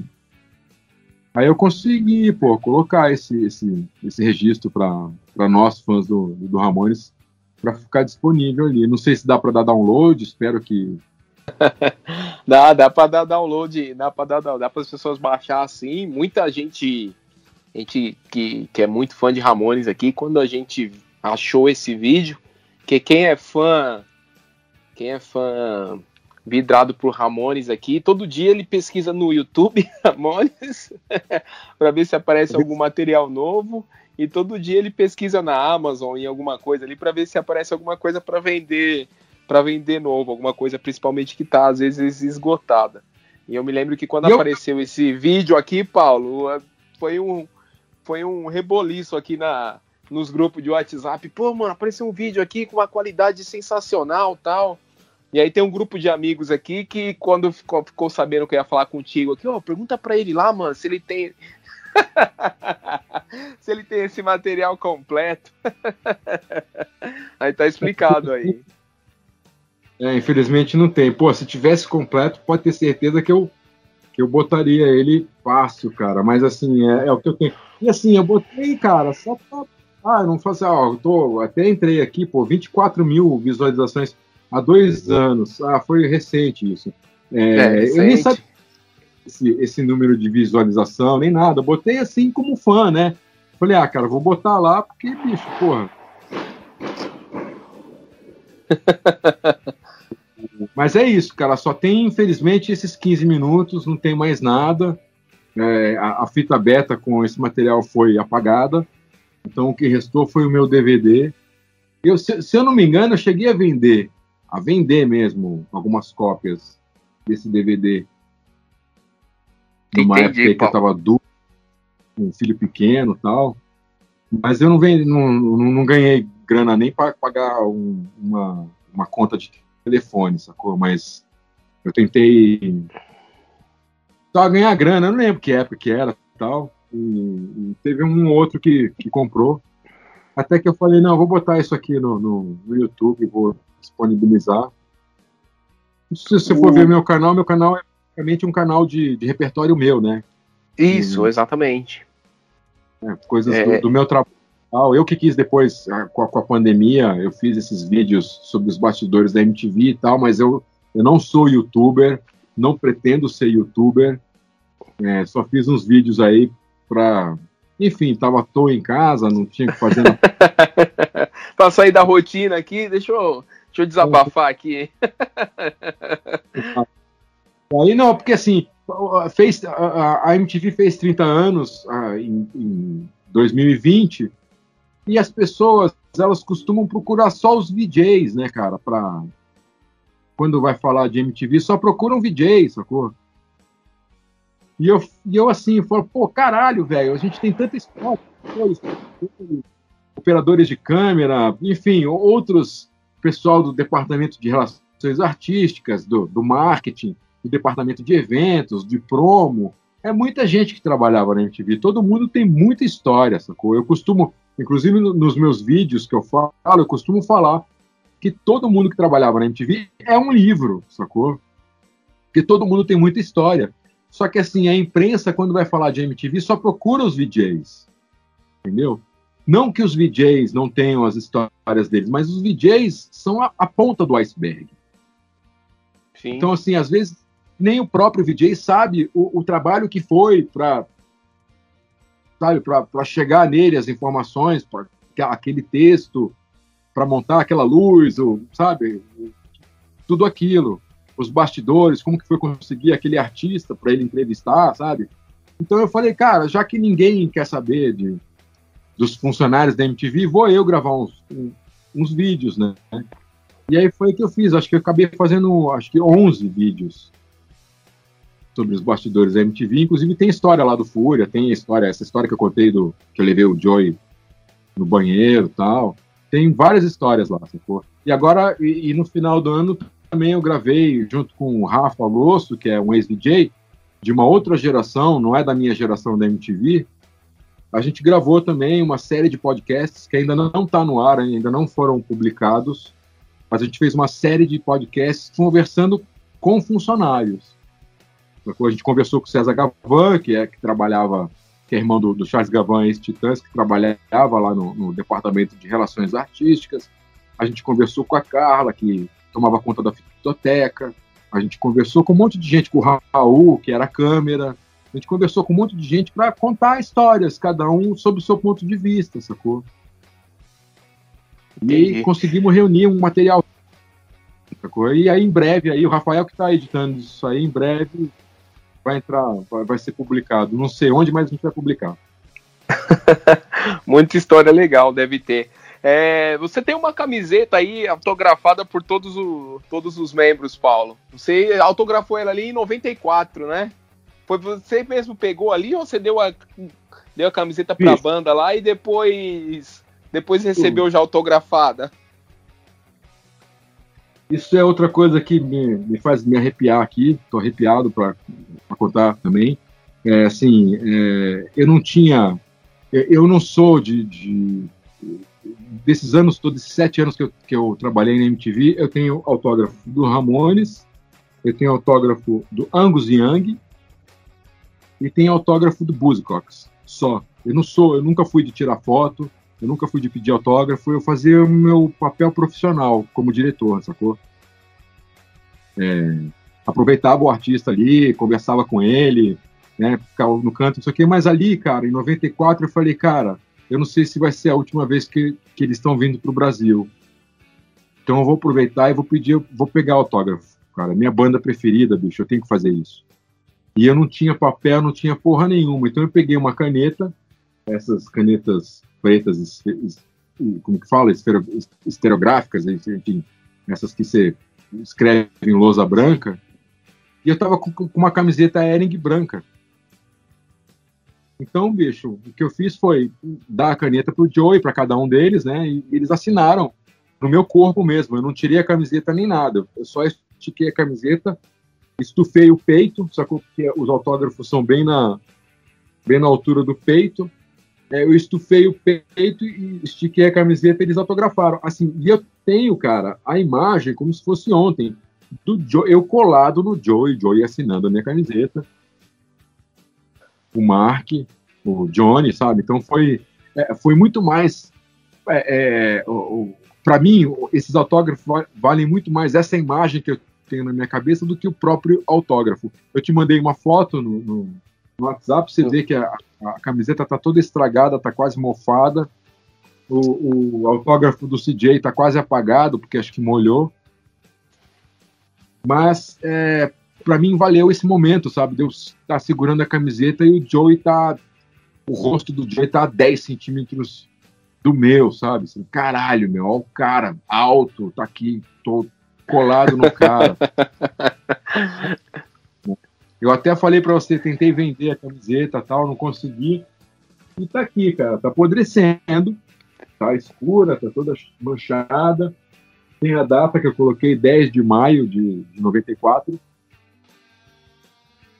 Aí eu consegui, pô, colocar esse, esse, esse registro para nós, fãs do, do Ramones, para ficar disponível ali. Não sei se dá para dar download, espero que.
dá, dá para dar download, dá para dar, dá para as pessoas baixar assim. Muita gente, gente que, que é muito fã de Ramones aqui, quando a gente achou esse vídeo, que quem é fã, quem é fã vidrado por Ramones aqui. Todo dia ele pesquisa no YouTube Ramones para ver se aparece algum material novo. e todo dia ele pesquisa na Amazon em alguma coisa ali para ver se aparece alguma coisa para vender, para vender novo, alguma coisa principalmente que tá às vezes esgotada. E eu me lembro que quando eu... apareceu esse vídeo aqui, Paulo, foi um foi um reboliço aqui na nos grupos de WhatsApp. Pô, mano, apareceu um vídeo aqui com uma qualidade sensacional, tal. E aí tem um grupo de amigos aqui que quando ficou, ficou sabendo que eu ia falar contigo aqui, ó, pergunta para ele lá, mano, se ele tem Se ele tem esse material completo. aí tá explicado aí.
É, infelizmente não tem. Pô, se tivesse completo, pode ter certeza que eu, que eu botaria ele fácil, cara. Mas assim, é, é o que eu tenho. E assim, eu botei, cara, só pra. Ah, não. Ó, eu tô, até entrei aqui, pô, 24 mil visualizações há dois anos. Ah, foi recente isso. É, é recente. Eu nem sabia esse, esse número de visualização, nem nada. botei assim como fã, né? Falei, ah, cara, vou botar lá porque, bicho, porra. Mas é isso, cara. Só tem, infelizmente, esses 15 minutos, não tem mais nada. É, a, a, fita beta com esse material foi apagada. Então o que restou foi o meu DVD. Eu, se, se, eu não me engano, eu cheguei a vender, a vender mesmo algumas cópias desse DVD numa Entendi, época que eu tava duro, com um filho pequeno tal. Mas eu não, vendi, não, não, não ganhei grana nem para pagar um, uma, uma conta de telefone, sacou? Mas eu tentei só ganhar grana, eu não lembro que época que era tal. E, e teve um outro que, que comprou. Até que eu falei, não, vou botar isso aqui no, no, no YouTube, vou disponibilizar. Se você for ver meu canal, meu canal é basicamente um canal de, de repertório meu, né?
Isso, e, exatamente.
É, coisas é... Do, do, meu trabalho. Eu que quis depois, com a, com a, pandemia, eu fiz esses vídeos sobre os bastidores da MTV e tal, mas eu, eu não sou youtuber, não pretendo ser youtuber, é, só fiz uns vídeos aí pra. Enfim, tava à toa em casa, não tinha que fazer nada.
pra sair da rotina aqui, deixa eu, deixa eu desabafar aqui.
Aí não, porque assim, fez, a, MTV fez 30 anos em, em 2020 e as pessoas elas costumam procurar só os VJs, né, cara, pra, quando vai falar de MTV, só procuram VJs, sacou? E eu, e eu assim, falo, pô, caralho, velho, a gente tem tanta história, operadores de câmera, enfim, outros pessoal do departamento de relações artísticas, do, do marketing, do departamento de eventos, de promo. É muita gente que trabalhava na MTV. Todo mundo tem muita história, sacou? Eu costumo, inclusive nos meus vídeos que eu falo, eu costumo falar que todo mundo que trabalhava na MTV é um livro, sacou? Porque todo mundo tem muita história. Só que assim, a imprensa, quando vai falar de MTV, só procura os VJs. Entendeu? Não que os VJs não tenham as histórias deles, mas os VJs são a, a ponta do iceberg. Sim. Então, assim, às vezes nem o próprio VJ sabe o, o trabalho que foi para sabe para chegar nele as informações, para aquele texto, para montar aquela luz, ou, sabe, tudo aquilo, os bastidores, como que foi conseguir aquele artista para ele entrevistar, sabe? Então eu falei, cara, já que ninguém quer saber de, dos funcionários da MTV, vou eu gravar uns, uns vídeos, né? E aí foi o que eu fiz, acho que eu acabei fazendo, acho que 11 vídeos sobre os bastidores da MTV. Inclusive tem história lá do Fúria, tem história, essa história que eu contei do que eu levei o Joey no banheiro tal. Tem várias histórias lá, sacou? E agora, e, e no final do ano também eu gravei junto com o Rafa Losso, que é um ex-DJ, de uma outra geração, não é da minha geração da MTV. A gente gravou também uma série de podcasts que ainda não está no ar, ainda não foram publicados, mas a gente fez uma série de podcasts conversando com funcionários. A gente conversou com o César Gavan, que é que trabalhava, que é irmão do, do Charles Gavan, ex-Titãs, que trabalhava lá no, no, departamento de relações artísticas. A gente conversou com a Carla, que tomava conta da fitoteca. A gente conversou com um monte de gente, com o Raul, que era a câmera. A gente conversou com um monte de gente para contar histórias, cada um sob o seu ponto de vista, sacou? E aí conseguimos reunir um material. Sacou? E aí, em breve, aí, o Rafael que está editando isso aí, em breve vai entrar, vai, vai ser publicado. Não sei onde, mas a gente vai publicar.
Muita história legal deve ter. É, você tem uma camiseta aí autografada por todos, o, todos os membros, Paulo. Você autografou ela ali em 94, né? Foi você mesmo pegou ali ou você deu a, deu a camiseta pra Isso. banda lá e depois depois recebeu já autografada?
Isso é outra coisa que me, me faz me arrepiar aqui. Tô arrepiado para contar também. É, assim, é, eu não tinha, eu não sou de, de desses anos todos, sete anos que eu, que eu trabalhei na MTV, eu tenho autógrafo do Ramones, eu tenho autógrafo do Angus Young e tenho autógrafo do Buzzcocks, só. Eu não sou, eu nunca fui de tirar foto, eu nunca fui de pedir autógrafo, eu fazia o meu papel profissional como diretor, sacou? É, aproveitava o artista ali, conversava com ele, né, ficava no canto, isso aqui, mas ali, cara, em 94 eu falei, cara, eu não sei se vai ser a última vez que, que eles estão vindo para o Brasil. Então eu vou aproveitar e vou pedir, vou pegar autógrafo, cara. Minha banda preferida, bicho, eu tenho que fazer isso. E eu não tinha papel, não tinha porra nenhuma. Então eu peguei uma caneta, essas canetas pretas, como que fala, estereográficas, enfim, essas que você escreve em lousa branca. E eu tava com, com uma camiseta Ering branca. Então, bicho, o que eu fiz foi dar a caneta pro Joey, para cada um deles, né? E eles assinaram no meu corpo mesmo. Eu não tirei a camiseta nem nada. Eu só estiquei a camiseta, estufei o peito, sacou? Porque os autógrafos são bem na, bem na altura do peito. É, eu estufei o peito e estiquei a camiseta e eles autografaram. Assim, e eu tenho, cara, a imagem como se fosse ontem. Do Joe, eu colado no Joey, Joey assinando a minha camiseta o Mark, o Johnny, sabe? Então foi, é, foi muito mais. É, é, para mim, esses autógrafos valem muito mais essa imagem que eu tenho na minha cabeça do que o próprio autógrafo. Eu te mandei uma foto no, no, no WhatsApp, você vê que a, a, camiseta tá toda estragada, tá quase mofada. O, o autógrafo do CJ tá quase apagado, porque acho que molhou. Mas é, para mim valeu esse momento, sabe? Deus tá segurando a camiseta e o Joey tá. O rosto do Joey tá a 10 centímetros do meu, sabe? Assim, caralho, meu, ó, o cara alto, tá aqui, tô colado no cara. Eu até falei para você, tentei vender a camiseta tal, não consegui. E tá aqui, cara, tá apodrecendo, tá escura, tá toda manchada. Tem a data que eu coloquei, 10 de maio de, de 94.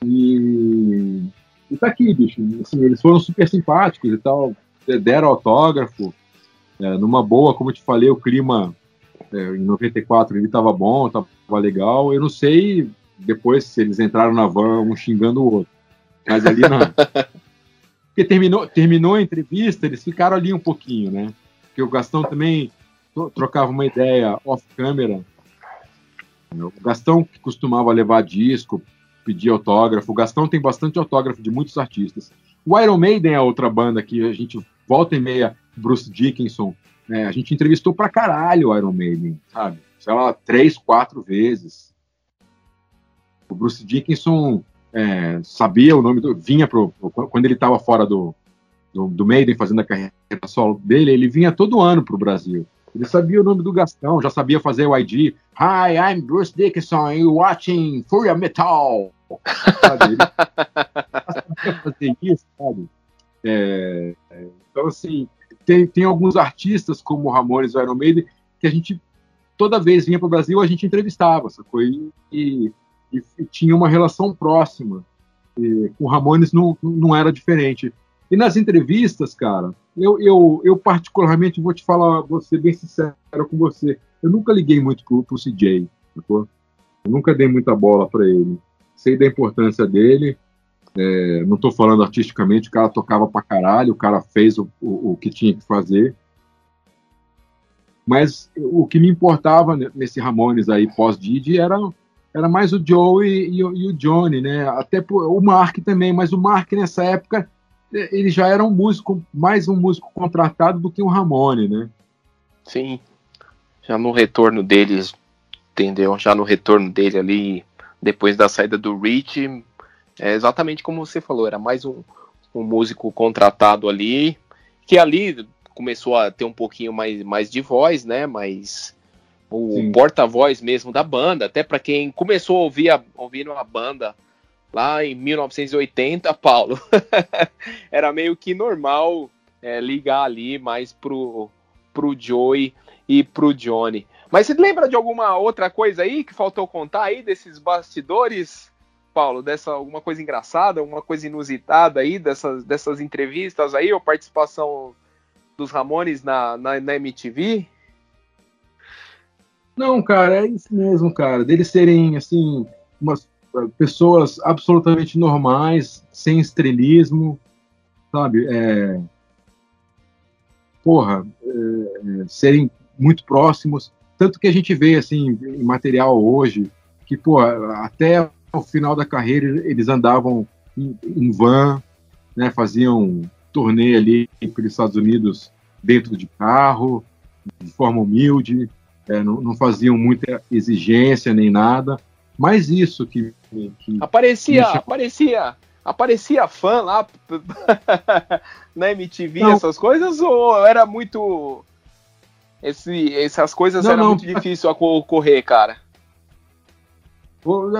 E, e tá aqui, bicho. Assim, eles foram super simpáticos e tal, deram autógrafo. É, numa boa, como eu te falei, o clima é, em 94 ele tava bom, tava legal. Eu não sei depois se eles entraram na van um xingando o outro. Mas ali não. Porque terminou, terminou a entrevista, eles ficaram ali um pouquinho, né? Porque o Gastão também trocava uma ideia off-câmera. O Gastão que costumava levar disco pedir autógrafo. O Gastão tem bastante autógrafo de muitos artistas. O Iron Maiden é outra banda que a gente volta e meia, Bruce Dickinson. Né? A gente entrevistou pra caralho o Iron Maiden, sabe? Sei lá, três, quatro vezes. O Bruce Dickinson é, sabia o nome do. vinha pro. Quando ele estava fora do, do, do, Maiden, fazendo a carreira solo dele, ele vinha todo ano pro Brasil. Ele sabia o nome do Gastão, já sabia fazer o ID. Hi, I'm Bruce Dickinson, you watching Furia Metal. Sabe? Ele fazer isso, sabe? É, então, assim, tem, tem alguns artistas como o Ramones Iron Maiden que a gente, toda vez vinha para o Brasil, a gente entrevistava, sacou? E, e, e, tinha uma relação próxima. E, o Ramones não, não era diferente. E nas entrevistas, cara, eu, eu, eu particularmente vou te falar, vou ser bem sincero com você, eu nunca liguei muito pro, pro CJ, sacou? Eu nunca dei muita bola para ele. Sei da importância dele, é, não estou falando artisticamente, o cara tocava pra caralho, o cara fez o, o, o que tinha que fazer. Mas o que me importava nesse Ramones aí pós-Didi era, era mais o Joe e, e, e, o Johnny, né? Até o Mark também, mas o Mark nessa época ele já era um músico, mais um músico contratado do que o Ramone, né?
Sim. Já no retorno deles, entendeu? Já no retorno dele ali, depois da saída do Rich, é exatamente como você falou, era mais um, um músico contratado ali, que ali começou a ter um pouquinho mais, mais de voz, né? Mas o porta-voz mesmo da banda, até para quem começou a ouvir a, ouvindo a banda lá em 1980, Paulo, era meio que normal é, ligar ali mais pro, pro Joey e pro Johnny. Mas você lembra de alguma outra coisa aí que faltou contar aí desses bastidores, Paulo? Dessa alguma coisa engraçada, alguma coisa inusitada aí dessas, dessas entrevistas aí, ou participação dos Ramones na, na, na MTV?
Não, cara, é isso mesmo, cara. Deles serem, assim, umas eh, pessoas absolutamente normais, sem estrelismo, sabe? É... Porra, é... serem muito próximos. Tanto que a gente vê, assim, em material hoje, que, pô, até o final da carreira eles andavam em, em van, né? Faziam turnê ali pelos Estados Unidos dentro de carro, de forma humilde é, não, não, faziam muita exigência nem nada, mas isso que. que
aparecia, que aparecia, aparecia fã lá na MTV, não. essas coisas, ou era muito. Esse, essas coisas não, eram muito difícil ocorrer, cara?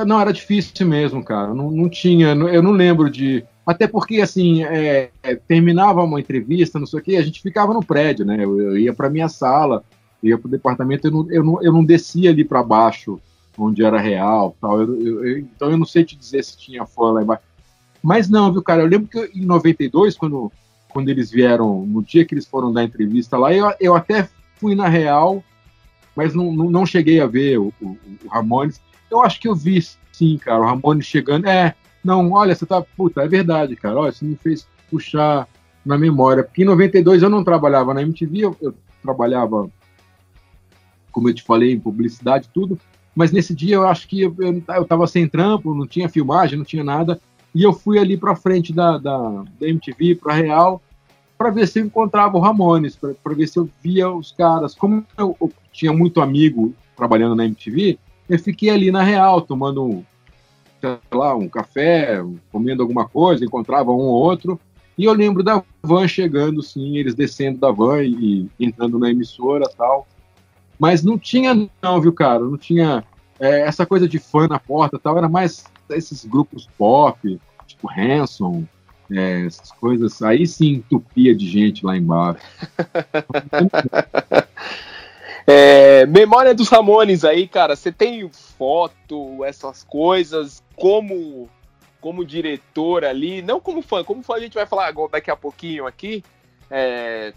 Não, era difícil mesmo, cara. Não, não tinha, eu não lembro de. Até porque, assim, é, é, terminava uma entrevista, não sei o quê, a gente ficava no prédio, né? Eu, eu ia para minha sala, ia para o departamento, eu não, eu, não, eu não descia ali para baixo, onde era real, tal. Eu, eu, então eu não sei te dizer se tinha fã lá embaixo. Mas não, viu, cara? Eu lembro que em 92, quando, quando eles vieram, no dia que eles foram dar entrevista lá, eu, eu até fui na real, mas não, não, não cheguei a ver o, o, o, Ramones. Eu acho que eu vi, sim, cara, o Ramones chegando. É, não, olha, você tá. Puta, é verdade, cara. Olha, você me fez puxar na memória. Porque em 92 eu não trabalhava na MTV, eu, eu trabalhava como eu te falei, em publicidade, tudo. Mas nesse dia eu acho que eu, eu, tava sem trampo, não tinha filmagem, não tinha nada. E eu fui ali para frente da, da, da MTV, para Real, para ver se eu encontrava o Ramones, para ver se eu via os caras. Como eu, eu, tinha muito amigo trabalhando na MTV, eu fiquei ali na Real, tomando um, sei lá, um café, comendo alguma coisa, encontrava um ou outro. E eu lembro da van chegando, sim, eles descendo da van e, e entrando na emissora tal. Mas não tinha, não, viu, cara? Não tinha é, essa coisa de fã na porta tal. Era mais esses grupos pop, tipo Hanson, é, essas coisas. Aí sim entupia de gente lá embaixo.
é, memória dos Ramones aí, cara. Você tem foto, essas coisas, como como diretor ali, não como fã, como fã a gente vai falar daqui a pouquinho aqui. É,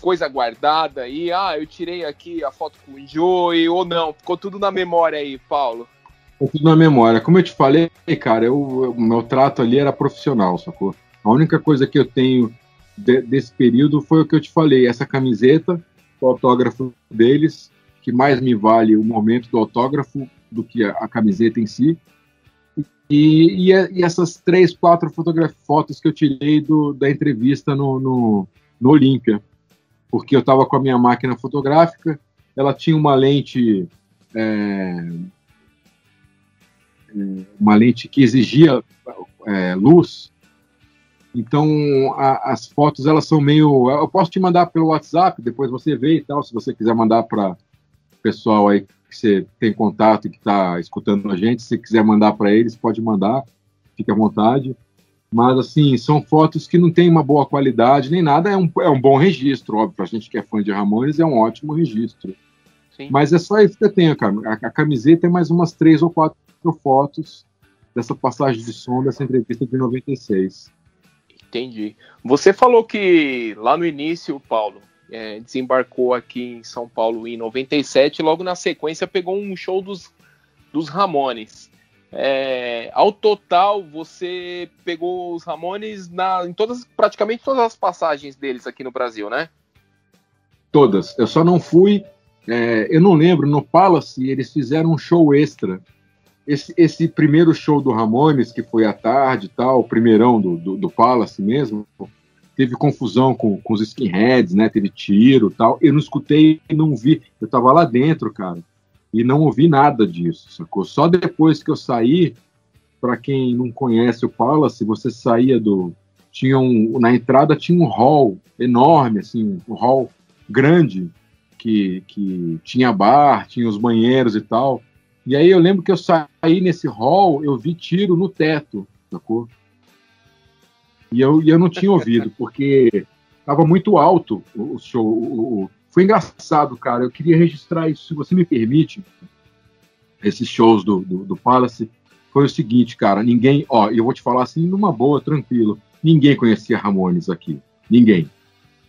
coisa guardada aí? Ah, eu tirei aqui a foto com o Joey ou não? Ficou tudo na memória aí, Paulo?
Ficou tudo na memória. Como eu te falei, cara, o meu trato ali era profissional, sacou? A única coisa que eu tenho de, desse período foi o que eu te falei, essa camiseta, o autógrafo deles, que mais me vale o momento do autógrafo do que a, a camiseta em si. E, e, e, essas três, quatro fotos que eu tirei do, da entrevista no, no, no Olímpia porque eu estava com a minha máquina fotográfica, ela tinha uma lente é, é, uma lente que exigia é, luz. Então a, as fotos elas são meio. Eu posso te mandar pelo WhatsApp, depois você vê e tal, se você quiser mandar para o pessoal aí que você tem contato e que está escutando a gente, se quiser mandar para eles, pode mandar, fique à vontade. Mas, assim, são fotos que não têm uma boa qualidade nem nada. É um, é um bom registro, óbvio. Para a gente que é fã de Ramones, é um ótimo registro. Sim. Mas é só isso que eu tenho, cara. A, a camiseta é mais umas três ou quatro fotos dessa passagem de som dessa entrevista de 96.
Entendi. Você falou que lá no início, Paulo, é, desembarcou aqui em São Paulo em 97, logo na sequência pegou um show dos, dos Ramones. É, ao total, você pegou os Ramones na, em todas, praticamente todas as passagens deles aqui no Brasil, né?
Todas. Eu só não fui. É, eu não lembro, no Palace eles fizeram um show extra. Esse, esse primeiro show do Ramones, que foi à tarde tal, o primeirão do, do, do Palace mesmo, teve confusão com, com os skinheads, né? Teve tiro tal. Eu não escutei, não vi. Eu tava lá dentro, cara e não ouvi nada disso, sacou? Só depois que eu saí, para quem não conhece o Palace, você saía do tinha um, na entrada tinha um hall enorme, assim, um hall grande, que, que tinha bar, tinha os banheiros e tal. E aí eu lembro que eu saí nesse hall, eu vi tiro no teto, sacou? E eu, e eu não tinha ouvido, porque estava muito alto o, show. O, o, foi engraçado, cara. Eu queria registrar isso, se você me permite, esses shows do, do, do Palace. Foi o seguinte, cara, ninguém, ó, eu vou te falar assim numa boa, tranquilo. Ninguém conhecia Ramones aqui. Ninguém.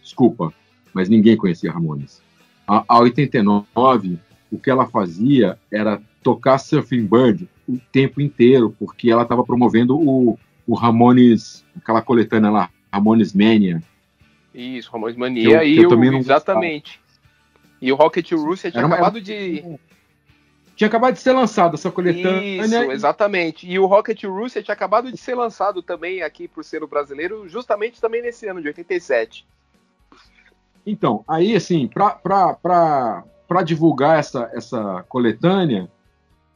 Desculpa, mas ninguém conhecia Ramones. A, a 89, o que ela fazia era tocar Surfing Bird o tempo inteiro, porque ela estava promovendo o, o Ramones, aquela coletânea lá, Ramones Mania.
Isso, Ramones Mania eu, e eu o, exatamente. E o Rocket Russia tinha acabado de
tinha acabado de ser lançado essa coletânea.
Isso, exatamente. E o Rocket Russia tinha acabado de ser lançado também aqui por ser o brasileiro, justamente também nesse ano de 87.
Então, aí assim, para divulgar essa, essa coletânea,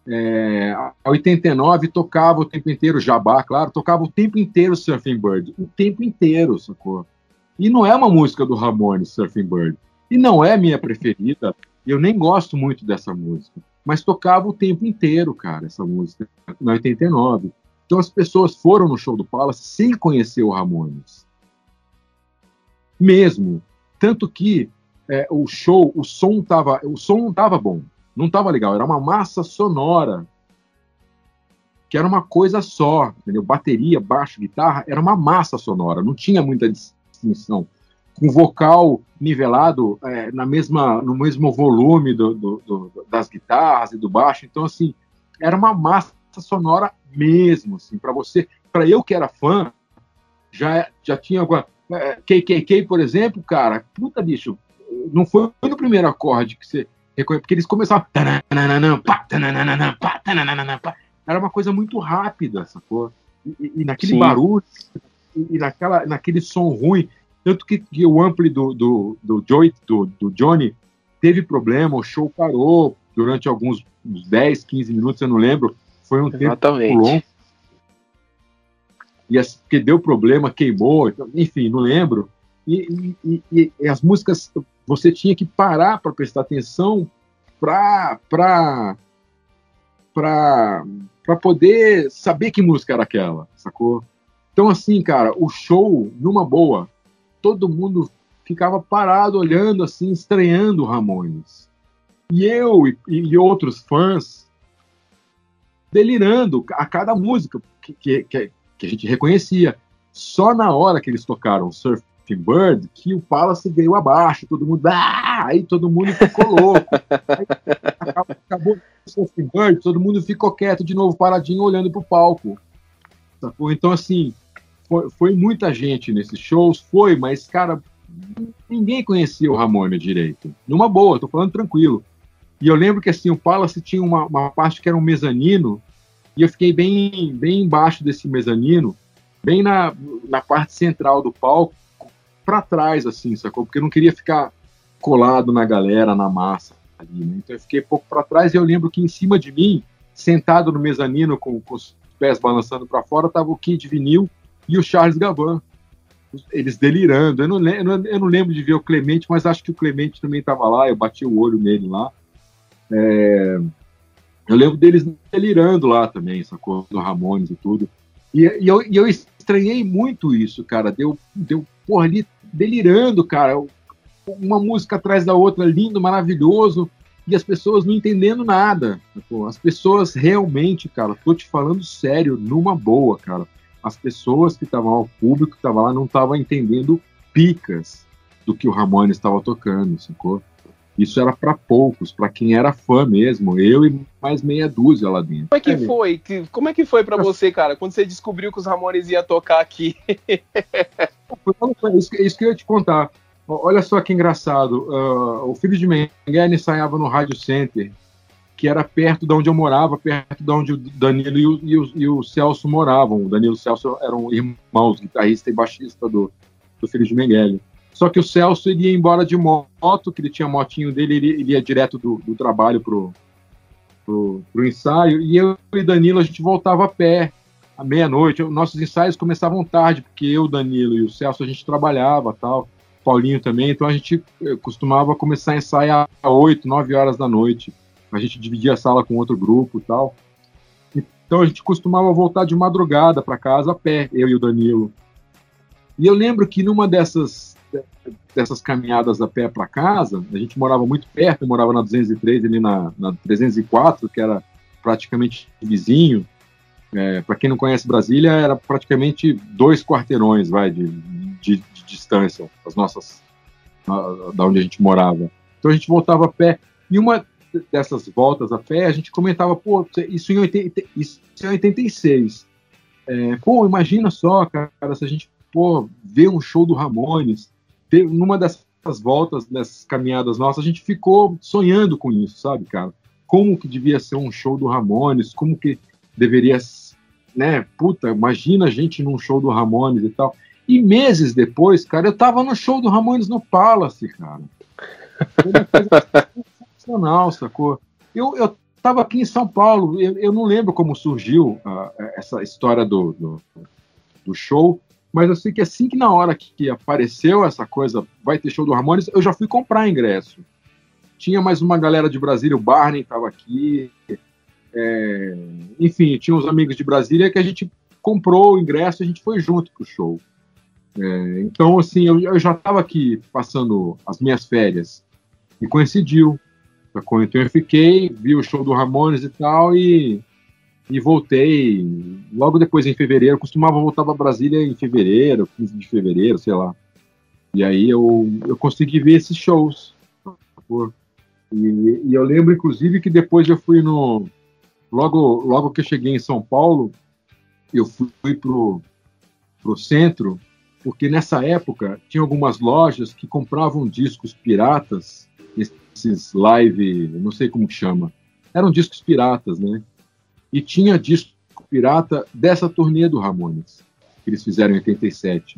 é, a 89 tocava o tempo inteiro, Jabá, claro, tocava o tempo inteiro Surfing Bird, o tempo inteiro, sacou? E não é uma música do Ramones, Surfing Bird. E não é minha preferida, eu nem gosto muito dessa música. Mas tocava o tempo inteiro, cara, essa música, na 89. Então as pessoas foram no show do Palace sem conhecer o Ramones. Mesmo. Tanto que é, o show, o som tava, o som não tava bom não estava legal, era uma massa sonora que era uma coisa só, entendeu? Bateria, baixo, guitarra, era uma massa sonora, não tinha muita distinção. Com vocal nivelado é, na mesma, no mesmo volume do, do, do, das guitarras e do baixo, então assim era uma massa sonora mesmo, assim, para você, para eu que era fã, já já tinha é, KKK, por exemplo, cara, puta bicho, não foi no primeiro acorde que você porque eles começavam. Era uma coisa muito rápida, sacou? E, e naquele Sim. barulho, e naquela, naquele som ruim. Tanto que, que o ampli do, do, do, Joey, do, do Johnny teve problema, o show parou durante alguns 10, 15 minutos, eu não lembro. Foi um Exatamente. tempo longo. E as, porque deu problema, queimou, então, enfim, não lembro. E, e, e, e, as músicas você tinha que parar para prestar atenção para poder saber que música era aquela, sacou? Então assim, cara, o show numa boa, todo mundo ficava parado olhando assim, estranhando Ramones. E eu e, e outros fãs delirando a cada música que, que, que, a gente reconhecia. Só na hora que eles tocaram Surf Bird que o Palace veio abaixo, todo mundo, ah! aí todo mundo ficou louco. aí, acabou, acabou o Bird, todo mundo ficou quieto de novo, paradinho, olhando pro palco. Sacou? Então, assim, foi, foi, muita gente nesses shows, foi, mas, cara, ninguém conhecia o Ramone direito. Numa boa, tô falando tranquilo. E eu lembro que, assim, o Palace tinha uma, uma parte que era um mezanino, e eu fiquei bem, bem embaixo desse mezanino, bem na, na parte central do palco, para trás, assim, sacou? Porque eu não queria ficar colado na galera, na massa ali, né? Então eu fiquei pouco para trás e eu lembro que em cima de mim, sentado no mezanino com, com os pés balançando para fora, tava o Kid Vinil e o Charles Gavan. Eles delirando. Eu não, lembro, eu não lembro de ver o Clemente, mas acho que o Clemente também estava lá. Eu bati o olho nele lá. É, eu lembro deles delirando lá também, sacou? Do Ramones e tudo. E, e, eu, e eu estranhei muito isso, cara. Deu, deu porra, ali delirando, cara. Uma música atrás da outra, lindo, maravilhoso, e as pessoas não entendendo nada. As pessoas realmente, cara, tô te falando sério, numa boa, cara. As pessoas que estavam ao público que estava lá não estavam entendendo picas do que o Ramones estava tocando, sacou? Isso era para poucos, para quem era fã mesmo, eu e mais meia dúzia lá dentro.
Como é que é foi? Como é que foi para você, cara, quando você descobriu que os Ramones ia tocar aqui?
Isso, isso que eu ia te contar. Olha só que engraçado. Uh, o filho de Mengele ensaiava no Rádio Center, que era perto de onde eu morava, perto de onde o Danilo e o, e o, e o Celso moravam. O Danilo e o Celso eram irmãos, guitarrista e baixista do, do filho de Mengele. Só que o Celso ele ia embora de moto, que ele tinha motinho dele, ele, ele ia direto do, do trabalho pro, pro, pro, ensaio, e eu e Danilo a gente voltava a pé à meia-noite. Nossos ensaios começavam tarde, porque eu, Danilo e o Celso, a gente trabalhava tal. Paulinho também, então a gente eh, costumava começar a ensaiar às 8, 9 horas da noite. A gente dividia a sala com outro grupo e tal. Então a gente costumava voltar de madrugada para casa a pé, eu e o Danilo. E eu lembro que numa dessas dessas caminhadas a pé para casa, a gente morava muito perto, morava na 203 ali na, na 304, que era praticamente vizinho. É, para quem não conhece Brasília, era praticamente dois quarteirões, vai, de, de, de distância, as nossas, da onde a gente morava. Então a gente voltava a pé. E uma dessas voltas a pé, a gente comentava, pô, isso em, 80, isso em 86. É, pô, imagina só, cara, se a gente pô, ver um show do Ramones. Numa dessas voltas, dessas caminhadas nossas, a gente ficou sonhando com isso, sabe, cara? Como que devia ser um show do Ramones, como que deveria, né? Puta, imagina a gente num show do Ramones e tal. E meses depois, cara, eu tava no show do Ramones no Palace, cara. Foi uma coisa sensacional, sacou? Eu, eu tava aqui em São Paulo, eu, eu não lembro como surgiu uh, essa história do, do, do, show, mas eu sei que assim que na hora que apareceu essa coisa, vai ter show do Ramones, eu já fui comprar ingresso. Tinha mais uma galera de Brasília, o Barney estava aqui, é, enfim, tinha uns amigos de Brasília que a gente comprou o ingresso a gente foi junto pro show. É, então, assim, eu, eu já estava aqui passando as minhas férias e coincidiu. Então eu fiquei, vi o show do Ramones e tal, e, e voltei logo depois em fevereiro. Eu costumava voltar para Brasília em fevereiro, 15 de fevereiro, sei lá. E aí eu, eu consegui ver esses shows. E, e eu lembro, inclusive, que depois eu fui no. Logo, logo que eu cheguei em São Paulo, eu fui pro, pro centro, porque nessa época tinha algumas lojas que compravam discos piratas esses live, não sei como chama. Eram discos piratas, né? E tinha disco pirata dessa turnê do Ramones, que eles fizeram em 87.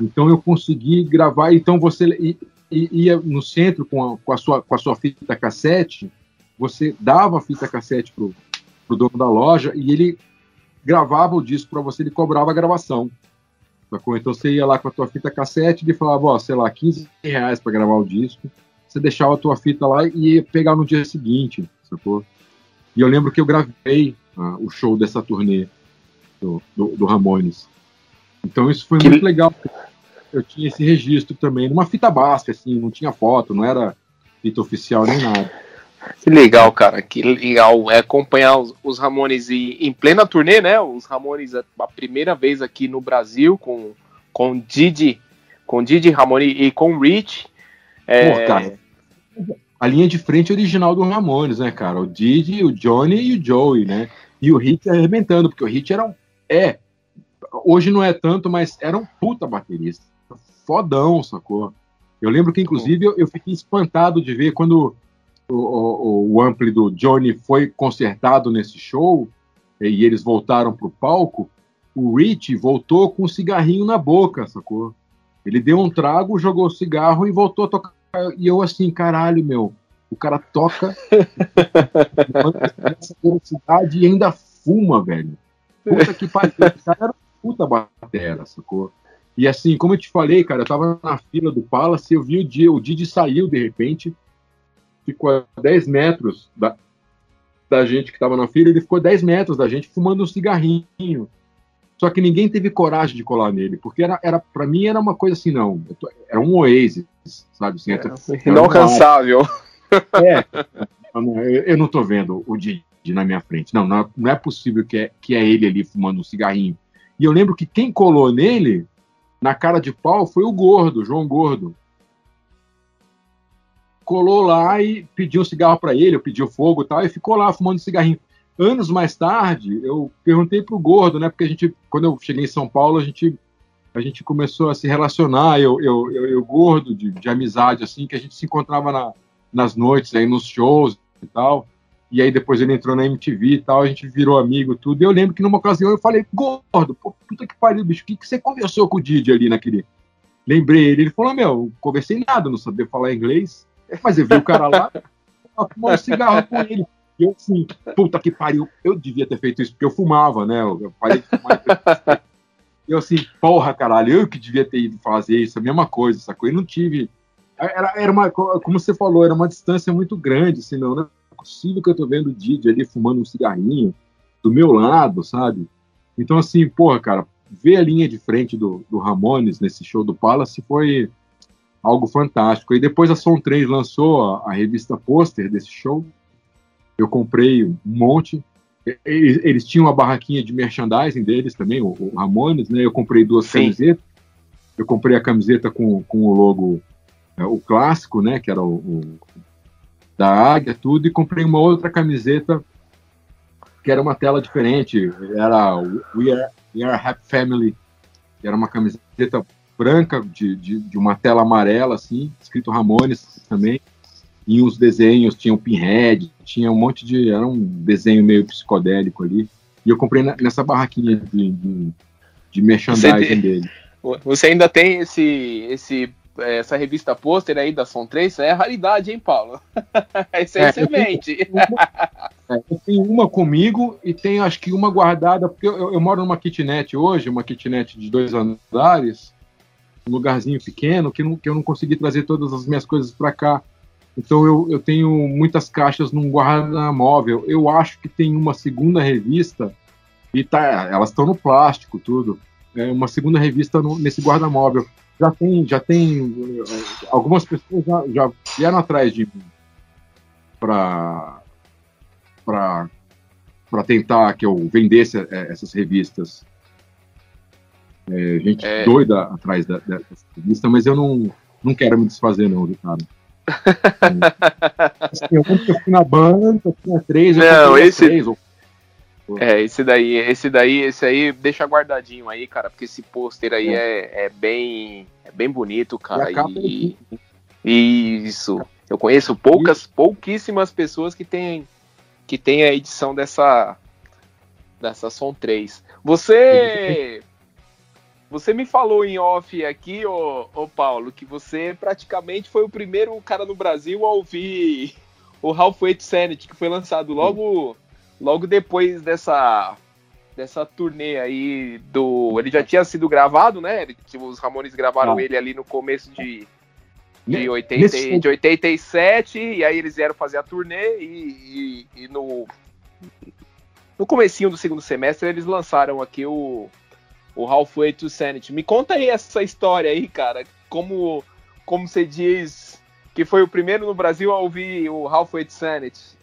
Então eu consegui gravar. Então você ia no centro com a, com a, sua, com a sua fita cassete, você dava a fita cassete pro, pro dono da loja e ele gravava o disco para você, ele cobrava a gravação. Então você ia lá com a tua fita cassete e ele falava, ó, sei lá, 15 reais para gravar o disco você deixava a tua fita lá e ia pegar no dia seguinte, sacou? E eu lembro que eu gravei uh, o show dessa turnê do, do, do, Ramones. Então isso foi que muito legal. Eu tinha esse registro também, numa fita básica, assim, não tinha foto, não era fita oficial nem nada.
Que legal, cara, que legal é acompanhar os, os Ramones em plena turnê, né? Os Ramones a, a primeira vez aqui no Brasil com com Didi, com Didi Ramone e com Rich.
É, Pô, cara, a linha de frente original do Ramones, né, cara? O Didi, o Johnny e o Joey, né? E o Hit arrebentando, porque o Hit era um. É. Hoje não é tanto, mas era um puta baterista. Fodão, sacou? Eu lembro que, inclusive, eu, eu fiquei espantado de ver quando o, o, o ampli do Johnny foi consertado nesse show e eles voltaram pro palco. O Rich voltou com um cigarrinho na boca, sacou? Ele deu um trago, jogou o cigarro e voltou a tocar e eu assim, caralho, meu, o cara toca velocidade e ainda fuma, velho. Puta que pariu, o cara era puta batera, sacou? E assim, como eu te falei, cara, eu tava na fila do Palace, eu vi o dia, o Didi saiu de repente, ficou a 10 metros da, da gente que tava na fila, ele ficou a 10 metros da gente fumando um cigarrinho. Só que ninguém teve coragem de colar nele, porque era, era para mim era uma coisa assim, não, era um oasis, sabe? Assim,
é, inalcançável.
É, eu não tô vendo o Didi na minha frente. Não, não, não é possível que é, que é ele ali fumando um cigarrinho. E eu lembro que quem colou nele, na cara de pau, foi o Gordo, João Gordo. Colou lá e pediu um cigarro para ele, eu pediu fogo e tal, e ficou lá fumando um cigarrinho anos mais tarde, eu perguntei pro Gordo, né? Porque a gente, quando eu cheguei em São Paulo, a gente, a gente começou a se relacionar, eu, eu, eu, eu Gordo, de, de amizade, assim, que a gente se encontrava na, nas noites, aí nos shows e tal. E aí depois ele entrou na MTV e tal, a gente virou amigo tudo. E eu lembro que numa ocasião eu falei, Gordo, pô, puta que pariu, bicho, o que, que você conversou com o Didi ali naquele... Lembrei ele, ele falou, meu, conversei nada, não sabia falar inglês, mas eu vi o cara lá, fumou um cigarro com ele E eu assim, puta que pariu, eu devia ter feito isso, porque eu fumava, né? Eu parei de fumar. E eu assim, porra, caralho, eu que devia ter ido fazer isso, a mesma coisa, sacou? E não tive. Era, era uma, como você falou, era uma distância muito grande, assim, não, não é possível que eu tô vendo o Didi ali fumando um cigarrinho do meu lado, sabe? Então, assim, porra, cara, ver a linha de frente do, do Ramones nesse show do Palace foi algo fantástico. E depois a Som 3 lançou a, a revista pôster desse show. Eu comprei um monte. Eles, eles, tinham uma barraquinha de merchandising deles também, o, o Ramones, né? Eu comprei duas Sim. camisetas. Eu comprei a camiseta com, com o logo, é, o clássico, né? Que era o, o, da águia, tudo. E comprei uma outra camiseta que era uma tela diferente. Era We Are, We Are Happy Family. Que era uma camiseta branca de, de, de, uma tela amarela, assim, escrito Ramones também. E uns desenhos, tinha o Pinhead, tinha um monte de. Era um desenho meio psicodélico ali. E eu comprei nessa barraquinha de, de, de merchandising dele.
Você ainda tem esse, esse, essa revista pôster aí da Som 3? É raridade, hein, Paulo? Esse é, excelente.
Eu tenho, uma, eu tenho uma comigo e tenho acho que uma guardada, porque eu, eu moro numa kitnet hoje, uma kitnet de dois andares um lugarzinho pequeno que, não, que eu não consegui trazer todas as minhas coisas para cá. Então eu, eu tenho muitas caixas num guarda-móvel. Eu acho que tem uma segunda revista e tá, elas estão no plástico tudo. É uma segunda revista no, nesse guarda-móvel. Já tem, já tem algumas pessoas já, já vieram atrás de mim para para tentar que eu vendesse é, essas revistas é, gente é... doida atrás da, dessa revista, mas eu não, não quero me desfazer, não, cara? assim, eu fui na banda, tinha três,
não, esse... três. Ou... É, esse daí, esse daí, esse aí deixa guardadinho aí, cara, porque esse pôster aí é. é, é, bem, é bem bonito, cara. E, e, isso. Eu conheço poucas, pouquíssimas pessoas que têm que tem a edição dessa dessa Som 3. Você você me falou em off aqui, ô, ô, Paulo, que você praticamente foi o primeiro cara no Brasil a ouvir o Halfway Sanity, que foi lançado logo, logo depois dessa, dessa turnê aí do. Ele já tinha sido gravado, né? Os Ramones gravaram ah. ele ali no começo de, de, 80, de 87, e aí eles vieram fazer a turnê e, e, e no. No comecinho do segundo semestre eles lançaram aqui o o Halfway to Sanity. Me conta aí essa história aí, cara. Como, como você diz que foi o primeiro no Brasil a ouvir o Halfway to Sanity?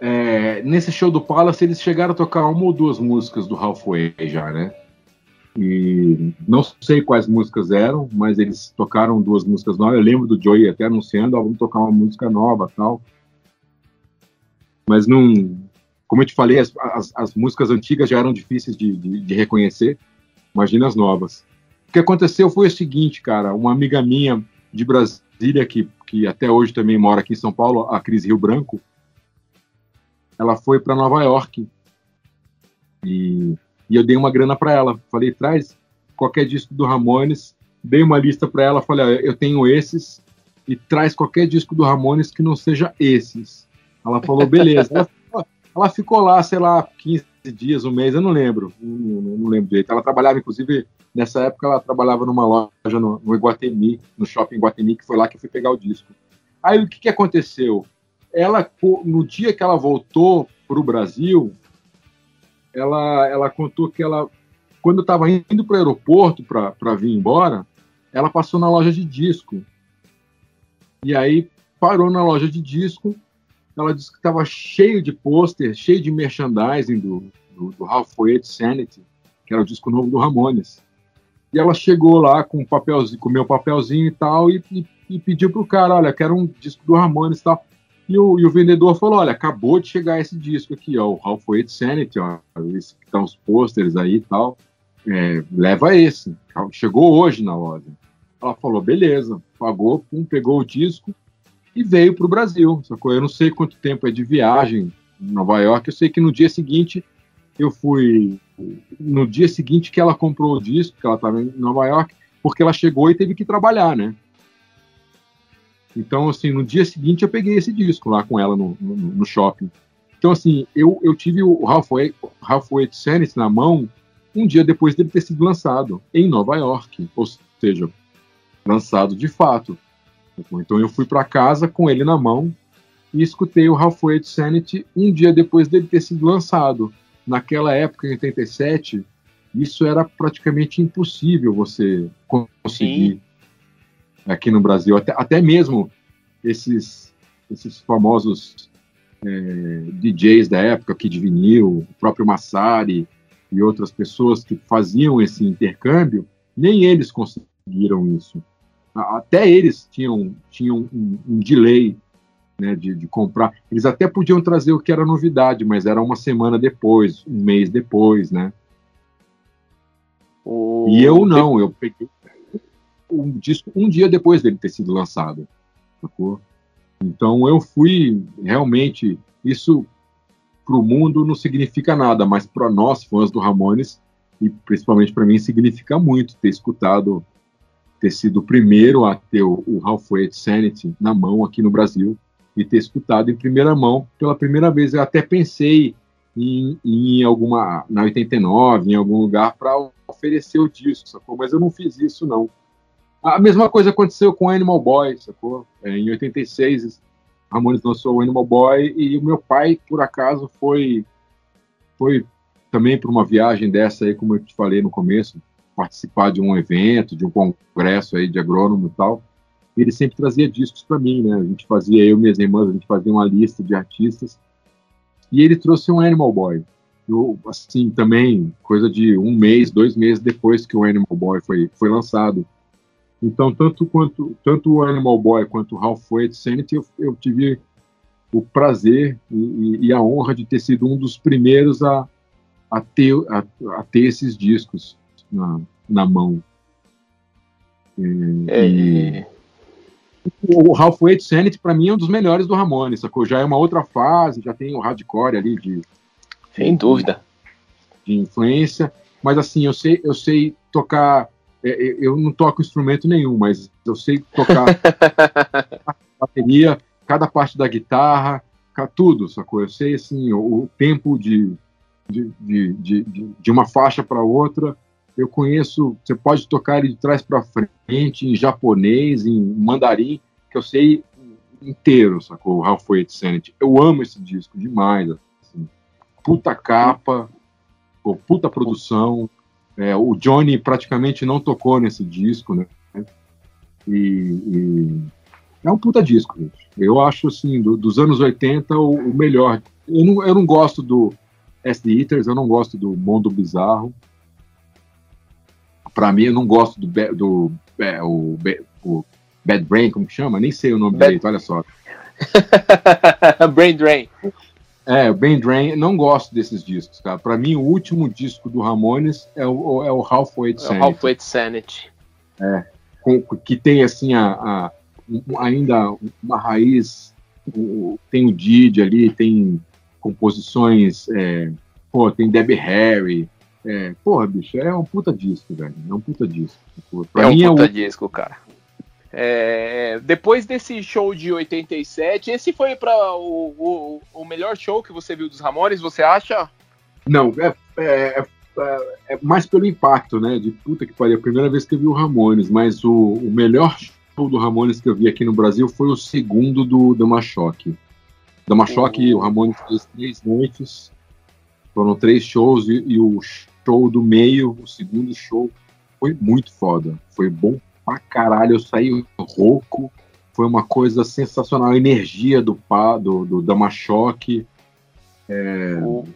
É, nesse show do Palace, eles chegaram a tocar uma ou duas músicas do Halfway já, né? E não sei quais músicas eram, mas eles tocaram duas músicas novas. Eu lembro do Joey até anunciando, ó, vamos tocar uma música nova tal. Mas não, como eu te falei, as, as, as músicas antigas já eram difíceis de, de, de, reconhecer, imagina as novas. O que aconteceu foi o seguinte, cara, uma amiga minha de Brasília, que, que até hoje também mora aqui em São Paulo, a Cris Rio Branco, ela foi para Nova York e, e, eu dei uma grana para ela. Falei, traz qualquer disco do Ramones, dei uma lista para ela, falei, eu tenho esses e traz qualquer disco do Ramones que não seja esses. Ela falou, beleza. Ela ficou lá, sei lá, 15 dias, um mês, eu não lembro, não, não lembro direito. Ela trabalhava, inclusive, nessa época, ela trabalhava numa loja no, no Iguatemi, no shopping Iguatemi, que foi lá que eu fui pegar o disco. Aí o que, que aconteceu? Ela, no dia que ela voltou para o Brasil, ela, ela contou que ela, quando estava indo para o aeroporto para vir embora, ela passou na loja de disco. E aí parou na loja de disco ela disse que estava cheio de pôster, cheio de merchandising do, do, do Halfway to Sanity, que era o disco novo do Ramones. E ela chegou lá com um papelzinho, com meu papelzinho e tal, e, e, e pediu pro cara, olha, quero um disco do Ramones e tal. E o, e o, vendedor falou, olha, acabou de chegar esse disco aqui, ó, o Halfway to Sanity, ó, esse que tá os pôsteres aí e tal, é, leva esse. Chegou hoje na loja. Ela falou, beleza, pagou, pum, pegou o disco, e veio para o Brasil. Sacou? Eu não sei quanto tempo é de viagem em Nova York. Eu sei que no dia seguinte eu fui. No dia seguinte que ela comprou o disco, que ela estava em Nova York, porque ela chegou e teve que trabalhar, né? Então, assim, no dia seguinte eu peguei esse disco lá com ela no, no, no shopping. Então, assim, eu, eu tive o Halfway, Halfway Sanity na mão um dia depois dele ter sido lançado em Nova York, ou seja, lançado de fato. Então eu fui para casa com ele na mão e escutei o Halfway to Sanity um dia depois dele ter sido lançado. Naquela época, em 87, isso era praticamente impossível você conseguir Sim. aqui no Brasil. Até, até mesmo esses, esses famosos é, DJs da época, Kid Vinil, o próprio Massari e outras pessoas que faziam esse intercâmbio, nem eles conseguiram isso. Até eles tinham, tinham um, um delay né, de, de, comprar. Eles até podiam trazer o que era novidade, mas era uma semana depois, um mês depois, né? O... E eu não, eu peguei um disco um dia depois dele ter sido lançado, sacou? Então eu fui realmente isso para o mundo não significa nada, mas para nós fãs do Ramones e principalmente para mim significa muito ter escutado, ter sido o primeiro a ter o, o Halfway Sanity na mão aqui no Brasil e ter escutado em primeira mão pela primeira vez. Eu até pensei em, em alguma na 89, em algum lugar para oferecer o disco, sacou? Mas eu não fiz isso não. A mesma coisa aconteceu com Animal Boy, sacou? É, em 86, Ramones lançou o Animal Boy e o meu pai, por acaso, foi foi também para uma viagem dessa aí, como eu te falei no começo, participar de um evento, de um congresso aí de agrônomo e tal. Ele sempre trazia discos para mim, né? A gente fazia, eu e minhas irmãs, a gente fazia uma lista de artistas. E ele trouxe um Animal Boy. Eu, assim, também, coisa de um mês, dois meses depois que o Animal Boy foi, foi lançado. Então, tanto quanto tanto o Animal Boy quanto o Halfway to Sanity, eu, eu tive o prazer e, e, a honra de ter sido um dos primeiros a, a, ter, a, a ter esses discos na, na mão. E, é. e o Halfway to Sanity, para mim, é um dos melhores do Ramones, sacou? Já é uma outra fase, já tem o hardcore ali de...
Sem dúvida.
De, influência. Mas, assim, eu sei, eu sei tocar é, é, eu não toco instrumento nenhum, mas eu sei tocar bateria, cada parte da guitarra, tudo, sacou? Eu sei, assim, o, o tempo de, de, de, de, de uma faixa para outra, eu conheço, você pode tocar ele de trás para frente, em japonês, em mandarim, que eu sei inteiro, sacou? Halfway to Sanity. Eu amo esse disco demais, assim. Puta capa, pô, puta produção, é, o Johnny praticamente não tocou nesse disco, né? E, e é um puta disco, gente. Eu acho, assim, do, dos anos 80, o, o, melhor. Eu não, eu não gosto do SD Eaters, eu não gosto do Mundo Bizarro. Pra mim, eu não gosto do, do é, o, o Bad Brain, como que chama? Nem sei o nome Bad... direito, olha só.
Brain Drain.
É, o Ben Drain, não gosto desses discos, cara. Pra mim, o último disco do Ramones é o, é o Halfway to Sanity. É
Halfway to Sanity.
É, com, que tem, assim, a, a ainda uma raiz, o, tem o Didi ali, tem composições, é, pô, tem Debbie Harry, é, porra, bicho, é um puta disco, velho, é um puta disco.
Pra é um puta é o... disco, cara. É, depois desse show de 87, esse foi para o, o, o, melhor show que você viu dos Ramones, você acha?
Não, é, é, é, é mais pelo impacto, né? De puta que pariu, a primeira vez que eu vi o Ramones, mas o, o melhor show do Ramones que eu vi aqui no Brasil foi o segundo do Damachoque. Damachoque, oh. o Ramones fez três noites, foram três shows e, e o show do meio, o segundo show, foi muito foda. Foi bom pra caralho, eu saí rouco, foi uma coisa sensacional, a energia do pá, do, do Damachoque.
É... O,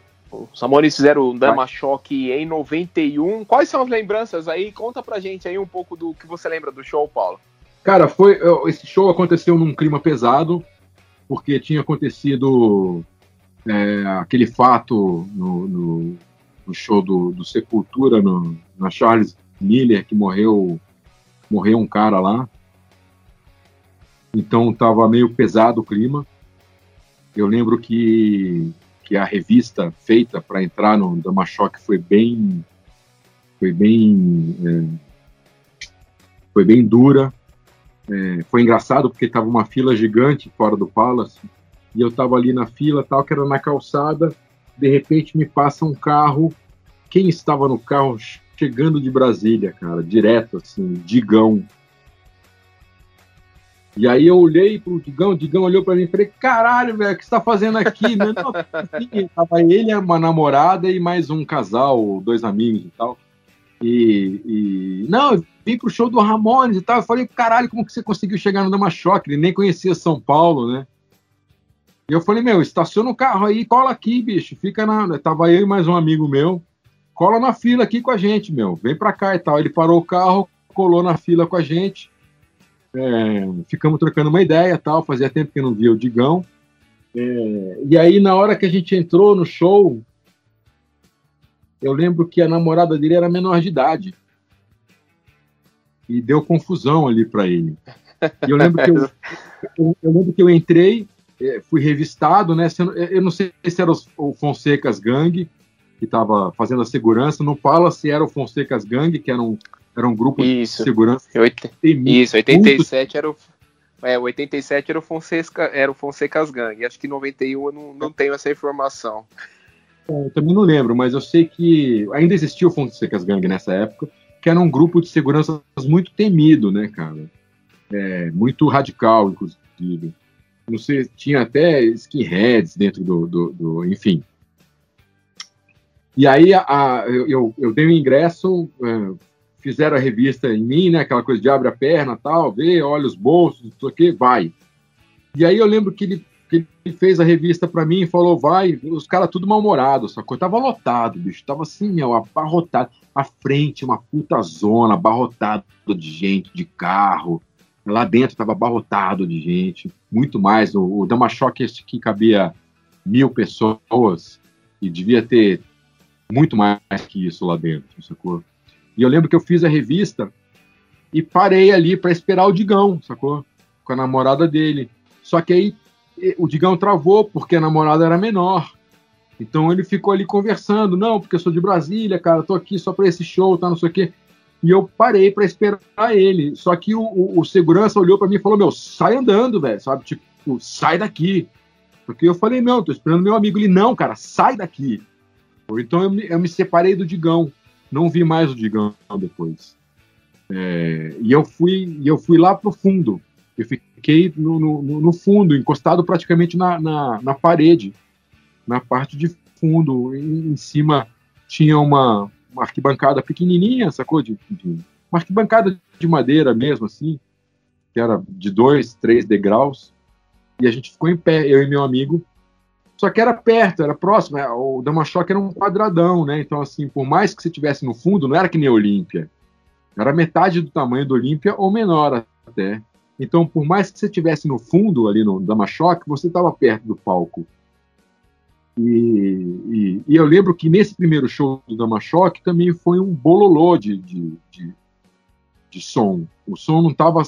os Amores fizeram o Damachoque em 91. Quais são as lembranças aí? Conta pra gente aí um pouco do que você lembra do show, Paulo.
Cara, foi esse show aconteceu num clima pesado, porque tinha acontecido é, aquele fato no, no, no show do, do Sepultura, no, na Charles Miller, que morreu morreu um cara lá. Então estava meio pesado o clima. Eu lembro que, que a revista feita para entrar no Damachoque foi bem foi bem é, foi bem dura. É, foi engraçado porque tava uma fila gigante fora do Palace e eu tava ali na fila, tal, que era na calçada. De repente me passa um carro. Quem estava no carro chegando de Brasília, cara, direto, assim, Digão. E aí eu olhei pro Digão, o Digão olhou para mim e falei, caralho, velho, o que você tá fazendo aqui? Não, não, assim, tava ele, uma namorada e mais um casal, dois amigos e tal. E, e não, eu vim pro show do Ramones e tal. Eu falei, caralho, como que você conseguiu chegar no Dama Choque? Ele nem conhecia São Paulo, né? E eu falei, meu, estaciona o carro aí, cola aqui, bicho. Fica na. Tava eu e mais um amigo meu. Cola na fila aqui com a gente, meu. Vem pra cá e tal. Ele parou o carro, colou na fila com a gente. É, ficamos trocando uma ideia tal. Fazia tempo que eu não via o Digão. É, e aí, na hora que a gente entrou no show, eu lembro que a namorada dele era menor de idade. E deu confusão ali para ele. E eu lembro que eu, eu, eu, lembro que eu entrei, fui revistado, né? Eu não sei se era o Fonsecas Gang, que estava fazendo a segurança. No Palace era o Fonsecas Gang, que era um, era um grupo
Isso.
de segurança.
Oit... Isso, 87 era o. É, 87 era o, Fonseca, era o Fonsecas Gang. Acho que 91 eu não, não tenho essa informação.
É, eu também não lembro, mas eu sei que ainda existia o Fonsecas Gang nessa época, que era um grupo de segurança muito temido, né, cara? É, muito radical, inclusive. Não sei, tinha até skinheads dentro do, do, do enfim. E aí a, eu, eu dei o um ingresso, é, fizeram a revista em mim, né? Aquela coisa de abre a perna, tal, vê, olha os bolsos, não sei o que, vai. E aí eu lembro que ele, que ele fez a revista para mim e falou, vai, os caras tudo mal-humorados, só que tava lotado, bicho, tava assim, meu, abarrotado. À frente, uma puta zona, abarrotado de gente, de carro. Lá dentro tava abarrotado de gente, muito mais. O, o Dama Choque que cabia mil pessoas e devia ter muito mais que isso lá dentro, sacou? E eu lembro que eu fiz a revista e parei ali para esperar o Digão, sacou? Com a namorada dele. Só que aí o Digão travou porque a namorada era menor. Então ele ficou ali conversando, não, porque eu sou de Brasília, cara, tô aqui só para esse show, tá, não sei o quê. E eu parei para esperar ele. Só que o, o, o segurança olhou para mim e falou: Meu, sai andando, velho, sabe? Tipo, sai daqui. Porque eu falei: Não, tô esperando meu amigo. Ele: Não, cara, sai daqui. Então eu me, eu me separei do Digão, não vi mais o Digão depois. É, e eu fui, eu fui lá pro fundo. Eu fiquei no, no, no fundo, encostado praticamente na, na, na, parede, na parte de fundo. Em, em cima tinha uma, uma, arquibancada pequenininha, sacou? De, de, uma arquibancada de madeira mesmo, assim, que era de dois, três degraus. E a gente ficou em pé, eu e meu amigo, só que era perto, era próximo. É, o Dama Choque era um quadradão, né? Então, assim, por mais que você tivesse no fundo, não era que nem Olímpia. Era metade do tamanho do Olímpia ou menor até. Então, por mais que você tivesse no fundo ali no Dama Choque, você estava perto do palco. E, e, e, eu lembro que nesse primeiro show do Dama Choque também foi um bololô de, de, de, de som. O som não estava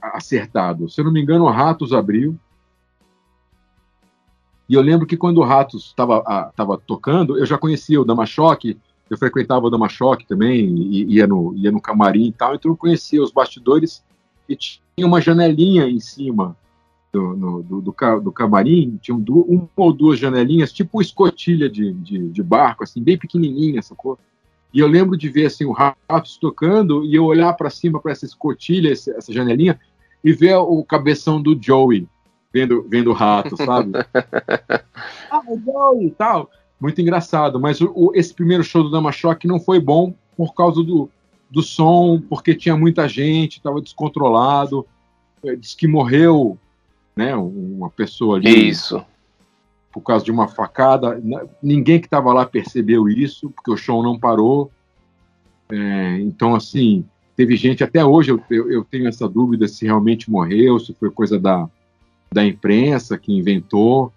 acertado. Se eu não me engano, o Ratos abriu e eu lembro que quando o Ratos estava tocando, eu já conhecia o Dama Choque, eu frequentava o Dama Choque também, e, ia, no, ia no camarim e tal, então eu conhecia os bastidores e tinha uma janelinha em cima do, no, do, do, do, camarim, tinham duas, uma ou duas janelinhas, tipo escotilha de, de, de, barco, assim, bem pequenininha, sacou? E eu lembro de ver assim, o Ratos tocando e eu olhar para cima para essa escotilha, essa janelinha, e ver o cabeção do Joey vendo, vendo rato, sabe? ah, legal e tal. Muito engraçado. Mas o, o, esse primeiro show do Dama Choque não foi bom por causa do, do som, porque tinha muita gente, estava descontrolado. É, diz que morreu né, uma pessoa ali.
Isso.
Por causa de uma facada. Ninguém que estava lá percebeu isso, porque o show não parou. É, então, assim, teve gente, até hoje eu, eu, eu, tenho essa dúvida se realmente morreu, se foi coisa da, da imprensa que inventou,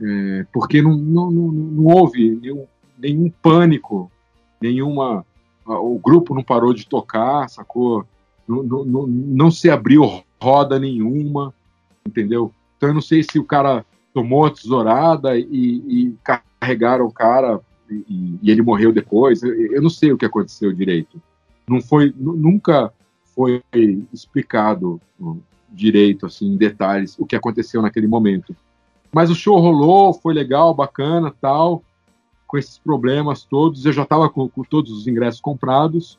é, porque não, não, não, não houve nenhum, nenhum, pânico, nenhuma. O grupo não parou de tocar, sacou? Não, não, não, se abriu roda nenhuma, entendeu? Então eu não sei se o cara tomou a tesourada e, e carregaram o cara e, e, ele morreu depois. Eu, eu, não sei o que aconteceu direito. Não foi, nunca foi explicado direito, assim, em detalhes, o que aconteceu naquele momento. Mas o show rolou, foi legal, bacana, tal, com esses problemas todos. Eu já estava com, com, todos os ingressos comprados.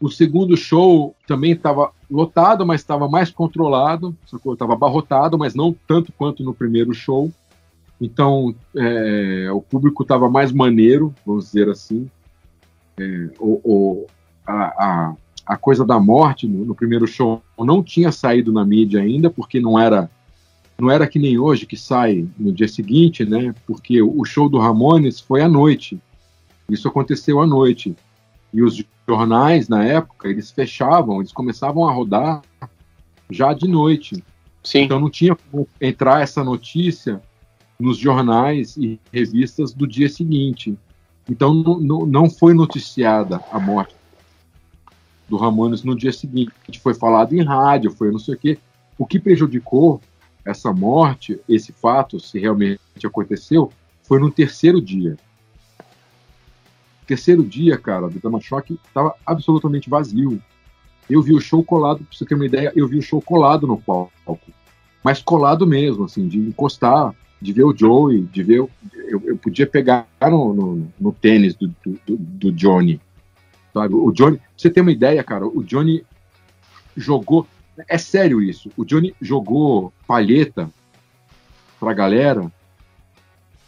O segundo show também estava lotado, mas estava mais controlado. Estava abarrotado, mas não tanto quanto no primeiro show. Então, é, o público estava mais maneiro, vamos dizer assim. É, o, o, a, a, a, coisa da morte no, no, primeiro show não tinha saído na mídia ainda, porque não era não era que nem hoje que sai no dia seguinte, né? Porque o show do Ramones foi à noite. Isso aconteceu à noite. E os jornais na época eles fechavam, eles começavam a rodar já de noite.
Sim.
Então não tinha como entrar essa notícia nos jornais e revistas do dia seguinte. Então não, não foi noticiada a morte do Ramones no dia seguinte. Foi falado em rádio, foi não sei o quê. O que prejudicou essa morte, esse fato, se realmente aconteceu, foi no terceiro dia. Terceiro dia, cara, do Dama Choque estava absolutamente vazio. Eu vi o show colado, pra você ter uma ideia, eu vi o show colado no palco. Mas colado mesmo, assim, de encostar de ver o Joey, de ver. Eu, eu podia pegar no, no, no tênis do, do, do, Johnny. Sabe? O Johnny. Pra você ter uma ideia, cara, o Johnny jogou. É sério isso. O Johnny jogou palheta pra galera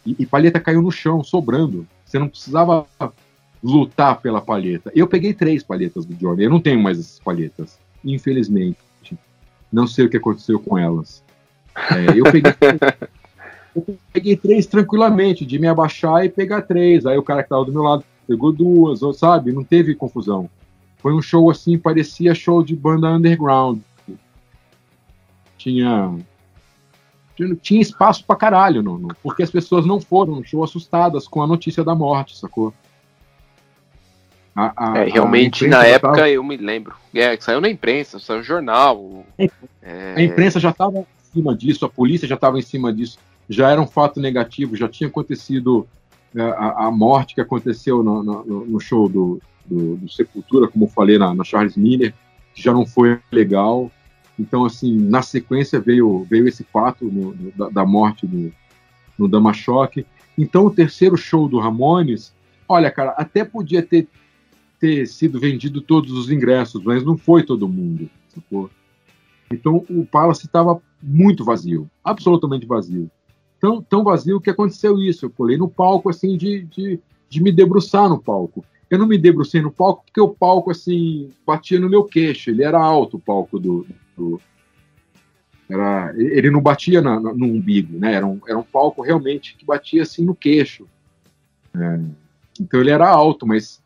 e, e palheta caiu no chão, sobrando. Você não precisava lutar pela palheta. Eu peguei três palhetas do Johnny. Eu não tenho mais essas palhetas, infelizmente. Não sei o que aconteceu com elas. É, eu peguei eu peguei três tranquilamente, de me abaixar e pegar três. Aí o cara que tava do meu lado pegou duas, ou, sabe? Não teve confusão. Foi um show assim, parecia show de banda underground. Tinha. Tinha espaço pra caralho, no, no, porque as pessoas não foram no show assustadas com a notícia da morte, sacou?
A, a, é, realmente, na época, tava... eu me lembro. É, saiu na imprensa, saiu no jornal.
É... A imprensa já estava em cima disso, a polícia já estava em cima disso já era um fato negativo, já tinha acontecido é, a, a, morte que aconteceu no, no, no show do, do, do, Sepultura, como eu falei na, na, Charles Miller, que já não foi legal. Então, assim, na sequência veio, veio esse fato no, da, da, morte no, no Dama Choque. Então, o terceiro show do Ramones, olha, cara, até podia ter, ter sido vendido todos os ingressos, mas não foi todo mundo, sacou? Então, o Palace estava muito vazio, absolutamente vazio tão, tão vazio que aconteceu isso. Eu pulei no palco, assim, de, de, de me debruçar no palco. Eu não me debrucei no palco porque o palco, assim, batia no meu queixo. Ele era alto, o palco do. do era, ele não batia na, na, no umbigo, né? Era um, era um palco realmente que batia, assim, no queixo. É, então ele era alto, mas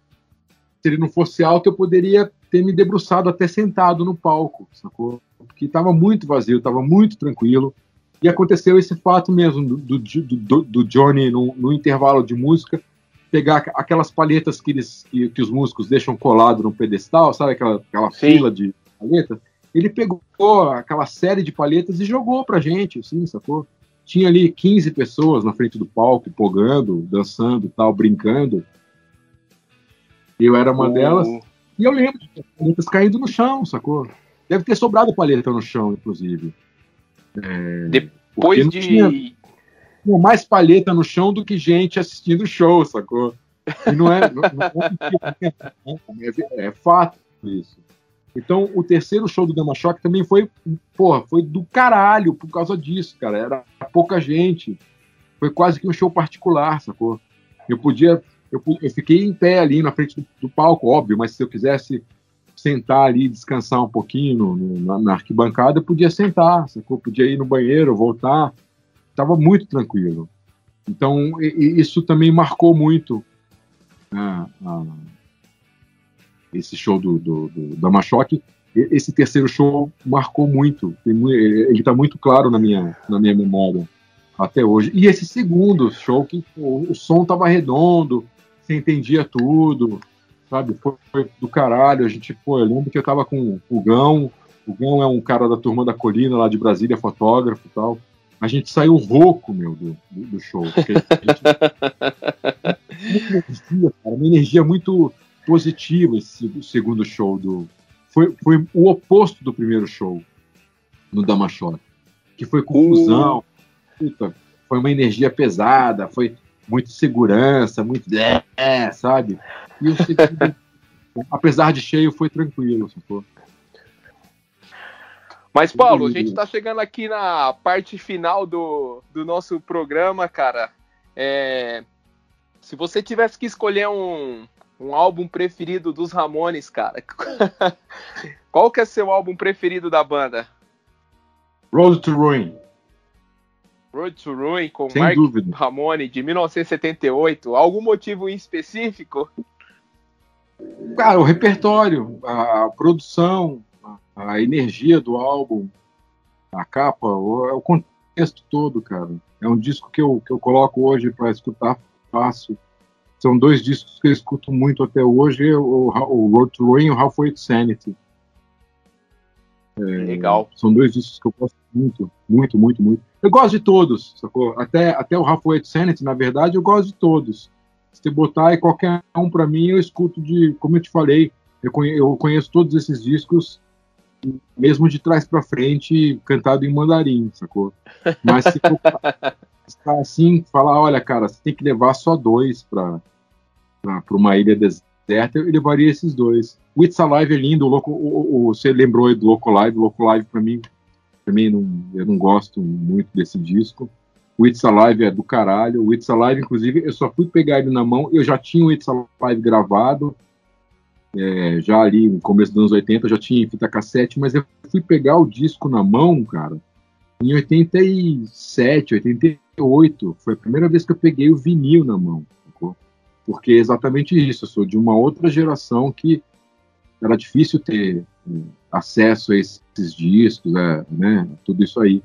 se ele não fosse alto, eu poderia ter me debruçado até sentado no palco, sacou? Porque estava muito vazio, estava muito tranquilo. E aconteceu esse fato mesmo do, do, do, do Johnny, no, no, intervalo de música, pegar aquelas palhetas que, eles, que, que os músicos deixam colado no pedestal, sabe aquela, aquela fila de palhetas? Ele pegou aquela série de palhetas e jogou pra gente, assim, sacou? Tinha ali 15 pessoas na frente do palco, pogando, dançando tal, brincando. Eu era uma delas. E eu lembro de palhetas caindo no chão, sacou? Deve ter sobrado palheta no chão, inclusive.
É, Depois de. Tinha, tinha,
mais palheta no chão do que gente assistindo o show, sacou? E não é, não, não é, é, fato isso. Então, o terceiro show do Dama Choque também foi, porra, foi do caralho por causa disso, cara. Era pouca gente. Foi quase que um show particular, sacou? Eu podia. Eu, eu fiquei em pé ali na frente do, do palco, óbvio, mas se eu quisesse sentar ali, descansar um pouquinho no, no, na, na, arquibancada, eu podia sentar, sacou? podia ir no banheiro, voltar, estava muito tranquilo. Então, e, e isso também marcou muito né, esse show do, do, do da Machoque. Esse terceiro show marcou muito, ele está muito claro na minha, na minha memória até hoje. E esse segundo show, que o som estava redondo, você entendia tudo, sabe? Foi, foi, do caralho. A gente, pô, eu lembro que eu tava com o Gão. O Gão é um cara da turma da Colina, lá de Brasília, fotógrafo e tal. A gente saiu rouco, meu, do, do show. Gente... uma, energia, cara, uma energia muito positiva esse segundo show do, foi, foi o oposto do primeiro show no Damachora, que foi confusão, puta, foi uma energia pesada, foi muita segurança, muito é, sabe? E o segundo, apesar de cheio, foi tranquilo, sacou?
Mas, Paulo, a gente tá chegando aqui na parte final do, do nosso programa, cara. É, se você tivesse que escolher um, um álbum preferido dos Ramones, cara, qual que é seu álbum preferido da banda?
Road to Ruin.
Road to Ruin com
Sem
Mark
dúvida.
Ramone de 1978. Algum motivo em específico?
Cara, o repertório, a, produção, a, energia do álbum, a capa, o, é o contexto todo, cara. É um disco que eu, que eu coloco hoje para escutar fácil. São dois discos que eu escuto muito até hoje, o, o Road to Ruin e o Halfway to Sanity.
Legal.
São dois discos que eu gosto muito, muito, muito, muito. Eu gosto de todos, sacou? Até, até o Halfway to Sanity, na verdade, eu gosto de todos. Se você botar aí qualquer um para mim, eu escuto de, como eu te falei, eu conheço, eu conheço todos esses discos, mesmo de trás para frente, cantado em mandarim, sacou? Mas se for assim, falar, olha, cara, você tem que levar só dois para uma ilha deserta, eu levaria esses dois. O It's Alive é lindo, o, Loco, o, o, você lembrou do Loco Live, o Loco Live para mim, também não, eu não gosto muito desse disco. O It's Alive é do caralho. O It's Alive, inclusive, eu só fui pegar ele na mão. Eu já tinha o It's Alive gravado, é, já ali no começo dos anos 80, eu já tinha fita cassete, mas eu fui pegar o disco na mão, cara, em 87, 88. Foi a primeira vez que eu peguei o vinil na mão. Porque é exatamente isso. Eu sou de uma outra geração que era difícil ter é, acesso a esses discos, né, tudo isso aí.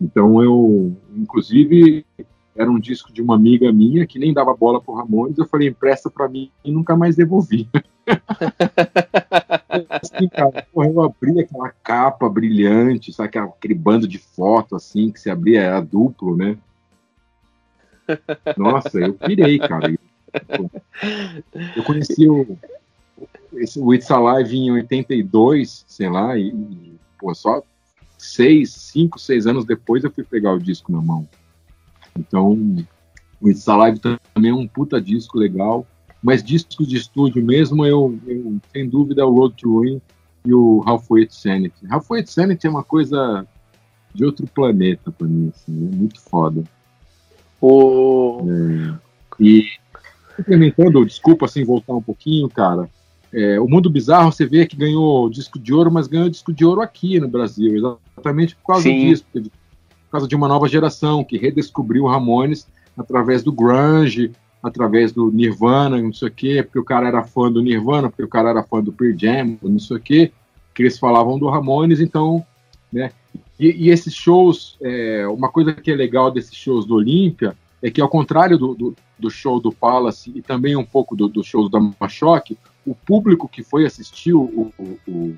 Então eu, inclusive, era um disco de uma amiga minha que nem dava bola pro Ramones, eu falei, empresta para mim e nunca mais devolvi. assim, cara, eu abri aquela capa brilhante, sabe, aquele bando de foto assim, que se abria, era duplo, né? Nossa, eu pirei, cara. Eu conheci o, esse, o It's Alive em 82, sei lá, e, e pô, só seis, cinco, seis anos depois eu fui pegar o disco na mão. Então, o It's Alive também é um puta disco legal, mas discos de estúdio mesmo, eu, eu sem dúvida, é o Road to Ruin e o Halfway to Sanity. Halfway to Sanity é uma coisa de outro planeta pra mim, assim, é muito foda.
O...
É, e implementando, desculpa assim voltar um pouquinho, cara. É, o Mundo Bizarro, você vê que ganhou disco de ouro, mas ganhou disco de ouro aqui no Brasil, exatamente por causa
Sim.
disso, por causa de uma nova geração que redescobriu o Ramones através do grunge, através do Nirvana, não sei o quê, porque o cara era fã do Nirvana, porque o cara era fã do Pearl Jam, não sei o quê, que eles falavam do Ramones, então, né? E, e esses shows, é, uma coisa que é legal desses shows do Olímpia é que ao contrário do, do, do show do Palace e também um pouco dos do shows da Machoque, o público que foi assistir o, o, o,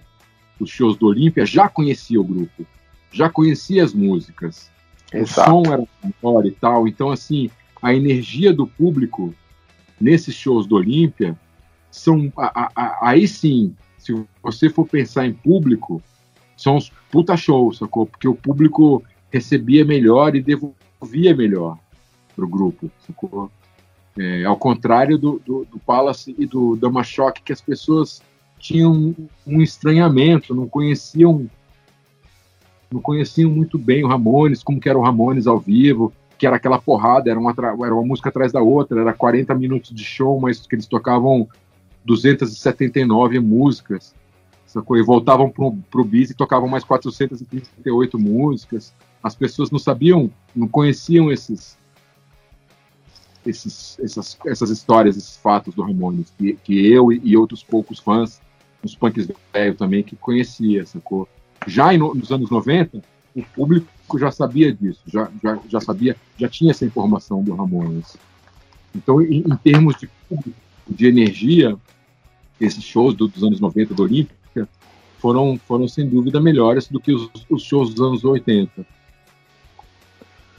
os shows do Olímpia já conhecia o grupo, já conhecia as músicas.
Exato.
O som era maior e tal. Então, assim, a energia do público nesses shows do Olímpia são. A, a, a, aí sim, se você for pensar em público, são os puta shows, sacou? Porque o público recebia melhor e devolvia melhor pro grupo, sacou? É, ao contrário do, do, do, Palace e do Dama Choque, que as pessoas tinham um estranhamento, não conheciam não conheciam muito bem o Ramones, como que era o Ramones ao vivo, que era aquela porrada, era uma, era uma música atrás da outra, era 40 minutos de show, mas que eles tocavam 279 músicas, sacou? E voltavam pro, pro bis e tocavam mais 438 músicas. As pessoas não sabiam, não conheciam esses, esses, essas, essas histórias, esses fatos do Ramones, que, que eu e, e outros poucos fãs, os punks velho também, que conhecia, sacou? Já em, nos anos 90, o público já sabia disso, já, já, já sabia, já tinha essa informação do Ramones. Então, em, em termos de de energia, esses shows do, dos anos 90 do Olímpica foram, foram sem dúvida melhores do que os, os shows dos anos 80.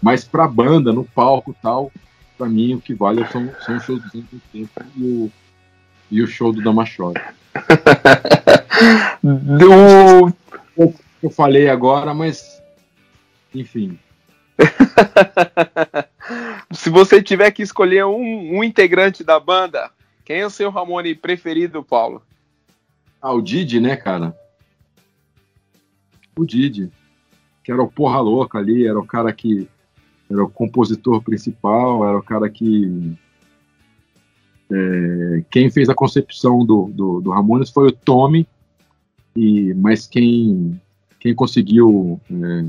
Mas para a banda, no palco tal, para mim o que vale são, são os shows dos anos 80 e o, e o show do Damachora.
Do.
Eu falei agora, mas. Enfim.
Se você tiver que escolher um, um, integrante da banda, quem é o seu Ramone preferido, Paulo?
Ah, o Didi, né, cara? O Didi. Que era o porra louca ali, era o cara que. Era o compositor principal, era o cara que. É, quem fez a concepção do, do, do Ramones foi o Tommy, e, mas quem, quem conseguiu é,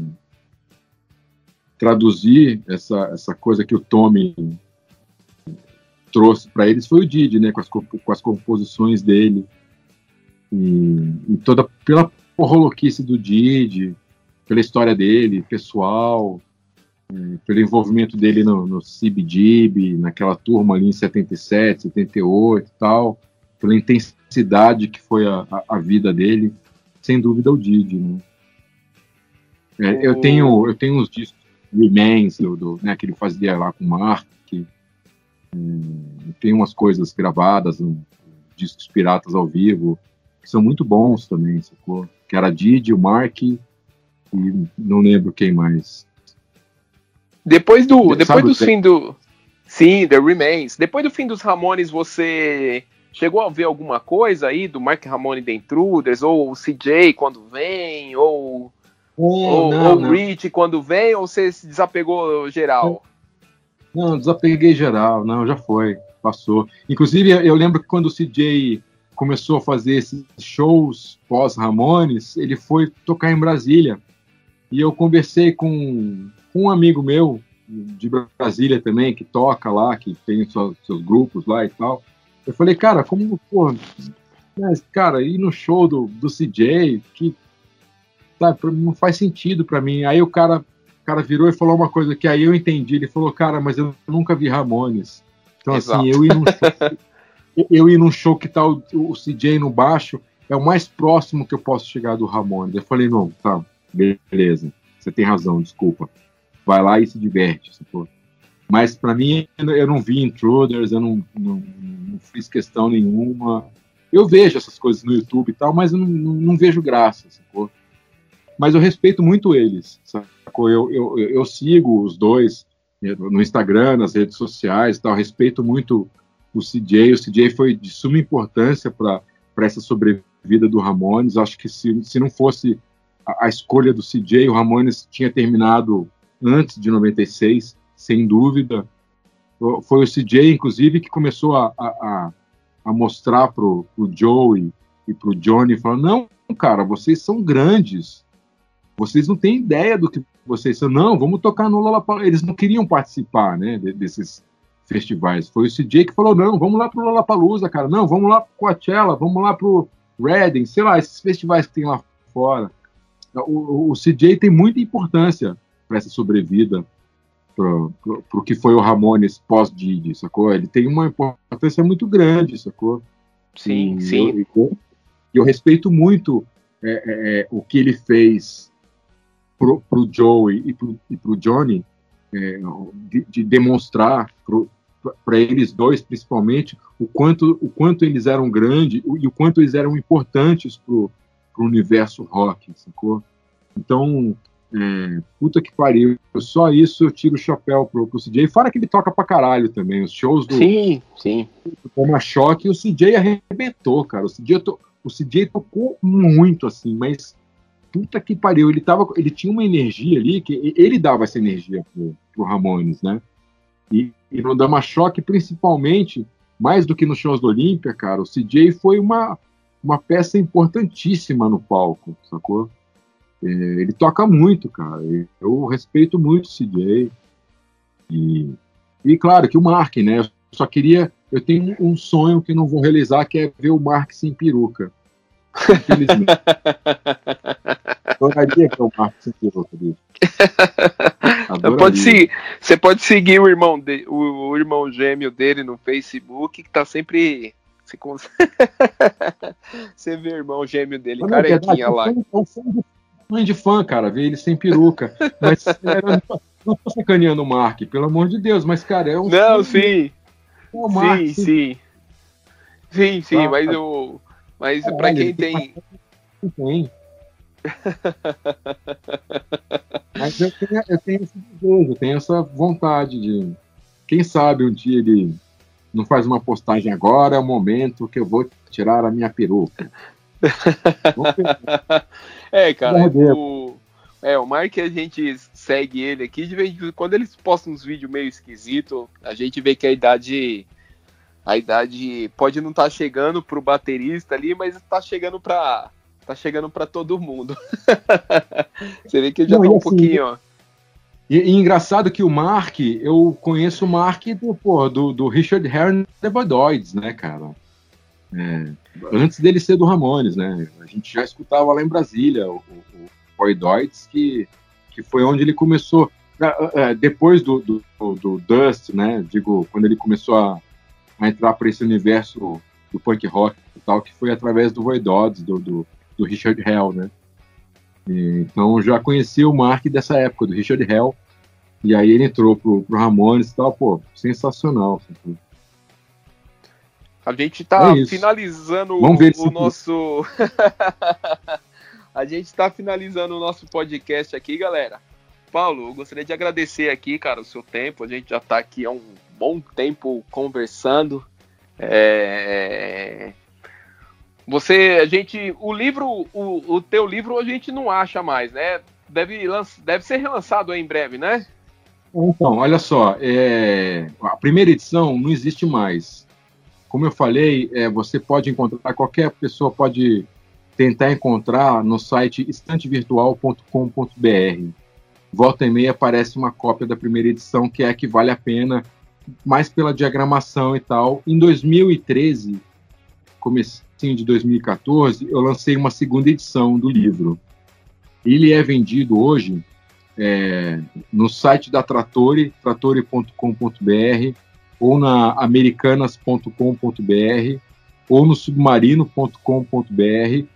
traduzir essa, essa coisa que o Tommy trouxe para eles foi o Didi, né, com as, com as composições dele e, e toda pela porroloquice do Didi, pela história dele, pessoal, é, pelo envolvimento dele no, no CBGB, naquela turma ali em 77, 78 e tal, pela intensidade que foi a, a, a vida dele, sem dúvida o Didi, né. É, eu tenho eu tenho uns discos Remains, do, do, né, que ele fazia lá com o Mark, que hum, tem umas coisas gravadas, um, discos piratas ao vivo, que são muito bons também, sacou? Que era Didi, o Mark e não lembro quem mais.
Depois do, depois do fim do... Sim, The Remains. Depois do fim dos Ramones, você chegou a ver alguma coisa aí do Mark Ramone The Intruders, ou o CJ quando vem, ou ou, não, ou não. Rich quando vem, ou você se desapegou geral?
Não, desapeguei geral, não, já foi, passou. Inclusive, eu lembro que quando o CJ começou a fazer esses shows pós-Ramones, ele foi tocar em Brasília. E eu conversei com um amigo meu, de Brasília também, que toca lá, que tem seus, seus grupos lá e tal. Eu falei, cara, como, pô, mas, cara, ir no show do, do CJ, que sabe, não faz sentido para mim. Aí o cara, o cara virou e falou uma coisa que aí eu entendi. Ele falou, cara, mas eu nunca vi Ramones. Então, assim, Exato. assim, eu ir num show, eu ir num show que tá o, o CJ no baixo é o mais próximo que eu posso chegar do Ramones. Eu falei, não, tá, beleza, você tem razão, desculpa. Vai lá e se diverte, sacou? Mas para mim, eu não vi Intruders, eu não, não, não, fiz questão nenhuma. Eu vejo essas coisas no YouTube e tal, mas eu não, não, vejo graça, sacou? mas eu respeito muito eles. Sacou? Eu, eu, eu sigo os dois no Instagram, nas redes sociais, tal. respeito muito o CJ. O CJ foi de suma importância para essa sobrevida do Ramones. Acho que se, se não fosse a, a, escolha do CJ, o Ramones tinha terminado antes de 96, sem dúvida. Foi o CJ, inclusive, que começou a, a, a mostrar para o Joey e para o Johnny, falando, não, cara, vocês são grandes, vocês não têm ideia do que vocês são. Não, vamos tocar no Lollapalooza. Eles não queriam participar, né, desses festivais. Foi o CJ que falou, não, vamos lá pro Lollapalooza, cara. Não, vamos lá pro Coachella, vamos lá pro Reading, sei lá, esses festivais que tem lá fora. O, o, o CJ tem muita importância para essa sobrevida, para o que foi o Ramones pós-Didi, sacou? Ele tem uma importância muito grande, sacou?
Sim, e sim.
Eu, eu, respeito muito é, é, é o que ele fez pro, pro Joey e pro, e pro Johnny é, de, de, demonstrar para eles dois principalmente o quanto o quanto eles eram grandes e o quanto eles eram importantes pro, pro universo rock, sacou? Então, é, puta que pariu, só isso eu tiro o chapéu pro, pro CJ. Fora que ele toca pra caralho também, os shows do.
Sim, sim.
Como a choque, o CJ arrebentou, cara. O CJ, to, o CJ tocou muito, assim, mas puta que pariu, ele, tava, ele tinha uma energia ali, que ele dava essa energia pro, pro Ramones, né? E, e no Dama Choque, principalmente, mais do que nos shows do Olímpia, cara, o CJ foi uma, uma peça importantíssima no palco, sacou? É, ele toca muito, cara. Eu respeito muito o CJ. E, e claro que o Mark, né? Eu só queria. Eu tenho um sonho que não vou realizar, que é ver o Mark sem peruca. Infelizmente. Adoraria que eu participe
pode seguir, Você pode seguir o irmão, de, o, o, irmão gêmeo dele no Facebook, que tá sempre. Você, você vê o irmão gêmeo dele, Mas, carequinha lá. Eu
sou fã de fã, cara, ver ele sem peruca. Mas era, não tô sacaneando o Mark, pelo amor de Deus, mas, cara, é um.
Não, sim. É Mark, sim, sim. Sim, sim, ah, mas o. Mas para quem tem
tem. Mas eu tenho, eu tenho esse desejo, eu tenho essa vontade de. Quem sabe um dia ele não faz uma postagem agora, é o momento que eu vou tirar a minha peruca.
é, cara, o, é, o Mark a gente segue ele aqui, de vez em quando eles postam uns vídeos meio esquisito, a gente vê que a idade a idade pode não estar tá chegando pro baterista ali, mas está chegando para tá chegando para todo mundo. Você vê que ele já não, tá um assim, pouquinho, ó.
E, e, engraçado que o Mark, eu conheço o Mark do, pô, do, do Richard Herring The Bodoids, né, cara? É, antes dele ser do Ramones, né? A gente já escutava lá em Brasília o, o, Boydoids, que, que foi onde ele começou. É, depois do, do, do, Dust, né? Digo, quando ele começou a, a entrar para esse universo do punk rock e tal, que foi através do Voidods, do, do, do Richard Hell, né? E, então já conheci o Mark dessa época, do Richard Hell, e aí ele entrou pro, pro Ramones e tal, pô, sensacional. Assim.
A gente tá é finalizando o, o nosso. a gente está finalizando o nosso podcast aqui, galera. Paulo, eu gostaria de agradecer aqui, cara, o seu tempo. A gente já está aqui há um bom tempo conversando. É... Você, a gente, o livro, o, o teu livro a gente não acha mais, né? Deve, deve ser relançado em breve, né?
Então, olha só, é... a primeira edição não existe mais. Como eu falei, é, você pode encontrar, qualquer pessoa pode tentar encontrar no site estantevirtual.com.br. Volta e meia aparece uma cópia da primeira edição, que é a que vale a pena, mais pela diagramação e tal. Em 2013, comecinho de 2014, eu lancei uma segunda edição do livro. Ele é vendido hoje é, no site da Trattori, trattori.com.br, ou na americanas.com.br, ou no submarino.com.br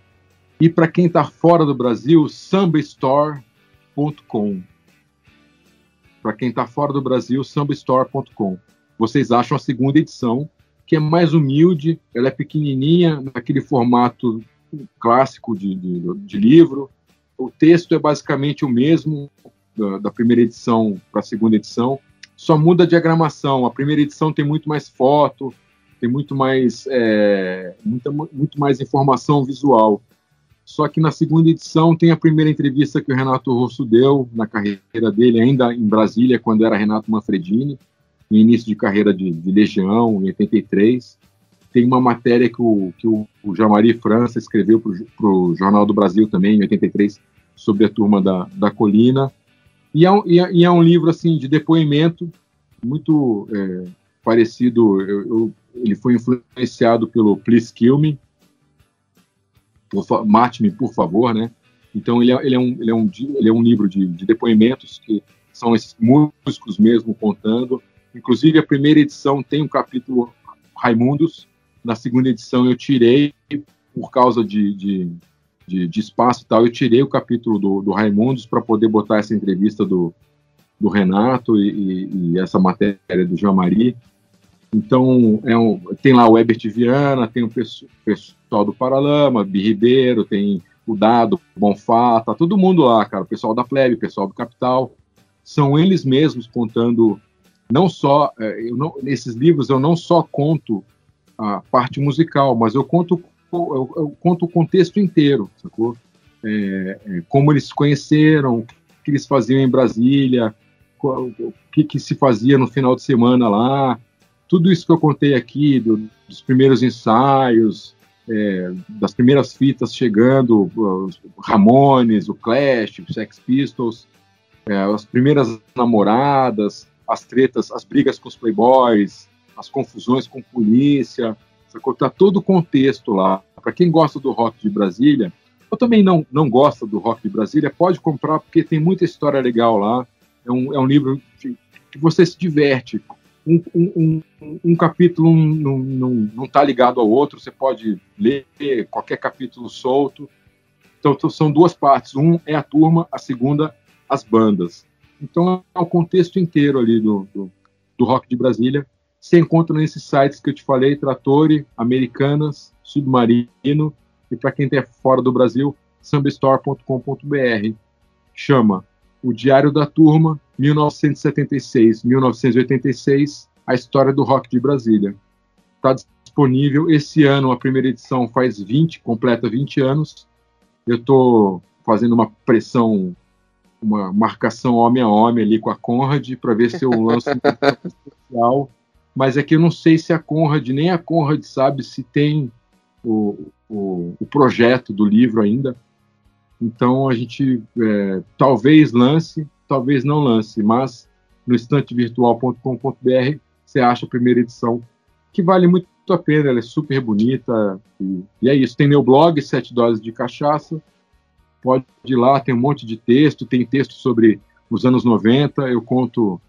e para quem está fora do Brasil, sambastore.com. Para quem está fora do Brasil, sambastore.com. Vocês acham a segunda edição, que é mais humilde, ela é pequenininha, naquele formato clássico de, de, de livro. O texto é basicamente o mesmo da, da primeira edição para a segunda edição, só muda a diagramação. A primeira edição tem muito mais foto, tem muito mais, é, muita, muito mais informação visual. Só que na segunda edição tem a primeira entrevista que o Renato Rosso deu na carreira dele, ainda em Brasília, quando era Renato Manfredini, no início de carreira de, de Legião, em 83. Tem uma matéria que o, que o, o Jamari França escreveu para o Jornal do Brasil também, em 83, sobre a turma da, da Colina. E é, um, é, e é um livro assim de depoimento muito é, parecido. Eu, eu, ele foi influenciado pelo Please Kill Me, Mate-me, por favor, né? Então ele é, ele é, um, ele é, um, ele é um livro de, de depoimentos que são esses músicos mesmo contando. Inclusive, a primeira edição tem um capítulo Raimundos, na segunda edição eu tirei, por causa de, de, de, de espaço e tal, eu tirei o capítulo do, do Raimundos para poder botar essa entrevista do, do Renato e, e, e essa matéria do João Maria. Então, é um, tem lá o Ebert Viana, tem o pessoal do Paralama, Bi Ribeiro, tem o Dado, Bonfá, tá todo mundo lá, cara, o pessoal da Plebe, o pessoal do Capital. São eles mesmos contando, não só, é, eu não, nesses livros eu não só conto a parte musical, mas eu conto, eu, eu conto o contexto inteiro, sacou? É, é, como eles se conheceram, o que eles faziam em Brasília, o que, que se fazia no final de semana lá, tudo isso que eu contei aqui, do, dos primeiros ensaios, é, das primeiras fitas chegando, os Ramones, o Clash, o Sex Pistols, é, as primeiras namoradas, as tretas, as brigas com os playboys, as confusões com polícia, tá todo o contexto lá. Para quem gosta do rock de Brasília, eu também não, não gosta do rock de Brasília, pode comprar porque tem muita história legal lá. É um, é um livro que, que você se diverte um, um, um, capítulo não está ligado ao outro, você pode ler qualquer capítulo solto. Então, são duas partes. Um é a turma, a segunda, as bandas. Então, é o contexto inteiro ali do, do, do rock de Brasília. Você encontra nesses sites que eu te falei, Trattori, Americanas, Submarino e para quem está fora do Brasil, sambastore.com.br. Chama O Diário da Turma, 1976-1986, a história do rock de Brasília. Está disponível esse ano, a primeira edição faz 20, completa 20 anos. Eu estou fazendo uma pressão, uma marcação homem a homem ali com a Conrad para ver se eu lanço um especial. Mas é que eu não sei se a Conrad, nem a Conrad sabe se tem o, o, o projeto do livro ainda. Então a gente é, talvez lance, talvez não lance, mas no estantevirtual.com.br você acha a primeira edição, que vale muito a pena, ela é super bonita. E, e é isso. Tem meu blog, Sete Doses de Cachaça. Pode ir lá, tem um monte de texto, tem texto sobre os anos 90. Eu conto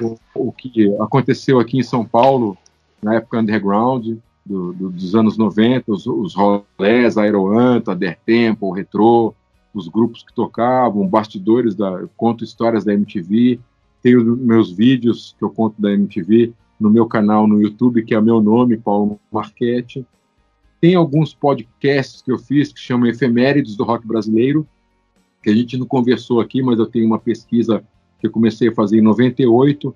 o, o que aconteceu aqui em São Paulo, na época underground, do, do, dos anos 90, os, os rolés, Aeroanta, Der Tempo, o Retrô, os grupos que tocavam, bastidores da. Eu conto histórias da MTV, tenho meus vídeos que eu conto da MTV no meu canal no YouTube, que é meu nome, Paulo Marchetti. Tem alguns podcasts que eu fiz que chamam Efemérides do Rock Brasileiro, que a gente não conversou aqui, mas eu tenho uma pesquisa que eu comecei a fazer em 98,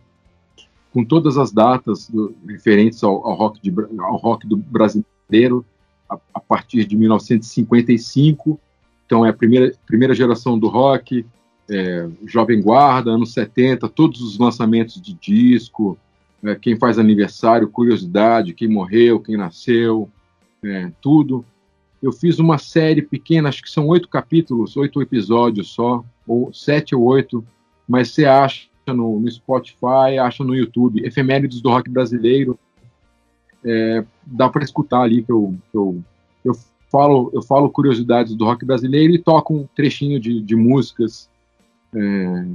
com todas as datas do, referentes ao, ao, rock de, ao rock do brasileiro, a, a partir de 1955 então é a primeira, primeira geração do rock, é, Jovem Guarda, anos 70, todos os lançamentos de disco, é, quem faz aniversário, curiosidade, quem morreu, quem nasceu, é, tudo. Eu fiz uma série pequena, acho que são oito capítulos, oito episódios só, ou sete ou oito, mas você acha no, no Spotify, acha no YouTube, Efemérides do Rock Brasileiro, é, dá para escutar ali que eu, que eu, eu falo, eu falo curiosidades do rock brasileiro e toco um trechinho de, de músicas é,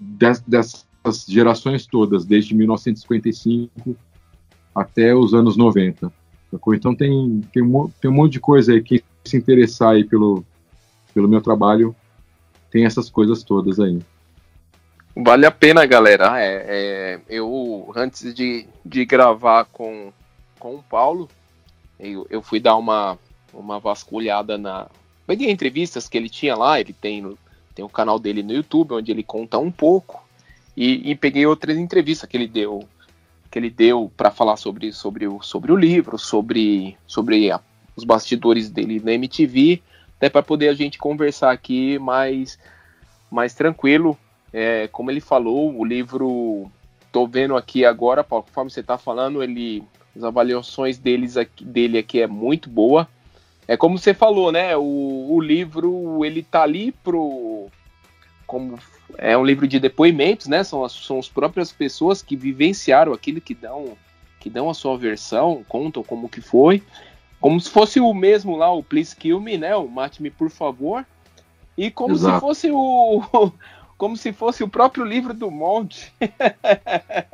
des, dessas gerações todas, desde 1955 até os anos 90. Então tem, tem, tem um monte de coisa aí, que se interessar aí pelo, pelo meu trabalho, tem essas coisas todas aí.
Vale a pena, galera. É, é, eu, antes de, de gravar com, com o Paulo, eu, eu fui dar uma, uma vasculhada na. Peguei entrevistas que ele tinha lá, ele tem, tem o canal dele no YouTube, onde ele conta um pouco, e, e peguei outras entrevistas que ele deu que ele deu para falar sobre, sobre, o, sobre o livro, sobre, sobre a, os bastidores dele na MTV, até para poder a gente conversar aqui mais, mais tranquilo. É, como ele falou, o livro, tô vendo aqui agora, Paulo, conforme você está falando, ele as avaliações deles aqui, dele aqui é muito boa. É como você falou, né? O, o livro ele tá ali pro como é um livro de depoimentos, né? São as, são as próprias pessoas que vivenciaram aquilo que dão que dão a sua versão, contam como que foi, como se fosse o mesmo lá, o Please Kill Me, né? O Mate-me por favor, e como Exato. se fosse o como se fosse o próprio livro do Monte.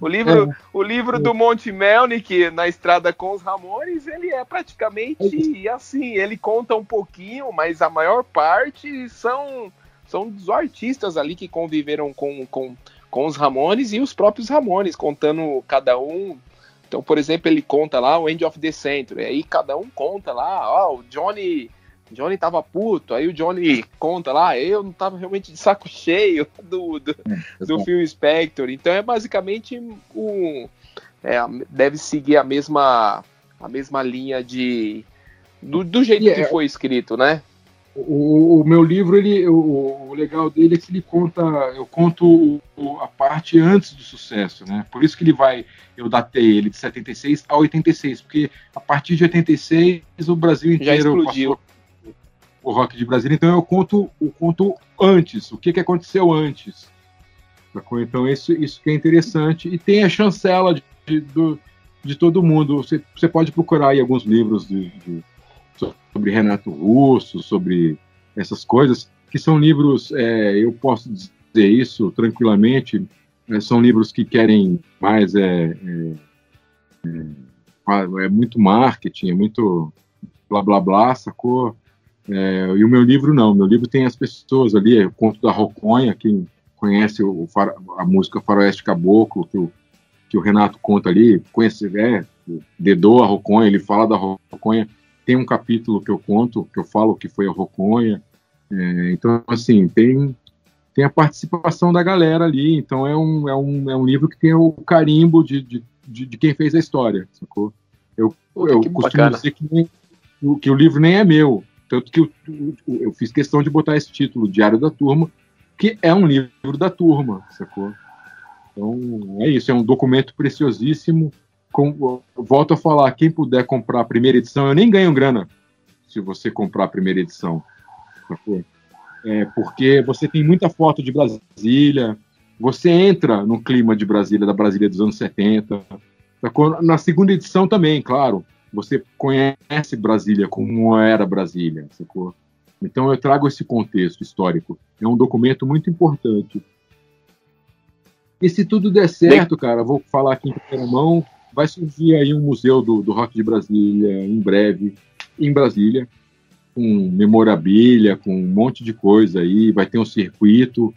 O livro, é. o livro do Monte Melnick na estrada com os Ramones, ele é praticamente é. assim, ele conta um pouquinho, mas a maior parte são são dos artistas ali que conviveram com, com, com os Ramones e os próprios Ramones, contando cada um. Então, por exemplo, ele conta lá o End of the Century, aí cada um conta lá, ó, o Johnny Johnny tava puto, aí o Johnny conta lá, eu não tava realmente de saco cheio do, do, é, do filme Spectre. Então é basicamente um. É, deve seguir a mesma, a mesma linha de. Do, do jeito yeah. que é foi escrito, né?
O, o, meu livro, ele, o, o, legal dele é que ele conta, eu conto a parte antes do sucesso, né? Por isso que ele vai, eu datei ele de 76 a 86, porque a partir de 86 o Brasil inteiro
Já explodiu. Passou,
o rock de Brasília, então eu conto, eu conto antes, o que, que aconteceu antes. Então isso, isso que é interessante. E tem a chancela de, de, de todo mundo. Você, você pode procurar aí alguns livros de, de, sobre Renato Russo, sobre essas coisas, que são livros, é, eu posso dizer isso tranquilamente, é, são livros que querem mais, é, é, é, é muito marketing, é muito blá blá blá, sacou? É, e o meu livro não, meu livro tem as pessoas ali, é o conto da Roconha, quem conhece o, a música Faroeste Caboclo, que o, que o Renato conta ali, conhece, é, dedou a Roconha, ele fala da Roconha, tem um capítulo que eu conto, que eu falo que foi a Roconha. É, então, assim, tem, tem a participação da galera ali. Então, é um, é um, é um livro que tem o carimbo de, de, de, de quem fez a história, sacou? Eu, Puta, eu costumo bacana. dizer que, nem, que o livro nem é meu. Tanto que eu, eu fiz questão de botar esse título, Diário da Turma, que é um livro da turma, sacou? Então, é isso, é um documento preciosíssimo. Com, volto a falar, quem puder comprar a primeira edição, eu nem ganho grana se você comprar a primeira edição. É, porque você tem muita foto de Brasília, você entra no clima de Brasília, da Brasília dos anos 70. Sacou? Na segunda edição também, claro você conhece Brasília como era Brasília, sacou? Então eu trago esse contexto histórico. É um documento muito importante. E se tudo der certo, cara, vou falar aqui em primeira mão, vai surgir aí um museu do, do rock de Brasília em breve, em Brasília, com memorabilia, com um monte de coisa aí, vai ter um circuito,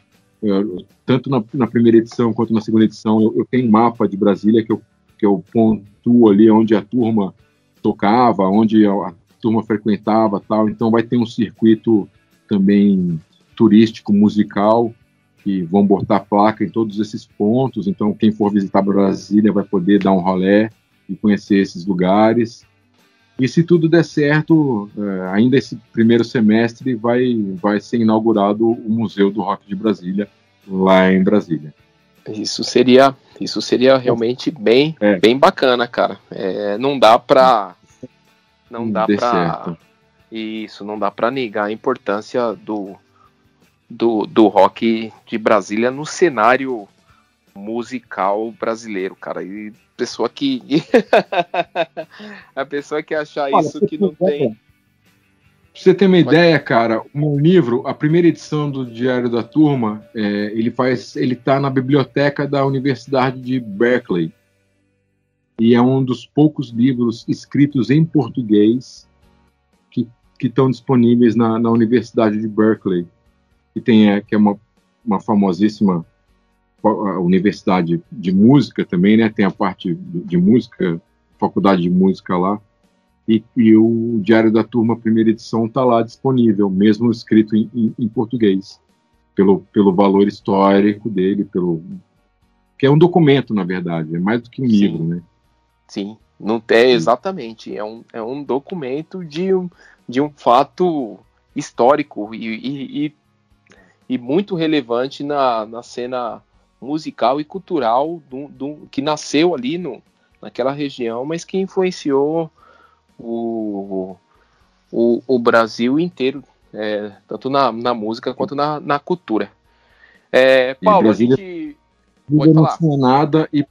tanto na, na, primeira edição quanto na segunda edição, eu, eu tenho um mapa de Brasília que eu, que eu pontuo ali onde a turma tocava, onde a turma frequentava, tal. Então vai ter um circuito também turístico musical que vão botar placa em todos esses pontos. Então quem for visitar Brasília vai poder dar um rolé e conhecer esses lugares. E se tudo der certo, é, ainda esse primeiro semestre vai vai ser inaugurado o Museu do Rock de Brasília lá em Brasília.
Isso seria, isso seria realmente bem, é. bem bacana, cara. É, não dá pra, não dá pra, certo. isso, não dá pra negar a importância do, do, do rock de Brasília no cenário musical brasileiro, cara. E pessoa que a pessoa que achar Olha, isso que não tem.
Pra você ter uma Pode... ideia, cara, o meu livro, a primeira edição do Diário da Turma, é, ele faz, ele está na biblioteca da Universidade de Berkeley. E é um dos poucos livros escritos em português que estão disponíveis na, na, Universidade de Berkeley, que tem é, que é uma, uma famosíssima universidade de música também, né? Tem a parte de música, faculdade de música lá. E, e, o Diário da Turma, primeira edição, está lá disponível, mesmo escrito em, em, em, português, pelo, pelo valor histórico dele, pelo que é um documento, na verdade, é mais do que um Sim. livro, né?
Sim, não é exatamente, é um, é um documento de um, de um fato histórico e, e, e, e muito relevante na, na cena musical e cultural do, do, que nasceu ali no, naquela região, mas que influenciou o, o, o Brasil inteiro, é, tanto na, na música quanto na, na cultura. É, Paulo, Brasília, a gente
pode falar. Nada e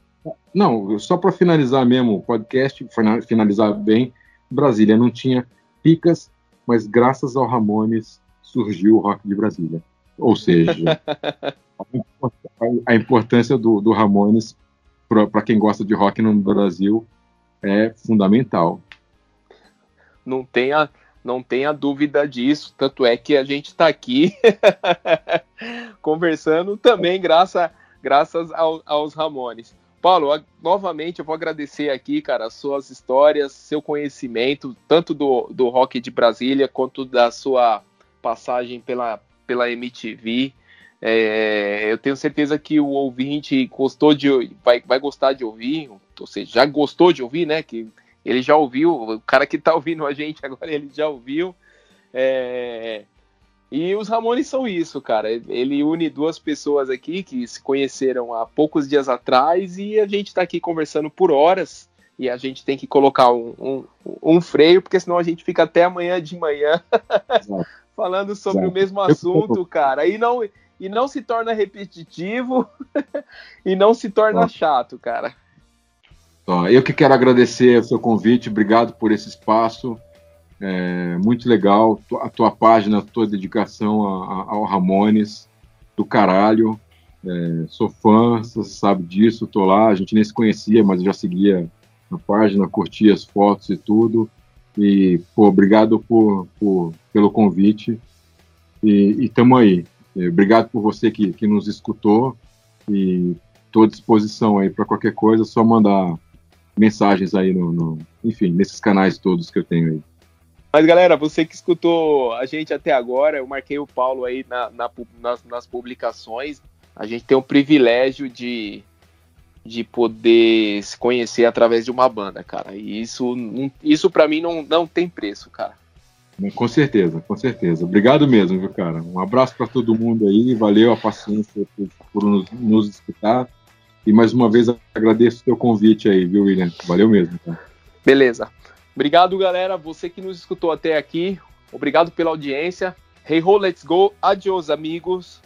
não, só para finalizar mesmo o podcast, finalizar bem, Brasília não tinha picas, mas graças ao Ramones surgiu o rock de Brasília. Ou seja, a importância do, do Ramones para quem gosta de rock no Brasil é fundamental
não tenha, não tenha dúvida disso. Tanto é que a gente está aqui conversando também graças, graças ao, aos Ramones. Paulo, novamente eu vou agradecer aqui, cara, as suas histórias, seu conhecimento, tanto do, do rock de Brasília quanto da sua passagem pela, pela MTV. É, eu tenho certeza que o ouvinte gostou de vai, vai gostar de ouvir, ou seja, já gostou de ouvir, né? Que ele já ouviu, o cara que tá ouvindo a gente agora, ele já ouviu. É... E os Ramones são isso, cara. Ele une duas pessoas aqui que se conheceram há poucos dias atrás e a gente tá aqui conversando por horas. E a gente tem que colocar um, um, um freio, porque senão a gente fica até amanhã de manhã falando sobre Exato. o mesmo assunto, cara. E não, e não se torna repetitivo e não se torna chato, cara.
Eu que quero agradecer o seu convite, obrigado por esse espaço. É muito legal a tua página, a tua dedicação ao Ramones, do caralho. É, sou fã, você sabe disso, tô lá. A gente nem se conhecia, mas eu já seguia a página, curtia as fotos e tudo. E, pô, obrigado por, por pelo convite. E, e tamo aí. É, obrigado por você que, que nos escutou. E estou à disposição aí para qualquer coisa, só mandar mensagens aí no, no, enfim, nesses canais todos que eu tenho aí.
Mas galera, você que escutou a gente até agora, eu marquei o Paulo aí na, na, nas, nas publicações. A gente tem o privilégio de, de poder se conhecer através de uma banda, cara. E isso, isso para mim não, não tem preço, cara.
Com certeza, com certeza. Obrigado mesmo, viu, cara? Um abraço para todo mundo aí, valeu a paciência por, por nos, nos, escutar. E mais uma vez agradeço o teu convite aí, viu, William? Valeu mesmo. Cara.
Beleza. Obrigado, galera. Você que nos escutou até aqui, obrigado pela audiência. Hey ho, let's go. Adiós, amigos.